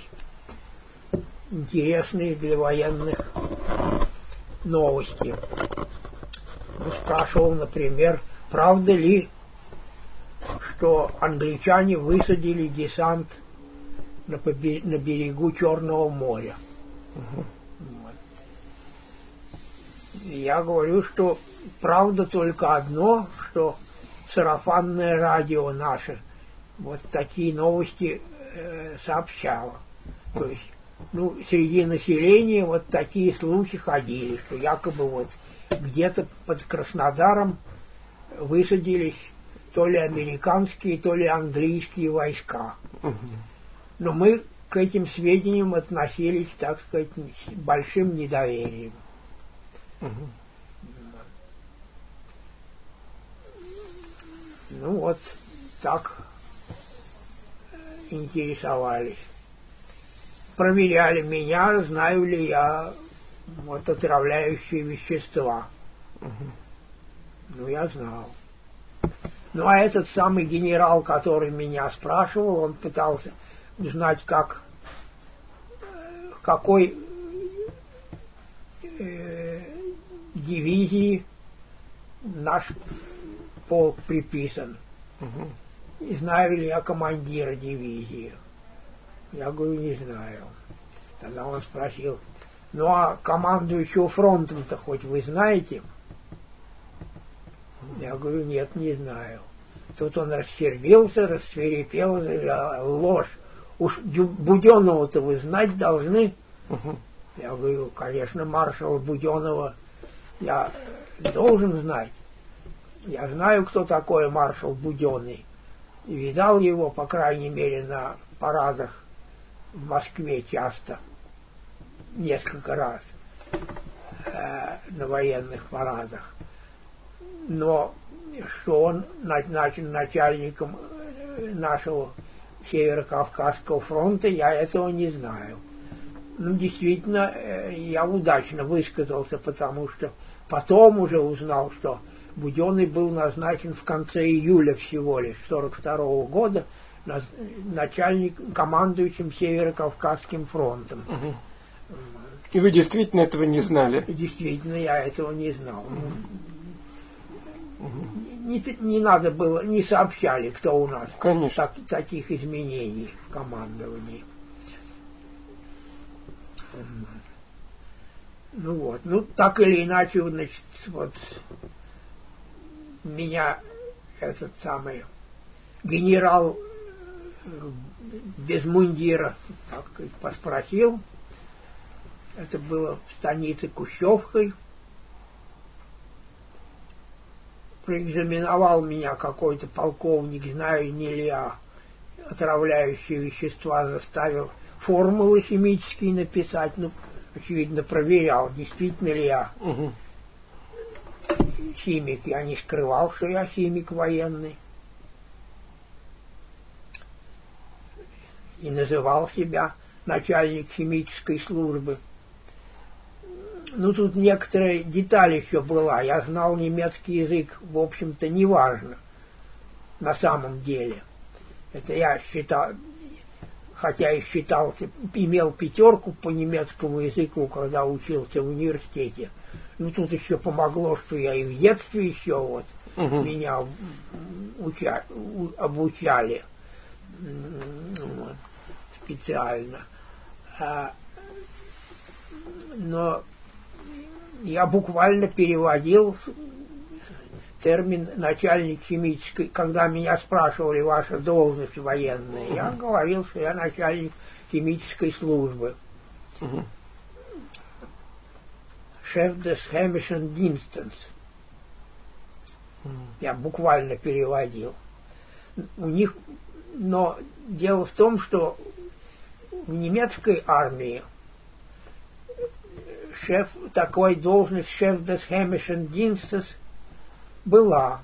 интересные для военных новости спрашивал, например, правда ли, что англичане высадили десант на, побе- на берегу Черного моря. Угу. Вот. Я говорю, что правда только одно, что сарафанное радио наше вот такие новости э, сообщало. То есть, ну, среди населения вот такие слухи ходили, что якобы вот где-то под Краснодаром высадились то ли американские, то ли английские войска. Но мы к этим сведениям относились, так сказать, с большим недоверием. Ну вот так интересовались. Проверяли меня, знаю ли я вот отравляющие вещества. Ну, я знал. Ну, а этот самый генерал, который меня спрашивал, он пытался узнать, как, какой э, дивизии наш полк приписан. Угу. И знаю ли я командира дивизии. Я говорю, не знаю. Тогда он спросил, ну а командующего фронтом-то хоть вы знаете? Я говорю, нет, не знаю. Тут он рассердился, рассверепел, ложь. Уж Буденного-то вы знать должны. Угу. Я говорю, конечно, маршала Буденова я должен знать. Я знаю, кто такой маршал Буденный. И видал его, по крайней мере, на парадах в Москве часто, несколько раз э, на военных парадах. Но что он назначен начальником э, нашего Северо-Кавказского фронта, я этого не знаю. Ну, действительно, э, я удачно высказался, потому что потом уже узнал, что Буденный был назначен в конце июля всего лишь 42 -го года начальник, командующим Северо-Кавказским фронтом. Угу.
И вы действительно этого не знали?
Действительно, я этого не знал. Угу. Не, не надо было, не сообщали, кто у нас.
Конечно.
Так, таких изменений в командовании. Ну вот, ну так или иначе, значит, вот меня этот самый генерал без мундира так поспросил. Это было в станице Кущевкой. Проэкзаменовал меня какой-то полковник, знаю не ли я, отравляющие вещества заставил формулы химические написать. Ну, очевидно, проверял, действительно ли я угу. химик. Я не скрывал, что я химик военный. и называл себя начальник химической службы. Ну, тут некоторые детали еще была. Я знал немецкий язык, в общем-то, неважно на самом деле. Это я считал, хотя и считал, имел пятерку по немецкому языку, когда учился в университете. Ну, тут еще помогло, что я и в детстве еще вот угу. меня уча, обучали специально. А, но я буквально переводил термин начальник химической, когда меня спрашивали ваша должность военная, я говорил, что я начальник химической службы. Шеф des Chemischen Dienstes. Я буквально переводил. У них, но дело в том, что в немецкой армии шеф, такой должность шеф Chemischen Dienstes была,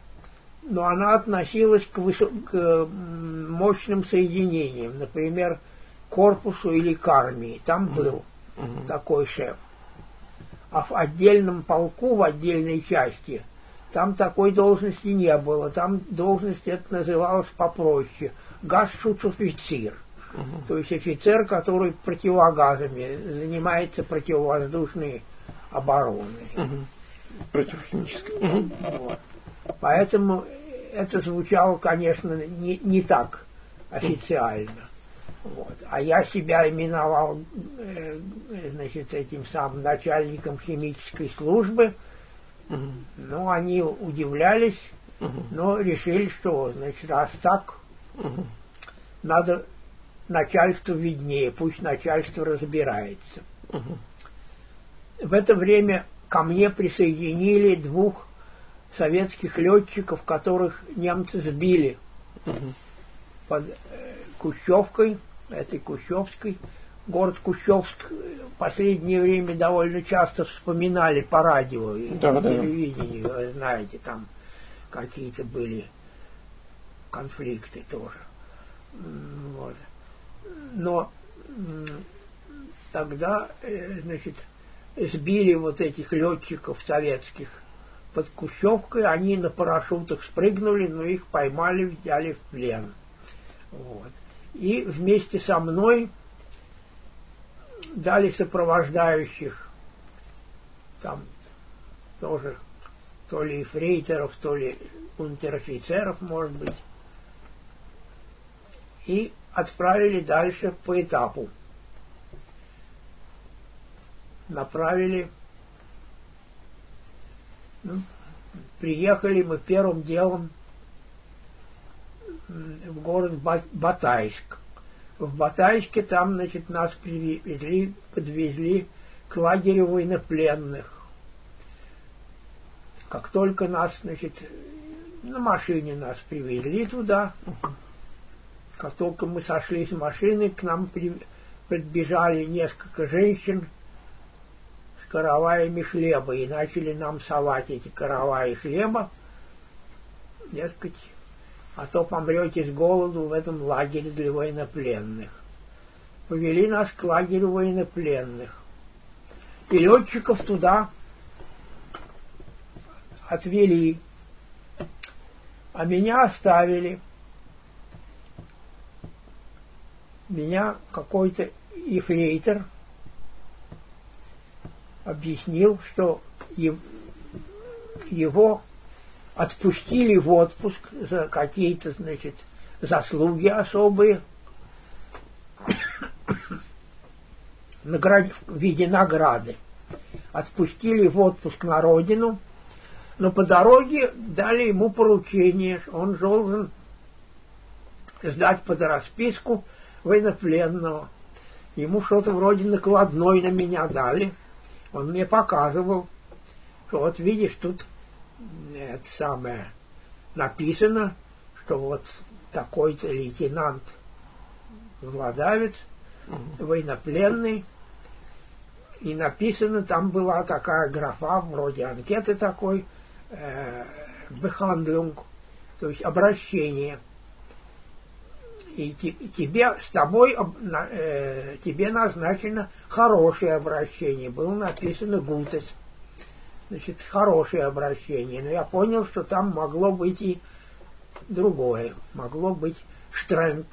но она относилась к, высо- к мощным соединениям, например, корпусу или к армии. Там был mm-hmm. такой шеф. А в отдельном полку, в отдельной части, там такой должности не было. Там должность это называлась попроще. Гасшуцофицир. Угу. То есть офицер, который противогазами занимается противовоздушной обороной.
Угу. Противохимической. Угу.
Вот. Поэтому это звучало, конечно, не, не так официально. Вот. А я себя именовал э, значит, этим самым начальником химической службы. Угу. Ну, они удивлялись, Угу. Но решили, что, значит, раз так, угу. надо начальству виднее, пусть начальство разбирается. Угу. В это время ко мне присоединили двух советских летчиков, которых немцы сбили угу. под э, Кущевкой, этой Кущевской. Город Кущевск в последнее время довольно часто вспоминали по радио и да, по да. телевидению, вы знаете, там какие-то были конфликты тоже. Вот. Но тогда, э, значит, сбили вот этих летчиков советских под Кущевкой, они на парашютах спрыгнули, но их поймали, взяли в плен. Вот. И вместе со мной дали сопровождающих, там тоже то ли фрейтеров, то ли унтер-офицеров, может быть, и отправили дальше по этапу. Направили ну, приехали мы первым делом в город Батайск. В Батайске там, значит, нас привезли, подвезли к лагерю военнопленных. Как только нас, значит, на машине нас привезли туда, как только мы сошли с машины, к нам подбежали несколько женщин – караваями хлеба и начали нам совать эти караваи хлеба, дескать, а то помрете с голоду в этом лагере для военнопленных. Повели нас к лагерю военнопленных. И летчиков туда отвели, а меня оставили. Меня какой-то ефрейтор – объяснил, что его отпустили в отпуск за какие-то, значит, заслуги особые в виде награды. Отпустили в отпуск на родину, но по дороге дали ему поручение, он должен сдать под расписку военнопленного. Ему что-то вроде накладной на меня дали – он мне показывал, что вот видишь, тут это самое написано, что вот такой-то лейтенант Владавец, военнопленный, и написано, там была такая графа, вроде анкеты такой, э, Behandlung, то есть обращение – и тебе, с тобой, э, тебе назначено хорошее обращение. Было написано гутес. Значит, хорошее обращение. Но я понял, что там могло быть и другое. Могло быть штренг,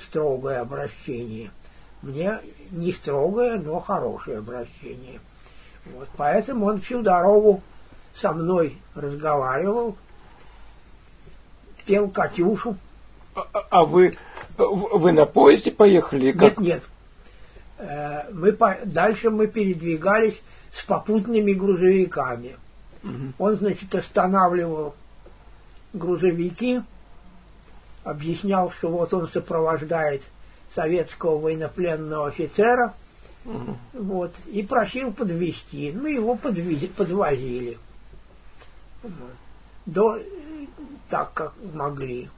строгое обращение. Мне не строгое, но хорошее обращение. Вот, поэтому он всю дорогу со мной разговаривал, пел Катюшу.
А, а, а вы вы на поезде поехали?
Как? Нет, нет. Э, мы по... Дальше мы передвигались с попутными грузовиками. Угу. Он, значит, останавливал грузовики, объяснял, что вот он сопровождает советского военнопленного офицера, угу. вот, и просил подвести. Мы его подвези, подвозили. До, так, как могли.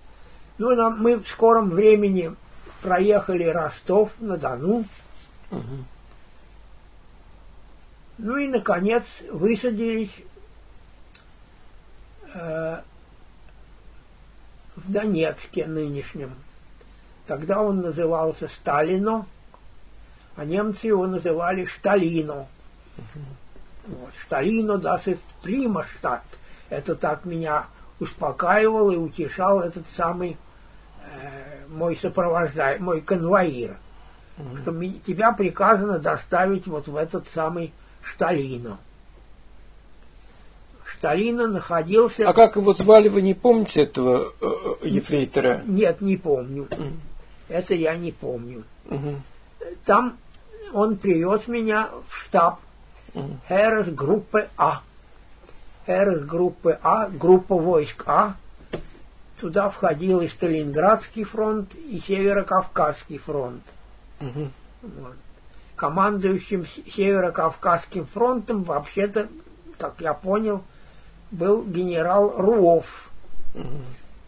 Ну, нам, мы в скором времени проехали Ростов-на-Дону. Угу. Ну и, наконец, высадились э, в Донецке нынешнем. Тогда он назывался Сталино, а немцы его называли Шталино. Угу. Вот, Шталино даст Примаштадт. Это так меня успокаивал и утешал этот самый мой сопровождающий, мой конвоир, mm-hmm. что тебя приказано доставить вот в этот самый Шталино. Шталино находился...
А как его звали, вы не помните этого э, э ефрейтора?
Нет, не помню. Mm-hmm. Это я не помню. Mm-hmm. Там он привез меня в штаб. Херес группы А. РС группы А, группа войск А. Туда входил и Сталинградский фронт, и Северокавказский фронт.
Угу.
Вот. Командующим Северокавказским фронтом вообще-то, как я понял, был генерал Руов.
Угу.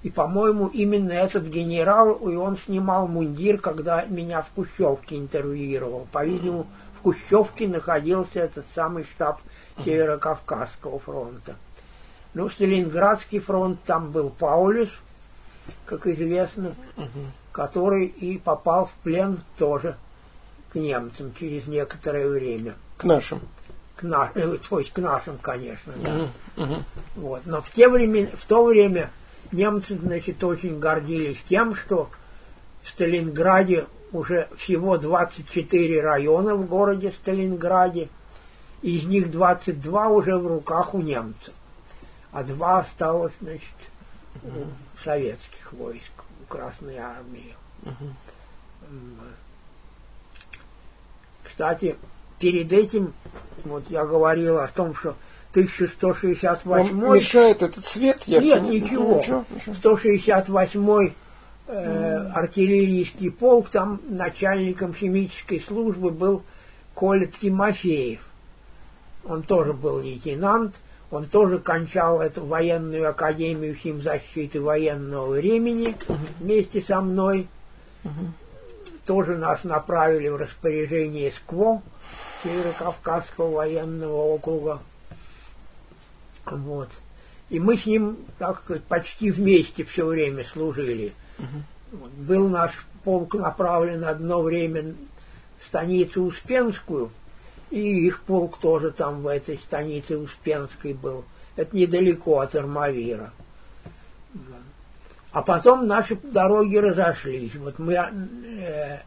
И, по-моему, именно этот генерал, и он снимал мундир, когда меня в Кущевке интервьюировал. По-видимому, в Кущевке находился этот самый штаб Северо-Кавказского фронта. Ну, Сталинградский фронт, там был Паулюс, как известно, который и попал в плен тоже к немцам через некоторое время.
К нашим.
К, на, э, то есть к нашим, конечно, да.
Угу.
Вот. Но в, те время, в то время немцы, значит, очень гордились тем, что в Сталинграде уже всего 24 района в городе Сталинграде, из них 22 уже в руках у немцев, а два осталось, значит, у советских войск, у Красной Армии. Кстати, перед этим, вот я говорил о том, что 1168
Вам мешает этот свет? Я
Нет, ничего. ничего, ничего. 168 э, артиллерийский полк, там начальником химической службы был Коля Тимофеев. Он тоже был лейтенант, он тоже кончал эту военную академию химзащиты военного времени вместе со мной. Тоже нас направили в распоряжение СКВО, Северо-Кавказского военного округа. Вот. И мы с ним, так сказать, почти вместе все время служили. Угу. Был наш полк направлен одно время в станицу Успенскую, и их полк тоже там в этой станице Успенской был. Это недалеко от Армавира. А потом наши дороги разошлись. Вот мы, э,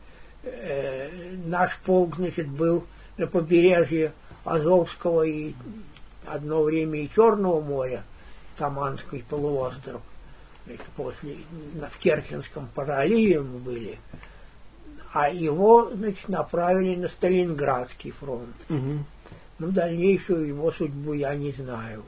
э, наш полк, значит, был на побережье Азовского и одно время и Черного моря, Таманский полуостров. Значит, после, в Керченском проливе мы были. А его, значит, направили на Сталинградский фронт.
Угу.
Ну, дальнейшую его судьбу я не знаю.